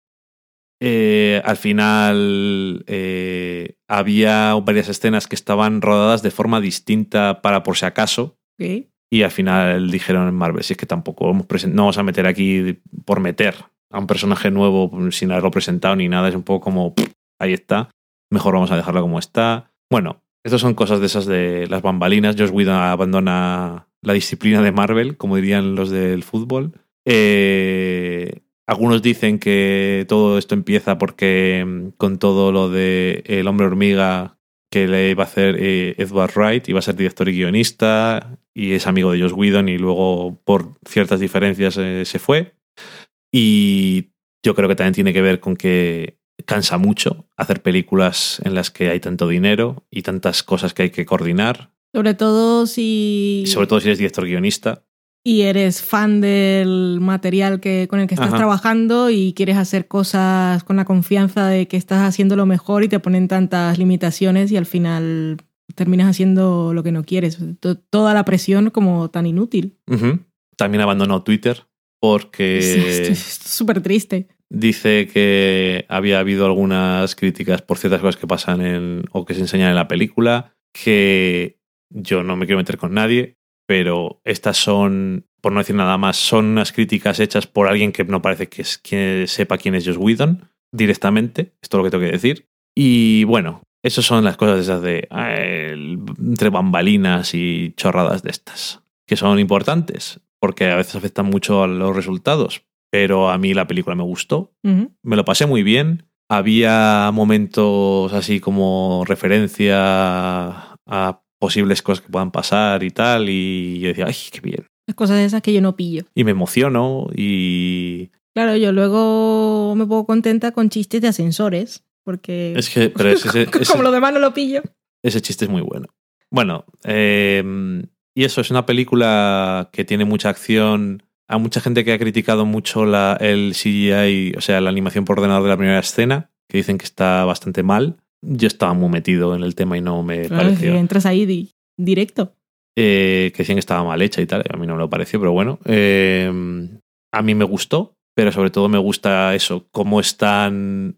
Eh, al final eh, había varias escenas que estaban rodadas de forma distinta para por si acaso, y al final dijeron en Marvel, si es que tampoco vamos no vamos a meter aquí por meter a un personaje nuevo sin haberlo presentado ni nada, es un poco como, "Pff, ahí está, mejor vamos a dejarlo como está. Bueno, estas son cosas de esas de las bambalinas, Josh Whedon abandona la disciplina de Marvel, como dirían los del fútbol. Eh, algunos dicen que todo esto empieza porque mm, con todo lo de El hombre hormiga que le iba a hacer eh, Edward Wright, iba a ser director y guionista, y es amigo de Josh Whedon, y luego por ciertas diferencias eh, se fue. Y yo creo que también tiene que ver con que cansa mucho hacer películas en las que hay tanto dinero y tantas cosas que hay que coordinar, Sobre todo si. sobre todo si eres director guionista. Y eres fan del material que, con el que estás Ajá. trabajando y quieres hacer cosas con la confianza de que estás haciendo lo mejor y te ponen tantas limitaciones y al final terminas haciendo lo que no quieres. To- Toda la presión como tan inútil. También abandonó Twitter porque... Sí, esto es súper triste. Dice que había habido algunas críticas por ciertas cosas que pasan en, o que se enseñan en la película, que yo no me quiero meter con nadie, pero estas son, por no decir nada más, son unas críticas hechas por alguien que no parece que, es, que sepa quién es Josh Whedon directamente, esto es lo que tengo que decir. Y bueno, esas son las cosas esas de el- entre bambalinas y chorradas de estas, que son importantes, porque a veces afectan mucho a los resultados, pero a mí la película me gustó, me lo pasé muy bien. Había momentos así como referencia a posibles cosas que puedan pasar y tal, y yo decía, ay, qué bien. Las cosas esas que yo no pillo. Y me emociono y... Claro, yo luego me pongo contenta con chistes de ascensores. Porque Es que, pero ese, ese- ese- como lo demás no lo pillo. ese chiste es muy bueno. Bueno, eh, y eso es una película que tiene mucha acción. A mucha gente que ha criticado mucho la, el CGI, o sea, la animación por ordenador de la primera escena, que dicen que está bastante mal. Yo estaba muy metido en el tema y no me Claro, pareció. que entras ahí di- directo. eh, que decían que estaba mal hecha y tal. A mí no me lo pareció, pero bueno. eh, a mí me gustó, pero sobre todo me gusta eso, cómo están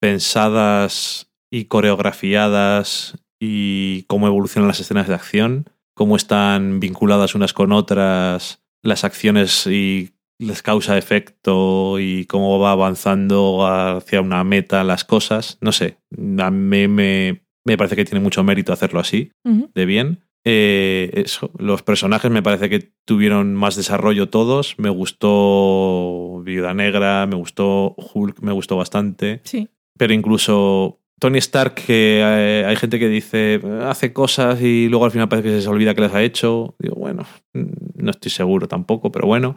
pensadas y coreografiadas y cómo evolucionan las escenas de acción, cómo están vinculadas unas con otras las acciones y les causa efecto y cómo va avanzando hacia una meta las cosas. No sé, a mí me, me parece que tiene mucho mérito hacerlo así, de bien. Eh, eso, los personajes me parece que tuvieron más desarrollo todos. Me gustó Viuda Negra, me gustó Hulk, me gustó bastante. Sí. Pero incluso Tony Stark, que eh, hay gente que dice hace cosas y luego al final parece que se olvida que las ha hecho. Digo, bueno, mm, no estoy seguro tampoco, pero bueno.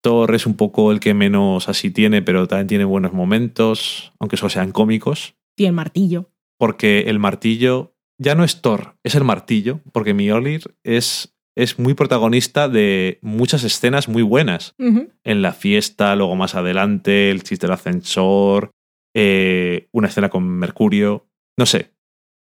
Thor es un poco el que menos así tiene, pero también tiene buenos momentos, aunque solo sean cómicos. Y el martillo. Porque el martillo ya no es Thor, es el martillo, porque Mjolnir es, es muy protagonista de muchas escenas muy buenas en la fiesta, luego más adelante, el chiste del ascensor, eh, una escena con Mercurio, no sé,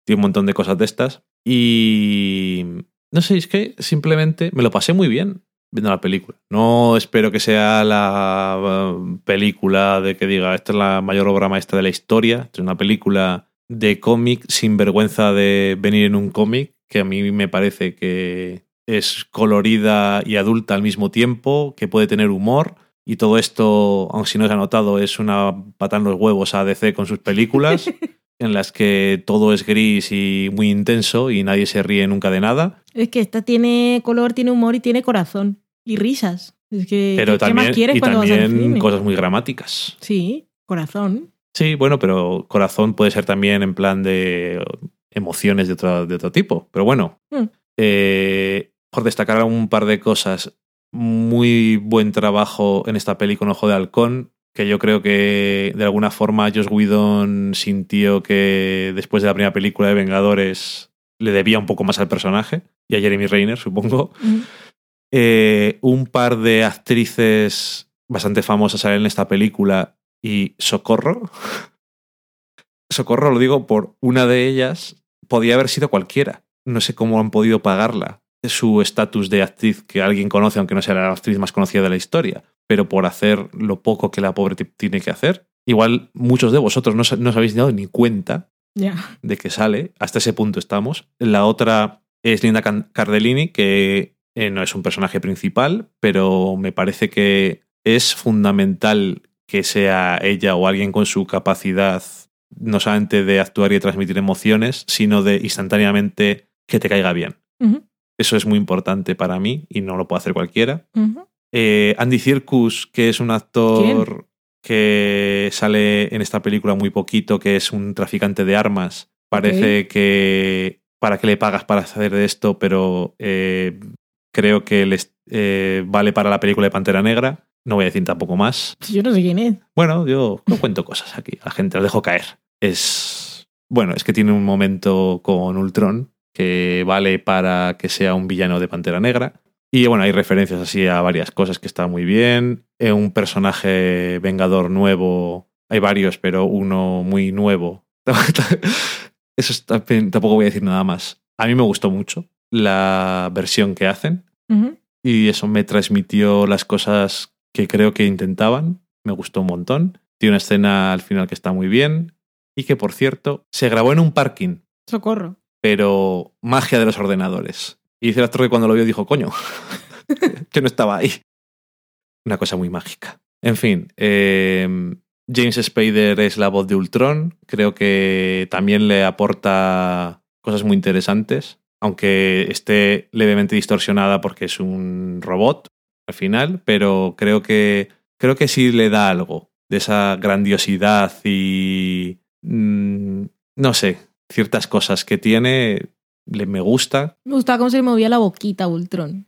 tiene un montón de cosas de estas. Y no sé, es que simplemente me lo pasé muy bien viendo la película. No espero que sea la uh, película de que diga, esta es la mayor obra maestra de la historia, es una película de cómic sin vergüenza de venir en un cómic, que a mí me parece que es colorida y adulta al mismo tiempo, que puede tener humor. Y todo esto, aunque si no se ha notado, es una pata en los huevos a DC con sus películas, en las que todo es gris y muy intenso y nadie se ríe nunca de nada. Es que esta tiene color, tiene humor y tiene corazón. Y risas. Es que, Pero ¿qué también, más quieres y cuando vas al también cine? cosas muy gramáticas. Sí, corazón. Sí, bueno, pero corazón puede ser también en plan de emociones de otro, de otro tipo. Pero bueno, Mm. eh, por destacar un par de cosas, muy buen trabajo en esta peli con Ojo de Halcón, que yo creo que de alguna forma Josh Whedon sintió que después de la primera película de Vengadores le debía un poco más al personaje y a Jeremy Renner, supongo. Ujú. Eh, un par de actrices bastante famosas salen en esta película y Socorro. Socorro lo digo por una de ellas, podía haber sido cualquiera. No sé cómo han podido pagarla. Su estatus de actriz que alguien conoce, aunque no sea la actriz más conocida de la historia, pero por hacer lo poco que la pobre tiene que hacer. Igual muchos de vosotros no, os- no os habéis dado ni cuenta de que sale. Hasta ese punto estamos. La otra es Linda Cardellini, que eh, no es un personaje principal, pero me parece que es fundamental que sea ella o alguien con su capacidad no solamente de actuar y de transmitir emociones, sino de instantáneamente que te caiga bien. Eso es muy importante para mí y no lo puede hacer cualquiera. Eh, Andy Circus, que es un actor que sale en esta película muy poquito, que es un traficante de armas. Parece que para qué le pagas para hacer de esto, pero eh, creo que les eh, vale para la película de Pantera Negra. No voy a decir tampoco más. Yo no sé quién es. Bueno, yo no cuento cosas aquí. La gente las dejo caer. Es. Bueno, es que tiene un momento con Ultron que vale para que sea un villano de Pantera Negra. Y bueno, hay referencias así a varias cosas que está muy bien. Eh, un personaje vengador nuevo. Hay varios, pero uno muy nuevo. Eso está- tampoco voy a decir nada más. A mí me gustó mucho la versión que hacen y eso me transmitió las cosas que creo que intentaban. Me gustó un montón. Tiene una escena al final que está muy bien y que, por cierto, se grabó en un parking, Socorro. pero magia de los ordenadores. Y dice el actor que cuando lo vio dijo, coño, que no estaba ahí. Una cosa muy mágica. En fin, eh, James Spader es la voz de Ultron. Creo que también le aporta cosas muy interesantes, aunque esté levemente distorsionada porque es un robot al final, pero creo que creo que sí le da algo de esa grandiosidad y mm, no sé, ciertas cosas que tiene le me gusta. Me gustaba cómo se le movía la boquita a Ultron.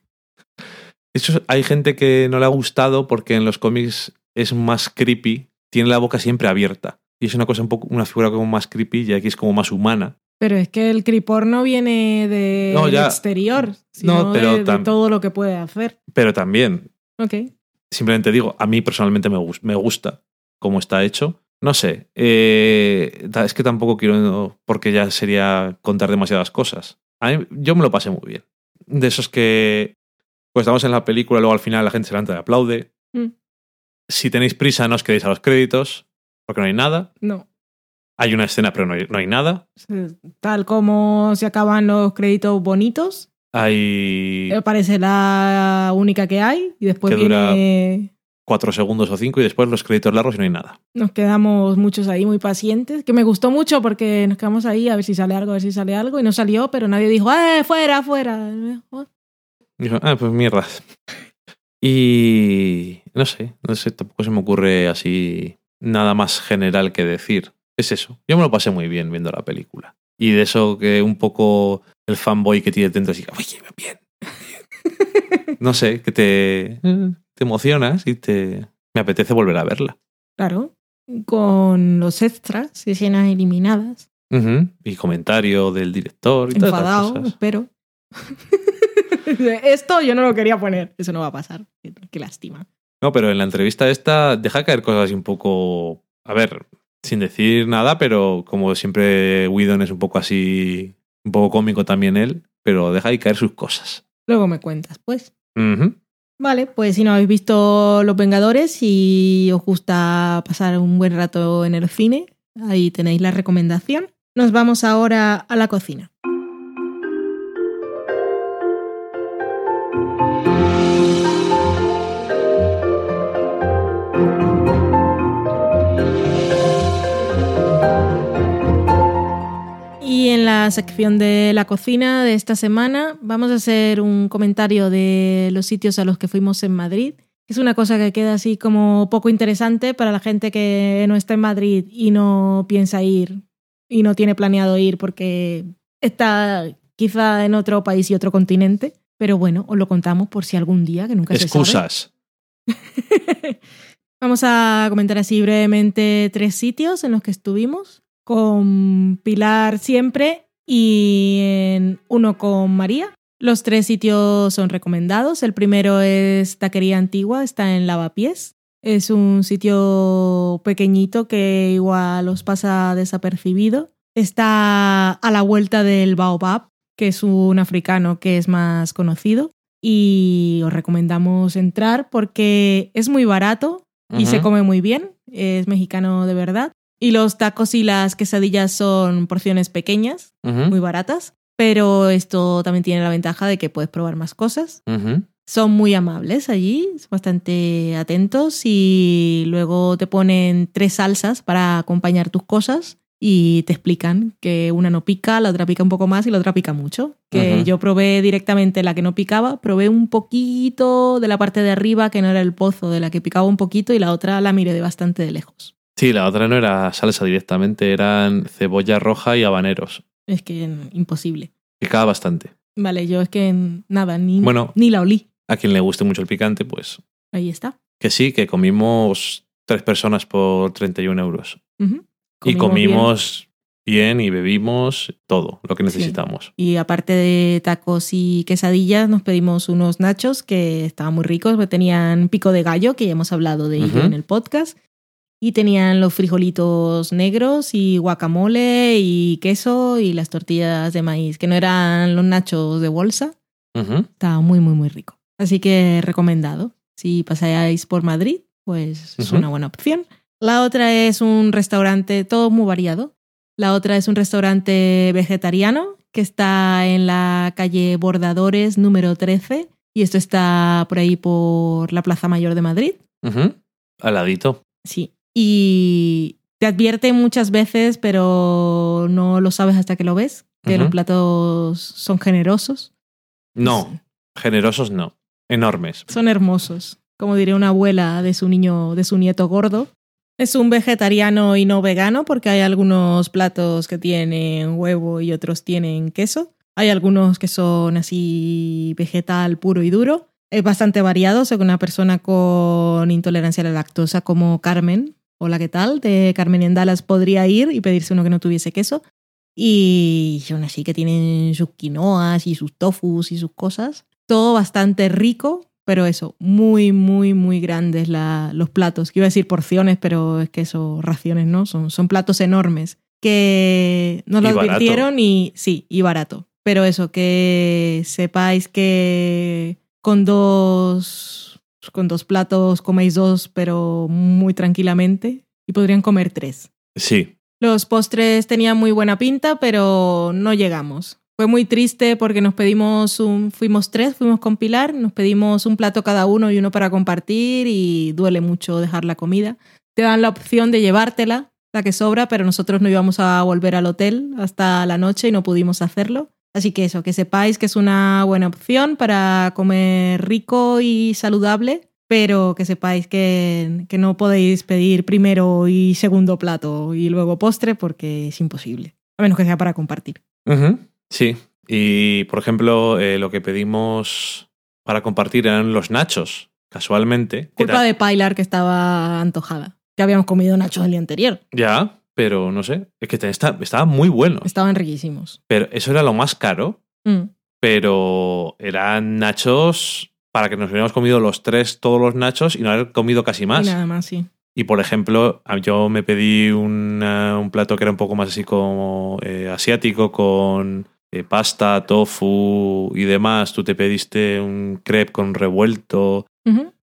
Hecho, hay gente que no le ha gustado porque en los cómics es más creepy, tiene la boca siempre abierta. Y es una cosa un poco, una figura como más creepy y aquí es como más humana. Pero es que el cripor no viene No, del ya. exterior, sino No, pero de, todo lo que puede hacer. Pero también, Ok. simplemente digo, a mí personalmente me, me gusta cómo está hecho. No sé, eh, es que tampoco quiero, porque ya sería contar demasiadas cosas. A mí- yo me lo pasé muy bien. De esos que, pues estamos en la película, luego al final la gente se levanta y aplaude. Mm. Si tenéis prisa, no os quedéis a los créditos, porque no hay nada. No. Hay una escena, pero no hay, no hay nada. Tal como se acaban los créditos bonitos, Hay. me parece la única que hay. Y después Que dura- viene cuatro segundos o cinco y después los créditos largos y no hay nada. Nos quedamos muchos ahí muy pacientes, que me gustó mucho porque nos quedamos ahí a ver si sale algo, a ver si sale algo, y no salió, pero nadie dijo, ¡eh, fuera, fuera! Dijo, ah, pues mierda. Y no sé, no sé, tampoco se me ocurre así nada más general que decir. Es eso. Yo me lo pasé muy bien viendo la película. Y de eso que un poco el fanboy que tiene dentro así, oye, bien. bien". No sé, que te, te emocionas y te me apetece volver a verla. Claro, con los extras, escenas eliminadas. Y comentario del director y todas enfadado, cosas. espero. Esto yo no lo quería poner, eso no va a pasar. Qué, qué lástima. No, pero en la entrevista esta deja caer cosas así un poco. A ver, sin decir nada, pero como siempre, Whedon es un poco así. Un poco cómico también él, pero deja ahí caer sus cosas. Luego me cuentas, pues. Vale, pues si no habéis visto Los Vengadores y os gusta pasar un buen rato en el cine, ahí tenéis la recomendación. Nos vamos ahora a la cocina. Y en la sección de la cocina de esta semana vamos a hacer un comentario de los sitios a los que fuimos en Madrid. Es una cosa que queda así como poco interesante para la gente que no está en Madrid y no piensa ir y no tiene planeado ir porque está quizá en otro país y otro continente. Pero bueno, os lo contamos por si algún día, que nunca se sabe. Excusas. Vamos a comentar así brevemente tres sitios en los que estuvimos, con Pilar siempre y en uno con María. Los tres sitios son recomendados. El primero es Taquería Antigua, está en Lavapiés. Es un sitio pequeñito que igual os pasa desapercibido. Está a la vuelta del Baobab, que es un africano que es más conocido. Y os recomendamos entrar porque es muy barato y se come muy bien. Es mexicano de verdad. Y los tacos y las quesadillas son porciones pequeñas, muy baratas. Pero esto también tiene la ventaja de que puedes probar más cosas. Son muy amables allí, bastante atentos y luego te ponen tres salsas para acompañar tus cosas y te explican que una no pica, la otra pica un poco más y la otra pica mucho. Que yo probé directamente la que no picaba, probé un poquito de la parte de arriba que no era el pozo, de la que picaba un poquito y la otra la miré de bastante de lejos. Sí, la otra no era salsa directamente, eran cebolla roja y habaneros. Es que imposible. Picaba bastante. Vale, yo es que nada, ni, Bueno. ni la olí. A quien le guste mucho el picante, pues Ahí está. que sí, que comimos tres personas por 31 euros. Ujú. y bien. comimos bien. y bebimos todo lo que necesitamos. Y aparte de tacos y quesadillas, nos pedimos unos nachos que estaban muy ricos, porque tenían pico de gallo, que ya hemos hablado de ello en el podcast. Y tenían los frijolitos negros y guacamole y queso y las tortillas de maíz, que no eran los nachos de bolsa. Ujú. Estaba muy, muy, muy rico. Así que recomendado. Si pasáis por Madrid, pues es una buena opción. La otra es un restaurante, todo muy variado. La otra es un restaurante vegetariano que está en la calle Bordadores número 13 y esto está por ahí por la Plaza Mayor de Madrid. Al ladito. Sí. Y te advierte muchas veces, pero no lo sabes hasta que lo ves, que los platos son generosos. No, generosos no. Enormes. Son hermosos, como diría una abuela de su niño, de su nieto gordo. Es un vegetariano y no vegano porque hay algunos platos que tienen huevo y otros tienen queso. Hay algunos que son así vegetal puro y duro. Es bastante variado, según una persona con intolerancia a la lactosa como Carmen. Hola, ¿qué tal? De Carmen en Dallas podría ir y pedirse uno que no tuviese queso. Y son así que tienen sus quinoas y sus tofus y sus cosas. Todo bastante rico, pero eso, muy, muy, muy grandes la- los platos. Que iba a decir porciones, pero es que eso, raciones, ¿no? Son, son platos enormes. Que nos lo Y barato. advirtieron y sí, y barato. Pero eso, que sepáis que con dos, con dos platos coméis dos, pero muy tranquilamente. Y podrían comer tres. Sí. Los postres tenían muy buena pinta, pero no llegamos. Fue muy triste porque nos pedimos un, fuimos tres, fuimos con Pilar, nos pedimos un plato cada uno y uno para compartir y duele mucho dejar la comida. Te dan la opción de llevártela, la que sobra, pero nosotros no íbamos a volver al hotel hasta la noche y no pudimos hacerlo. Así que eso, que sepáis que es una buena opción para comer rico y saludable, pero que sepáis que, que no podéis pedir primero y segundo plato y luego postre porque es imposible, a menos que sea para compartir. Sí. Y, por ejemplo, eh, lo que pedimos para compartir eran los nachos, casualmente. Culpa de Pilar que estaba antojada, que habíamos comido nachos el día anterior. Ya, pero no sé. Es que está- estaban muy buenos. Estaban riquísimos. Pero eso era lo más caro. Mm. Pero eran nachos para que nos hubiéramos comido los tres, todos los nachos y no haber comido casi Y más. nada más, sí. Y por ejemplo, yo me pedí una- un plato que era un poco más así como eh, asiático, con eh, pasta, tofu y demás. Tú te pediste un crepe con revuelto.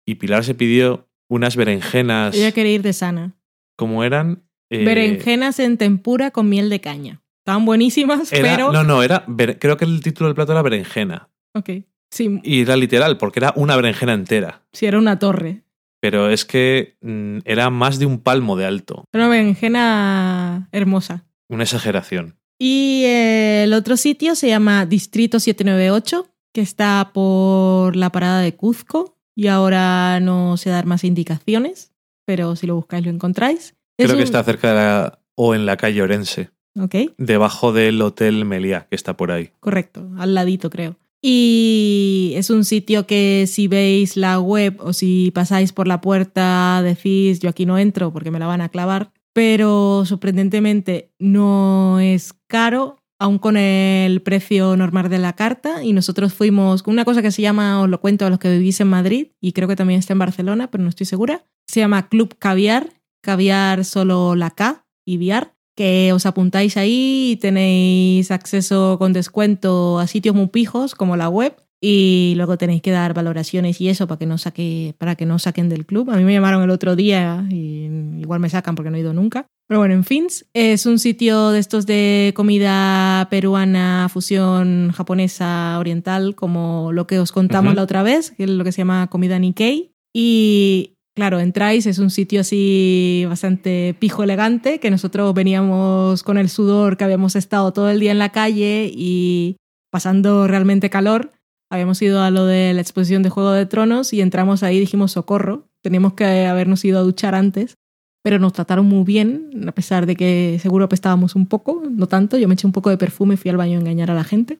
Y Pilar se pidió unas berenjenas. Ella quería ir de sana. ¿Cómo eran? Eh, Berenjenas en tempura con miel de caña. Estaban buenísimas, era- pero... No, no, era. Creo que el título del plato era berenjena. Ok. Sí, Y era literal, porque era una berenjena entera. sí, era una torre. Pero es que mm, era más de un palmo de alto. Era una berenjena hermosa. Una exageración. Y eh, el otro sitio se llama Distrito 798, que está por la parada de Cuzco. Y ahora no sé dar más indicaciones, pero si lo buscáis lo encontráis. Es Creo que un- está cerca de la. o en la calle Orense. Ok, Debajo del Hotel Meliá, que está por ahí. correcto, al ladito creo. Y es un sitio que si veis la web o si pasáis por la puerta decís yo aquí no entro porque me la van a clavar, pero sorprendentemente no es caro, aún con el precio normal de la carta. Y nosotros fuimos con una cosa que se llama, os lo cuento a los que vivís en Madrid y creo que también está en Barcelona, pero no estoy segura. Se llama Club Caviar, caviar solo la K y viar que os apuntáis ahí y tenéis acceso con descuento a sitios muy pijos como la web y luego tenéis que dar valoraciones y eso para que no saque para que no saquen del club. A mí me llamaron el otro día y igual me sacan porque no he ido nunca. Pero bueno, en fin, es un sitio de estos de comida peruana, fusión japonesa, oriental, como lo que os contamos la otra vez, que es lo que se llama comida Nikkei. Y claro, entráis, es un sitio así bastante pijo elegante, que nosotros veníamos con el sudor, que habíamos estado todo el día en la calle y pasando realmente calor. Habíamos ido a lo de la exposición de Juego de Tronos y entramos ahí y dijimos socorro. Teníamos que habernos ido a duchar antes, pero nos trataron muy bien, a pesar de que seguro apestábamos un poco, no tanto. Yo me eché un poco de perfume y fui al baño a engañar a la gente.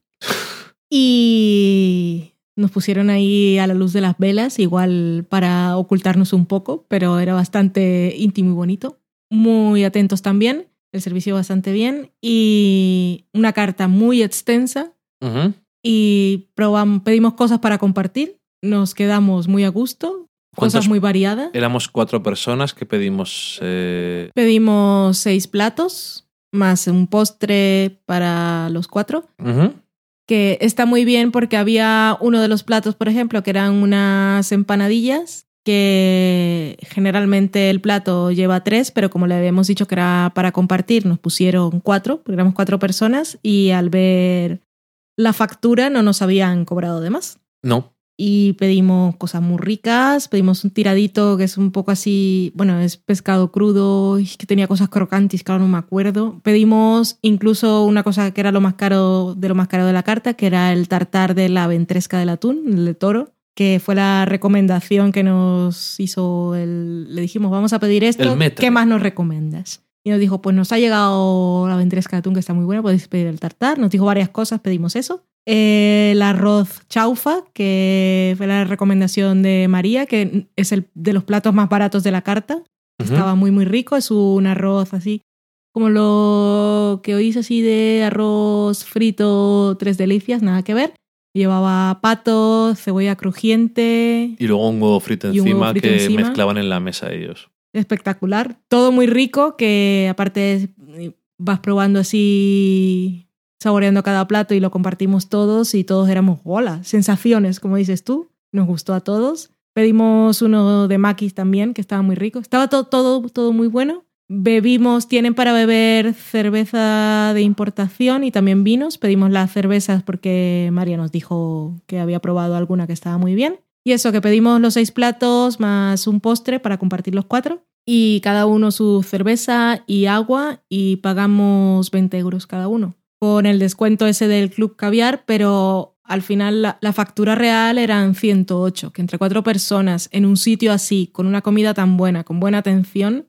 Y nos pusieron ahí a la luz de las velas, igual para ocultarnos un poco, pero era bastante íntimo y bonito. Muy atentos también, el servicio bastante bien y una carta muy extensa y probamos, pedimos cosas para compartir, nos quedamos muy a gusto, ¿Cuántos- cosas muy variadas. Éramos cuatro personas que pedimos. eh, Pedimos seis platos, más un postre para los cuatro, ujú. Que está muy bien porque había uno de los platos, por ejemplo, que eran unas empanadillas, que generalmente el plato lleva tres, pero como le habíamos dicho que era para compartir, nos pusieron cuatro, porque éramos cuatro personas, y al ver la factura no nos habían cobrado de más. No. Y pedimos cosas muy ricas. Pedimos un tiradito que es un poco así, bueno, es pescado crudo y que tenía cosas crocantes, claro, no me acuerdo. Pedimos incluso una cosa que era lo más caro de lo más caro de la carta, que era el tartar de la ventresca del atún, el de toro, que fue la recomendación que nos hizo el... Le dijimos, vamos a pedir esto. ¿qué más nos recomiendas? Y nos dijo, pues nos ha llegado la ventresca de atún que está muy buena, podéis pedir el tartar. Nos dijo varias cosas, pedimos eso. El arroz chaufa, que fue la recomendación de María, que es el de los platos más baratos de la carta. Estaba muy, muy rico. Es un arroz así, como lo que oís así de arroz frito, tres delicias, nada que ver. Llevaba pato, cebolla crujiente, Y luego un huevo frito huevo encima frito que encima. mezclaban en la mesa ellos. espectacular. Todo muy rico, que aparte vas probando así, saboreando cada plato y lo compartimos todos y todos éramos, hola, sensaciones, como dices tú. Nos gustó a todos. Pedimos uno de maquis también, que estaba muy rico. Estaba to- todo, todo muy bueno. Bebimos, tienen para beber cerveza de importación y también vinos. Pedimos las cervezas porque María nos dijo que había probado alguna que estaba muy bien. Y eso, que pedimos los seis platos más un postre para compartir los cuatro. Y cada uno su cerveza y agua y pagamos 20 euros cada uno. Con el descuento ese del Club Caviar, pero al final la, la factura real eran 108, que entre cuatro personas en un sitio así, con una comida tan buena, con buena atención,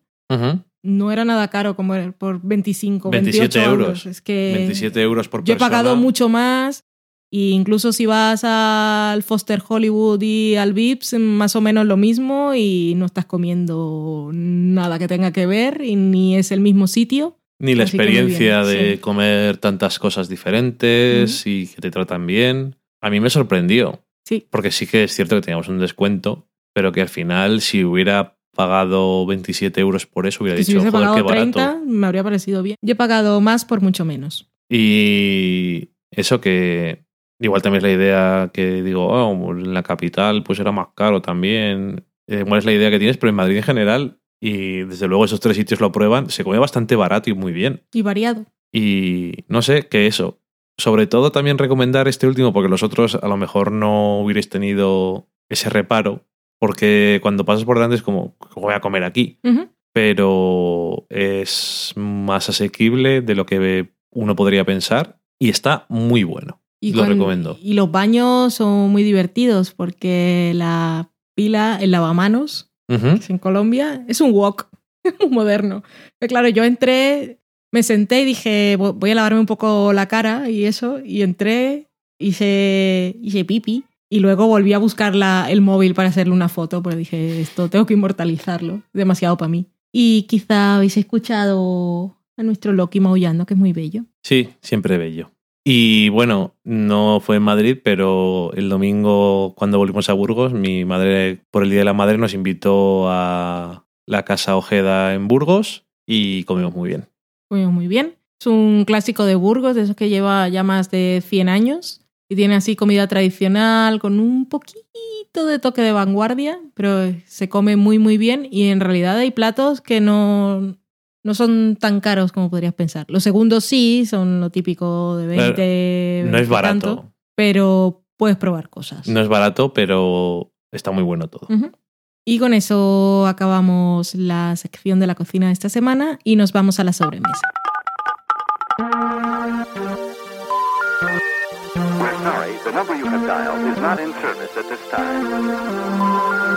no era nada caro como por 25, 27 28 euros. Es que 27 euros por yo he persona. pagado mucho más. E incluso si vas al Foster Hollywood y al Vips, más o menos lo mismo y no estás comiendo nada que tenga que ver y ni es el mismo sitio. Ni la Así experiencia bien, de sí. comer tantas cosas diferentes y que te tratan bien. A mí me sorprendió, Sí, porque sí que es cierto que teníamos un descuento, pero que al final si hubiera pagado 27 euros por eso hubiera que si dicho, hubiese joder, qué pagado barato. 30 me habría parecido bien. Yo he pagado más por mucho menos. Y eso que igual también es la idea que digo, oh, en la capital pues era más caro también. Eh, Igual es la idea que tienes, pero en Madrid en general, y desde luego esos tres sitios lo prueban, se come bastante barato y muy bien. Y variado. Y no sé, que eso. Sobre todo también recomendar este último, porque los otros a lo mejor no hubierais tenido ese reparo, porque cuando pasas por delante es como, voy a comer aquí, pero es más asequible de lo que uno podría pensar y está muy bueno. Y Lo recomiendo. Y los baños son muy divertidos porque la pila, el lavamanos, Que es en Colombia, es un wok, muy moderno. Pero claro, yo entré, me senté y dije, "Vo- voy a lavarme un poco la cara y eso, y entré, hice, hice pipi. Y luego volví a buscar la- el móvil para hacerle una foto, porque dije, esto tengo que inmortalizarlo, demasiado para mí. Y quizá habéis escuchado a nuestro Loki maullando, que es muy bello. Sí, siempre bello. Y bueno, no fue en Madrid, pero el domingo cuando volvimos a Burgos, mi madre, por el Día de la Madre, nos invitó a la Casa Ojeda en Burgos y comimos muy bien. Comimos muy bien. Es un clásico de Burgos, de esos que lleva ya más de 100 años. Y tiene así comida tradicional con un poquito de toque de vanguardia, pero se come muy muy bien y en realidad hay platos que no, no son tan caros como podrías pensar. Los segundos sí, son lo típico de 20. No es 20 barato. tanto, pero puedes probar cosas. No es barato, pero está muy bueno todo. Y con eso acabamos la sección de la cocina de esta semana y nos vamos a la sobremesa. We're sorry, the number you have dialed is not in service at this time.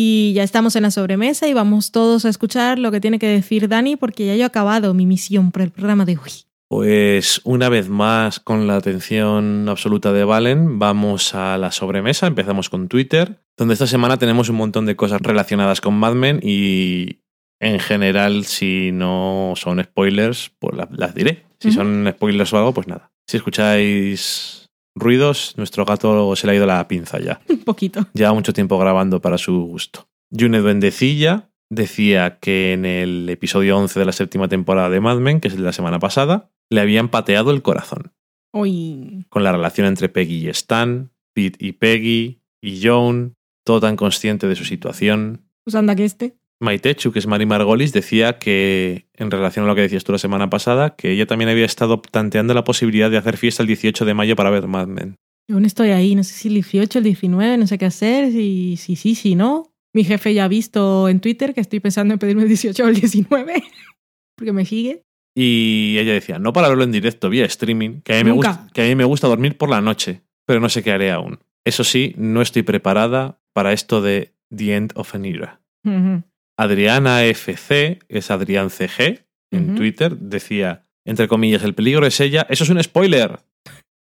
Y ya estamos en la sobremesa y vamos todos a escuchar lo que tiene que decir Dani porque ya yo he acabado mi misión por el programa de hoy. Pues una vez más, con la atención absoluta de Valen, vamos a la sobremesa. Empezamos con Twitter, donde esta semana tenemos un montón de cosas relacionadas con Mad Men y en general, si no son spoilers, pues la- las diré. Si son spoilers o algo, pues nada. Si escucháis ruidos, nuestro gato se le ha ido la pinza ya. Un poquito. Lleva mucho tiempo grabando para su gusto. Yune Duendecilla decía que en el episodio 11 de la séptima temporada de Mad Men, que es el de la semana pasada, le habían pateado el corazón. Uy, Con la relación entre Peggy y Stan, Pete y Peggy, y Joan, todo tan consciente de su situación. pues anda que este. Maitechu, que es Mari Margolis, decía que, en relación a lo que decías tú la semana pasada, que ella también había estado planteando la posibilidad de hacer fiesta el 18 de mayo para ver Mad Men. Aún estoy ahí, no sé si el 18, el 19, no sé qué hacer, si sí, si, si, no. Mi jefe ya ha visto en Twitter que estoy pensando en pedirme el 18 o el 19, porque me sigue. Y ella decía, no para verlo en directo, vía streaming, que a, mí me gusta, que a mí me gusta dormir por la noche, pero no sé qué haré aún. Eso sí, no estoy preparada para esto de The End of an Era. Ujú. Adriana FC, que es Adrián CG, en. Twitter, decía, entre comillas, el peligro es ella. Eso es un spoiler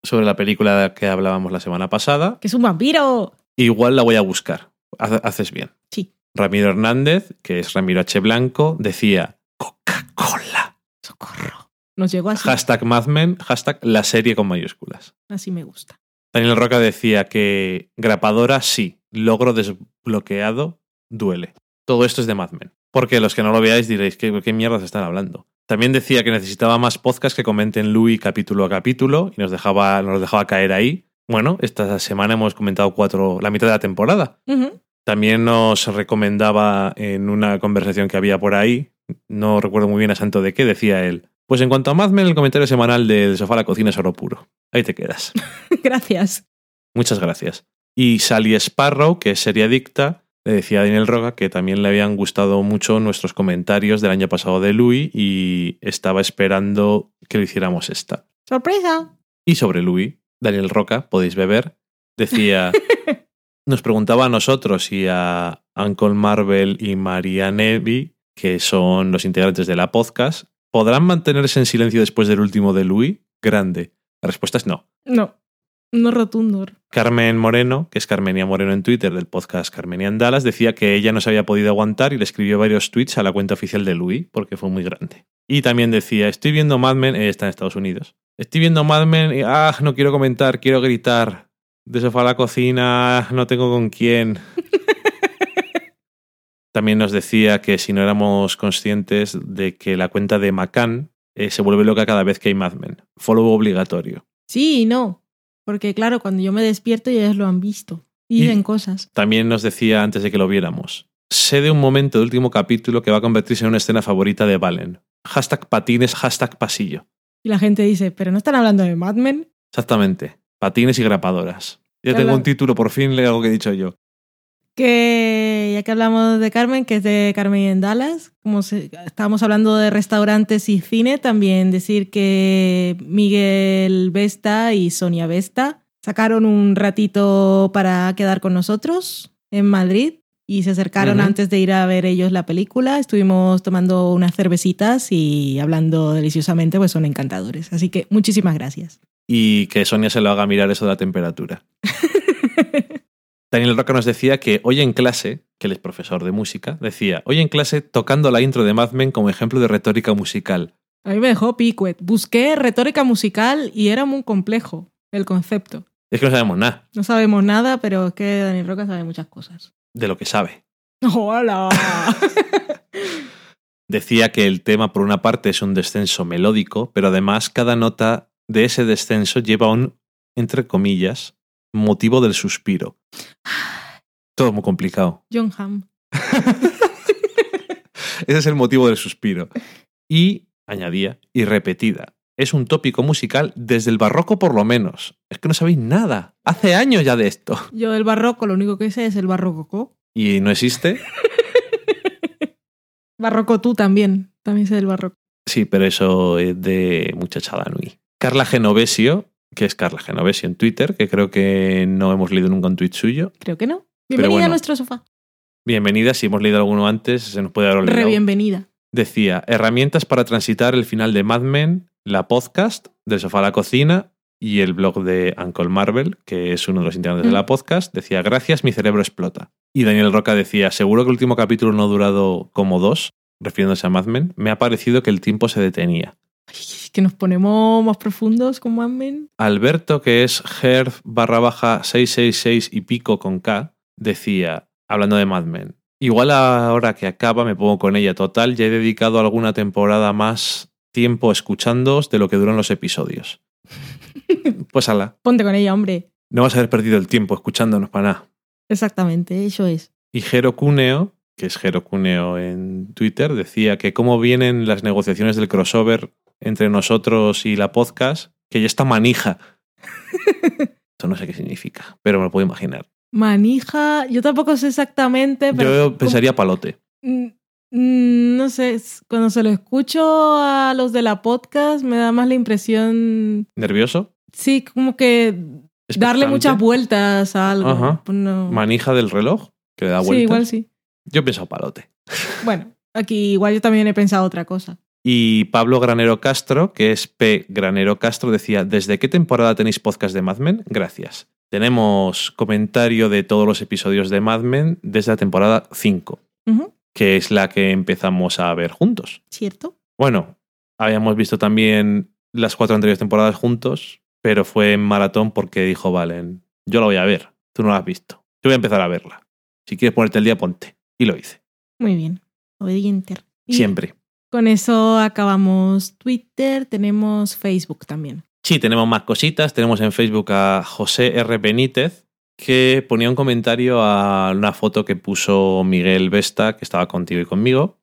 sobre la película de la que hablábamos la semana pasada. ¡Que es un vampiro! Igual la voy a buscar. Hace- Haces bien. Sí. Ramiro Hernández, que es Ramiro H. Blanco, decía, Coca-Cola. ¡Socorro! Nos llegó así. Hashtag Mad Men, hashtag la serie con mayúsculas. Así me gusta. Daniel Roca decía que grapadora sí, logro desbloqueado duele. Todo esto es de Mad Men. Porque los que no lo veáis diréis, ¿qué, qué mierdas están hablando? También decía que necesitaba más podcasts que comenten Louis capítulo a capítulo y nos dejaba, nos dejaba caer ahí. Bueno, esta semana hemos comentado cuatro, la mitad de la temporada. También nos recomendaba en una conversación que había por ahí, no recuerdo muy bien a santo de qué, decía él. Pues en cuanto a Mad Men, el comentario semanal de, de Sofá a la Cocina es oro puro. Ahí te quedas. Gracias. Muchas gracias. Y Sally Sparrow, que es serie adicta, le decía a Daniel Roga que también le habían gustado mucho nuestros comentarios del año pasado de Louis y estaba esperando que lo hiciéramos esta. ¡Sorpresa! Y sobre Louis, Daniel Roca, podéis beber, decía, nos preguntaba a nosotros y a Uncle Marvel y María Nevi, que son los integrantes de la podcast, ¿podrán mantenerse en silencio después del último de Louis? Grande. La respuesta es no. No, no rotundo. Carmen Moreno, que es Carmenia Moreno en Twitter del podcast Carmenian Dallas, decía que ella no se había podido aguantar y le escribió varios tweets a la cuenta oficial de Louis porque fue muy grande. Y también decía, estoy viendo Mad Men, eh, está en Estados Unidos. Estoy viendo Mad Men y, ah, no quiero comentar, quiero gritar. De sofá a la cocina, no tengo con quién. También nos decía que si no éramos conscientes de que la cuenta de Macan eh, se vuelve loca cada vez que hay Mad Men. Follow obligatorio. Sí y no. Porque claro, cuando yo me despierto ya ellos lo han visto. Y Y- dicen cosas. También nos decía antes de que lo viéramos. Sé de un momento del último capítulo que va a convertirse en una escena favorita de Valen. Hashtag patines, hashtag pasillo. Y la gente dice, pero no están hablando de Mad Men. Exactamente. Patines y grapadoras. Ya tengo un título, por fin leo algo que he dicho yo. Que ya que hablamos de Carmen, que es de Carmen en Dallas, como se- estábamos hablando de restaurantes y cine, también decir que Miguel Vesta y Sonia Vesta sacaron un ratito para quedar con nosotros en Madrid y se acercaron Ujú. antes de ir a ver ellos la película. Estuvimos tomando unas cervecitas y hablando deliciosamente, pues son encantadores. Así que muchísimas gracias. Y que Sonia se lo haga mirar eso de la temperatura. Daniel Roca nos decía que hoy en clase, que él es profesor de música, decía, hoy en clase tocando la intro de Mad Men como ejemplo de retórica musical. A mí me dejó picuet. Busqué retórica musical y era muy complejo el concepto. Es que no sabemos nada No sabemos nada, pero es que Daniel Roca sabe muchas cosas. de lo que sabe. ¡Hola! Decía que el tema, por una parte, es un descenso melódico, pero además cada nota de ese descenso lleva un, entre comillas, motivo del suspiro. Todo muy complicado. John Hamm. Ese es el motivo del suspiro. Y, añadía, y repetida. Es un tópico musical desde el barroco por lo menos. Es que no sabéis nada. Hace años ya de esto. Yo del barroco, lo único que sé es el barroco. Y no existe. Barroco tú también. También sé del barroco. Sí, pero eso es de muchachada nui. Carla Genovesio, que es Carla Genovesio en Twitter, que creo que no hemos leído nunca un tweet suyo. Creo que no. Bienvenida bueno. a nuestro sofá. Bienvenida, si hemos leído alguno antes, se nos puede haber olvidado. Re bienvenida. Decía, herramientas para transitar el final de Mad Men, la podcast, del sofá a la cocina y el blog de Uncle Marvel, que es uno de los integrantes de Mm. la podcast. Decía, gracias, mi cerebro explota. Y Daniel Roca decía, seguro que el último capítulo no ha durado como dos, refiriéndose a Mad Men. Me ha parecido que el tiempo se detenía. Que nos ponemos más profundos con Mad Men. Alberto, que es herf barra baja 666 y pico con K, decía, hablando de Mad Men, igual ahora que acaba me pongo con ella total, ya he dedicado alguna temporada más tiempo escuchándoos de lo que duran los episodios. Pues ala, Ponte con ella, hombre. no vas a haber perdido el tiempo escuchándonos para nada. Exactamente, eso es. Y Jero Cuneo, que es Jero Cuneo en Twitter, decía que cómo vienen las negociaciones del crossover entre nosotros y la podcast, que ya está manija. Esto no sé qué significa, pero me lo puedo imaginar. Manija, yo tampoco sé exactamente, pero Yo pensaría palote. Mm, mm, No sé, cuando se lo escucho a los de la podcast me da más la impresión, ¿Nervioso? sí, como que darle muchas vueltas a algo. Ajá. Pues no. Manija del reloj, que le da Sí, vueltas. igual sí. Yo he pensado palote. Bueno, aquí igual yo también he pensado otra cosa. Y Pablo Granero Castro, que es P. Granero Castro, decía, ¿desde qué temporada tenéis podcast de Mad Men? Gracias. Tenemos comentario de todos los episodios de Mad Men desde la temporada 5, Ujú, que es la que empezamos a ver juntos. ¿Cierto? Bueno, habíamos visto también las cuatro anteriores temporadas juntos, pero fue en maratón porque dijo Valen, yo la voy a ver, tú no la has visto. Yo voy a empezar a verla. Si quieres ponerte el día, ponte. Y lo hice. Muy bien. obediente. Siempre. Con eso acabamos Twitter, tenemos Facebook también. Sí, tenemos más cositas. Tenemos en Facebook a José R. Benítez, que ponía un comentario a una foto que puso Miguel Vesta, que estaba contigo y conmigo.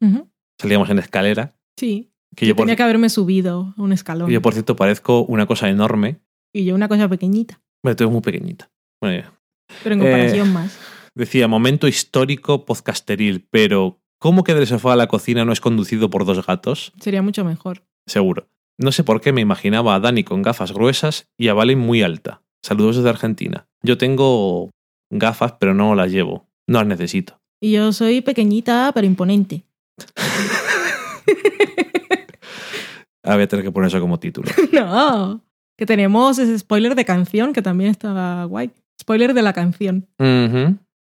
Salíamos en escalera. Sí, Que yo yo, por, tenía que haberme subido un escalón. que yo, por cierto, parezco una cosa enorme. Y yo una cosa pequeñita, Bueno, tú eres muy pequeñita. Bueno, ya. pero en Eh, comparación más. Decía, momento histórico podcasteril, pero ¿cómo que del sofá a la cocina no es conducido por dos gatos? Sería mucho mejor. Seguro. No sé por qué me imaginaba a Dani con gafas gruesas y a Valen muy alta. Saludos desde Argentina. Yo tengo gafas, pero no las llevo. No las necesito. Y yo soy pequeñita, pero imponente. Ah, voy a tener que poner eso como título. no, que tenemos ese spoiler de canción que también está guay. Spoiler de la canción.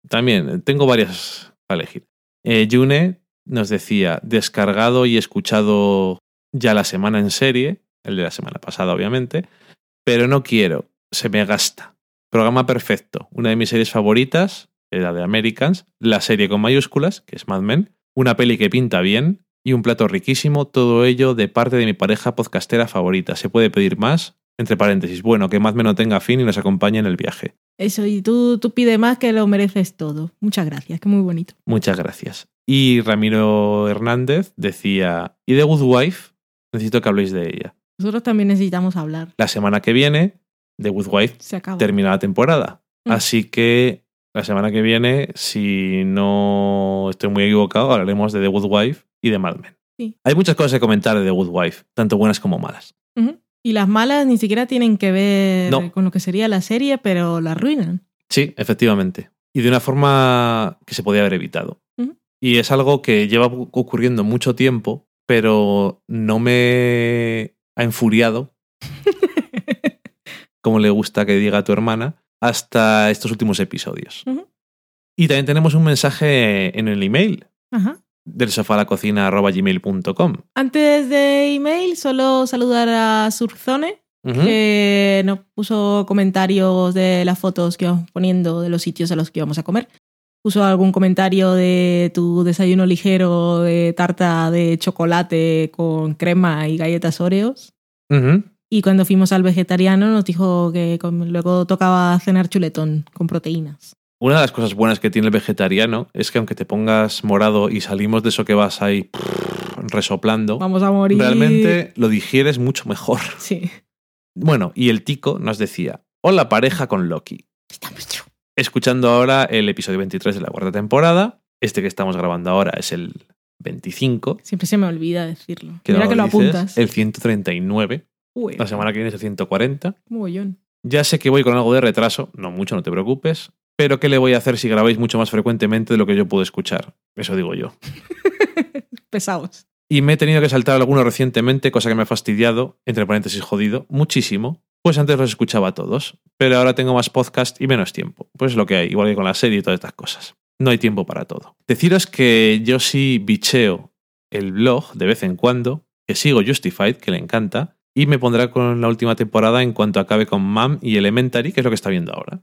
También tengo varias para elegir. Eh, Yune nos decía, descargado y escuchado ya la semana en serie, el de la semana pasada obviamente, pero no quiero, se me gasta. Programa perfecto, una de mis series favoritas, es la de Americans, la serie con mayúsculas, que es Mad Men, una peli que pinta bien y un plato riquísimo, todo ello de parte de mi pareja podcastera favorita. ¿Se puede pedir más? Entre paréntesis, bueno, que Mad Men no tenga fin y nos acompañe en el viaje. Eso, y tú, tú pide más que lo mereces todo. Muchas gracias, que muy bonito. Muchas gracias. Y Ramiro Hernández decía, ¿y de Good Wife? Necesito que habléis de ella. Nosotros también necesitamos hablar. La semana que viene, The Good Wife Se acabó. termina la temporada. Mm. Así que la semana que viene, si no estoy muy equivocado, hablaremos de The Good Wife y de Mad Men. Sí. Hay muchas cosas que comentar de The Good Wife, tanto buenas como malas. Ujú. Y las malas ni siquiera tienen que ver No. con lo que sería la serie, pero la arruinan. Sí, efectivamente. Y de una forma que se podía haber evitado. Ujú. Y es algo que lleva ocurriendo mucho tiempo, pero no me ha enfuriado, como le gusta que diga a tu hermana, hasta estos últimos episodios. Ujú. Y también tenemos un mensaje en el email Ajá. Del sofá a la cocina gmail.com. Antes de email, solo saludar a Surzone, que nos puso comentarios de las fotos que íbamos poniendo de los sitios a los que íbamos a comer. Puso algún comentario de tu desayuno ligero de tarta de chocolate con crema y galletas Oreos. Y cuando fuimos al vegetariano nos dijo que luego tocaba cenar chuletón con proteínas. Una de las cosas buenas que tiene el vegetariano es que aunque te pongas morado y salimos de eso que vas ahí prrr, resoplando, Vamos a morir. realmente lo digieres mucho mejor. Sí. Bueno, y el tico nos decía, hola pareja con Loki. Escuchando ahora el episodio 23 de la cuarta temporada, este que estamos grabando ahora es el 25. Siempre se me olvida decirlo. Que Mira no que lo dices, apuntas. El 139. Uy, La semana que viene es el 140. mogollón. Ya sé que voy con algo de retraso, no mucho, no te preocupes. Pero ¿qué le voy a hacer si grabáis mucho más frecuentemente de lo que yo puedo escuchar? Eso digo yo. Pesados. Y me he tenido que saltar alguno recientemente, cosa que me ha fastidiado, entre paréntesis jodido, muchísimo. Pues antes los escuchaba a todos, pero ahora tengo más podcast y menos tiempo. Pues es lo que hay, igual que con la serie y todas estas cosas. No hay tiempo para todo. Deciros que yo sí bicheo el blog de vez en cuando, que sigo Justified, que le encanta, y me pondrá con la última temporada en cuanto acabe con Mam y Elementary, que es lo que está viendo ahora.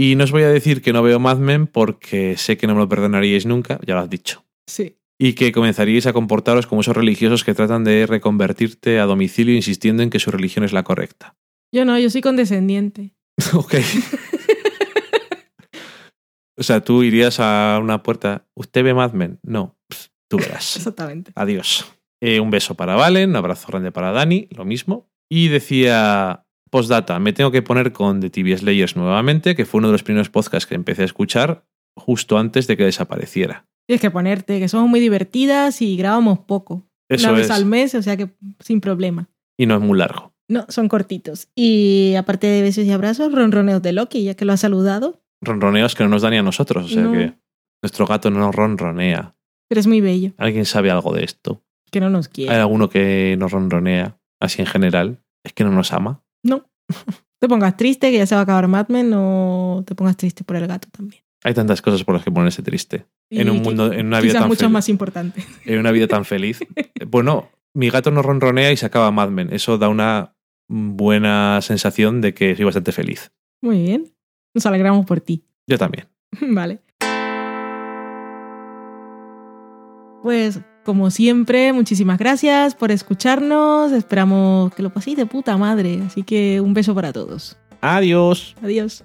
Y no os voy a decir que no veo Mad Men porque sé que no me lo perdonaríais nunca, ya lo has dicho Sí. y que comenzaríais a comportaros como esos religiosos que tratan de reconvertirte a domicilio insistiendo en que su religión es la correcta. Yo no, yo soy condescendiente. ok. o sea, tú irías a una puerta. ¿Usted ve Mad Men? No. Pff, tú verás. Exactamente. Adiós. Eh, un beso para Valen, un abrazo grande para Dani, lo mismo. Y decía, postdata, me tengo que poner con The TV Slayers nuevamente, que fue uno de los primeros podcasts que empecé a escuchar justo antes de que desapareciera. Tienes que ponerte, que somos muy divertidas y grabamos poco. Eso Una vez es. al mes, o sea que sin problema. Y no es muy largo. No, son cortitos. Y aparte de besos y abrazos, ronroneos de Loki, ya que lo ha saludado. ronroneos que no nos dan ni a nosotros. O sea No. que nuestro gato no nos ronronea. Pero es muy bello, ¿Alguien sabe algo de esto? que no nos ¿Hay quiere. alguno que nos ronronea así en general? ¿Es que no nos ama? No. te pongas triste, que ya se va a acabar Mad Men, o te pongas triste por el gato también. Hay tantas cosas por las que ponerse triste. En un mundo- en una vida tan mucho feliz. más importante. En una vida tan feliz. Bueno, mi gato no ronronea y se acaba Mad Men. Eso da una buena sensación de que soy bastante feliz. Muy bien. Nos alegramos por ti. Yo también. vale. Pues como siempre, muchísimas gracias por escucharnos. Esperamos que lo paséis de puta madre. Así que un beso para todos. Adiós. Adiós.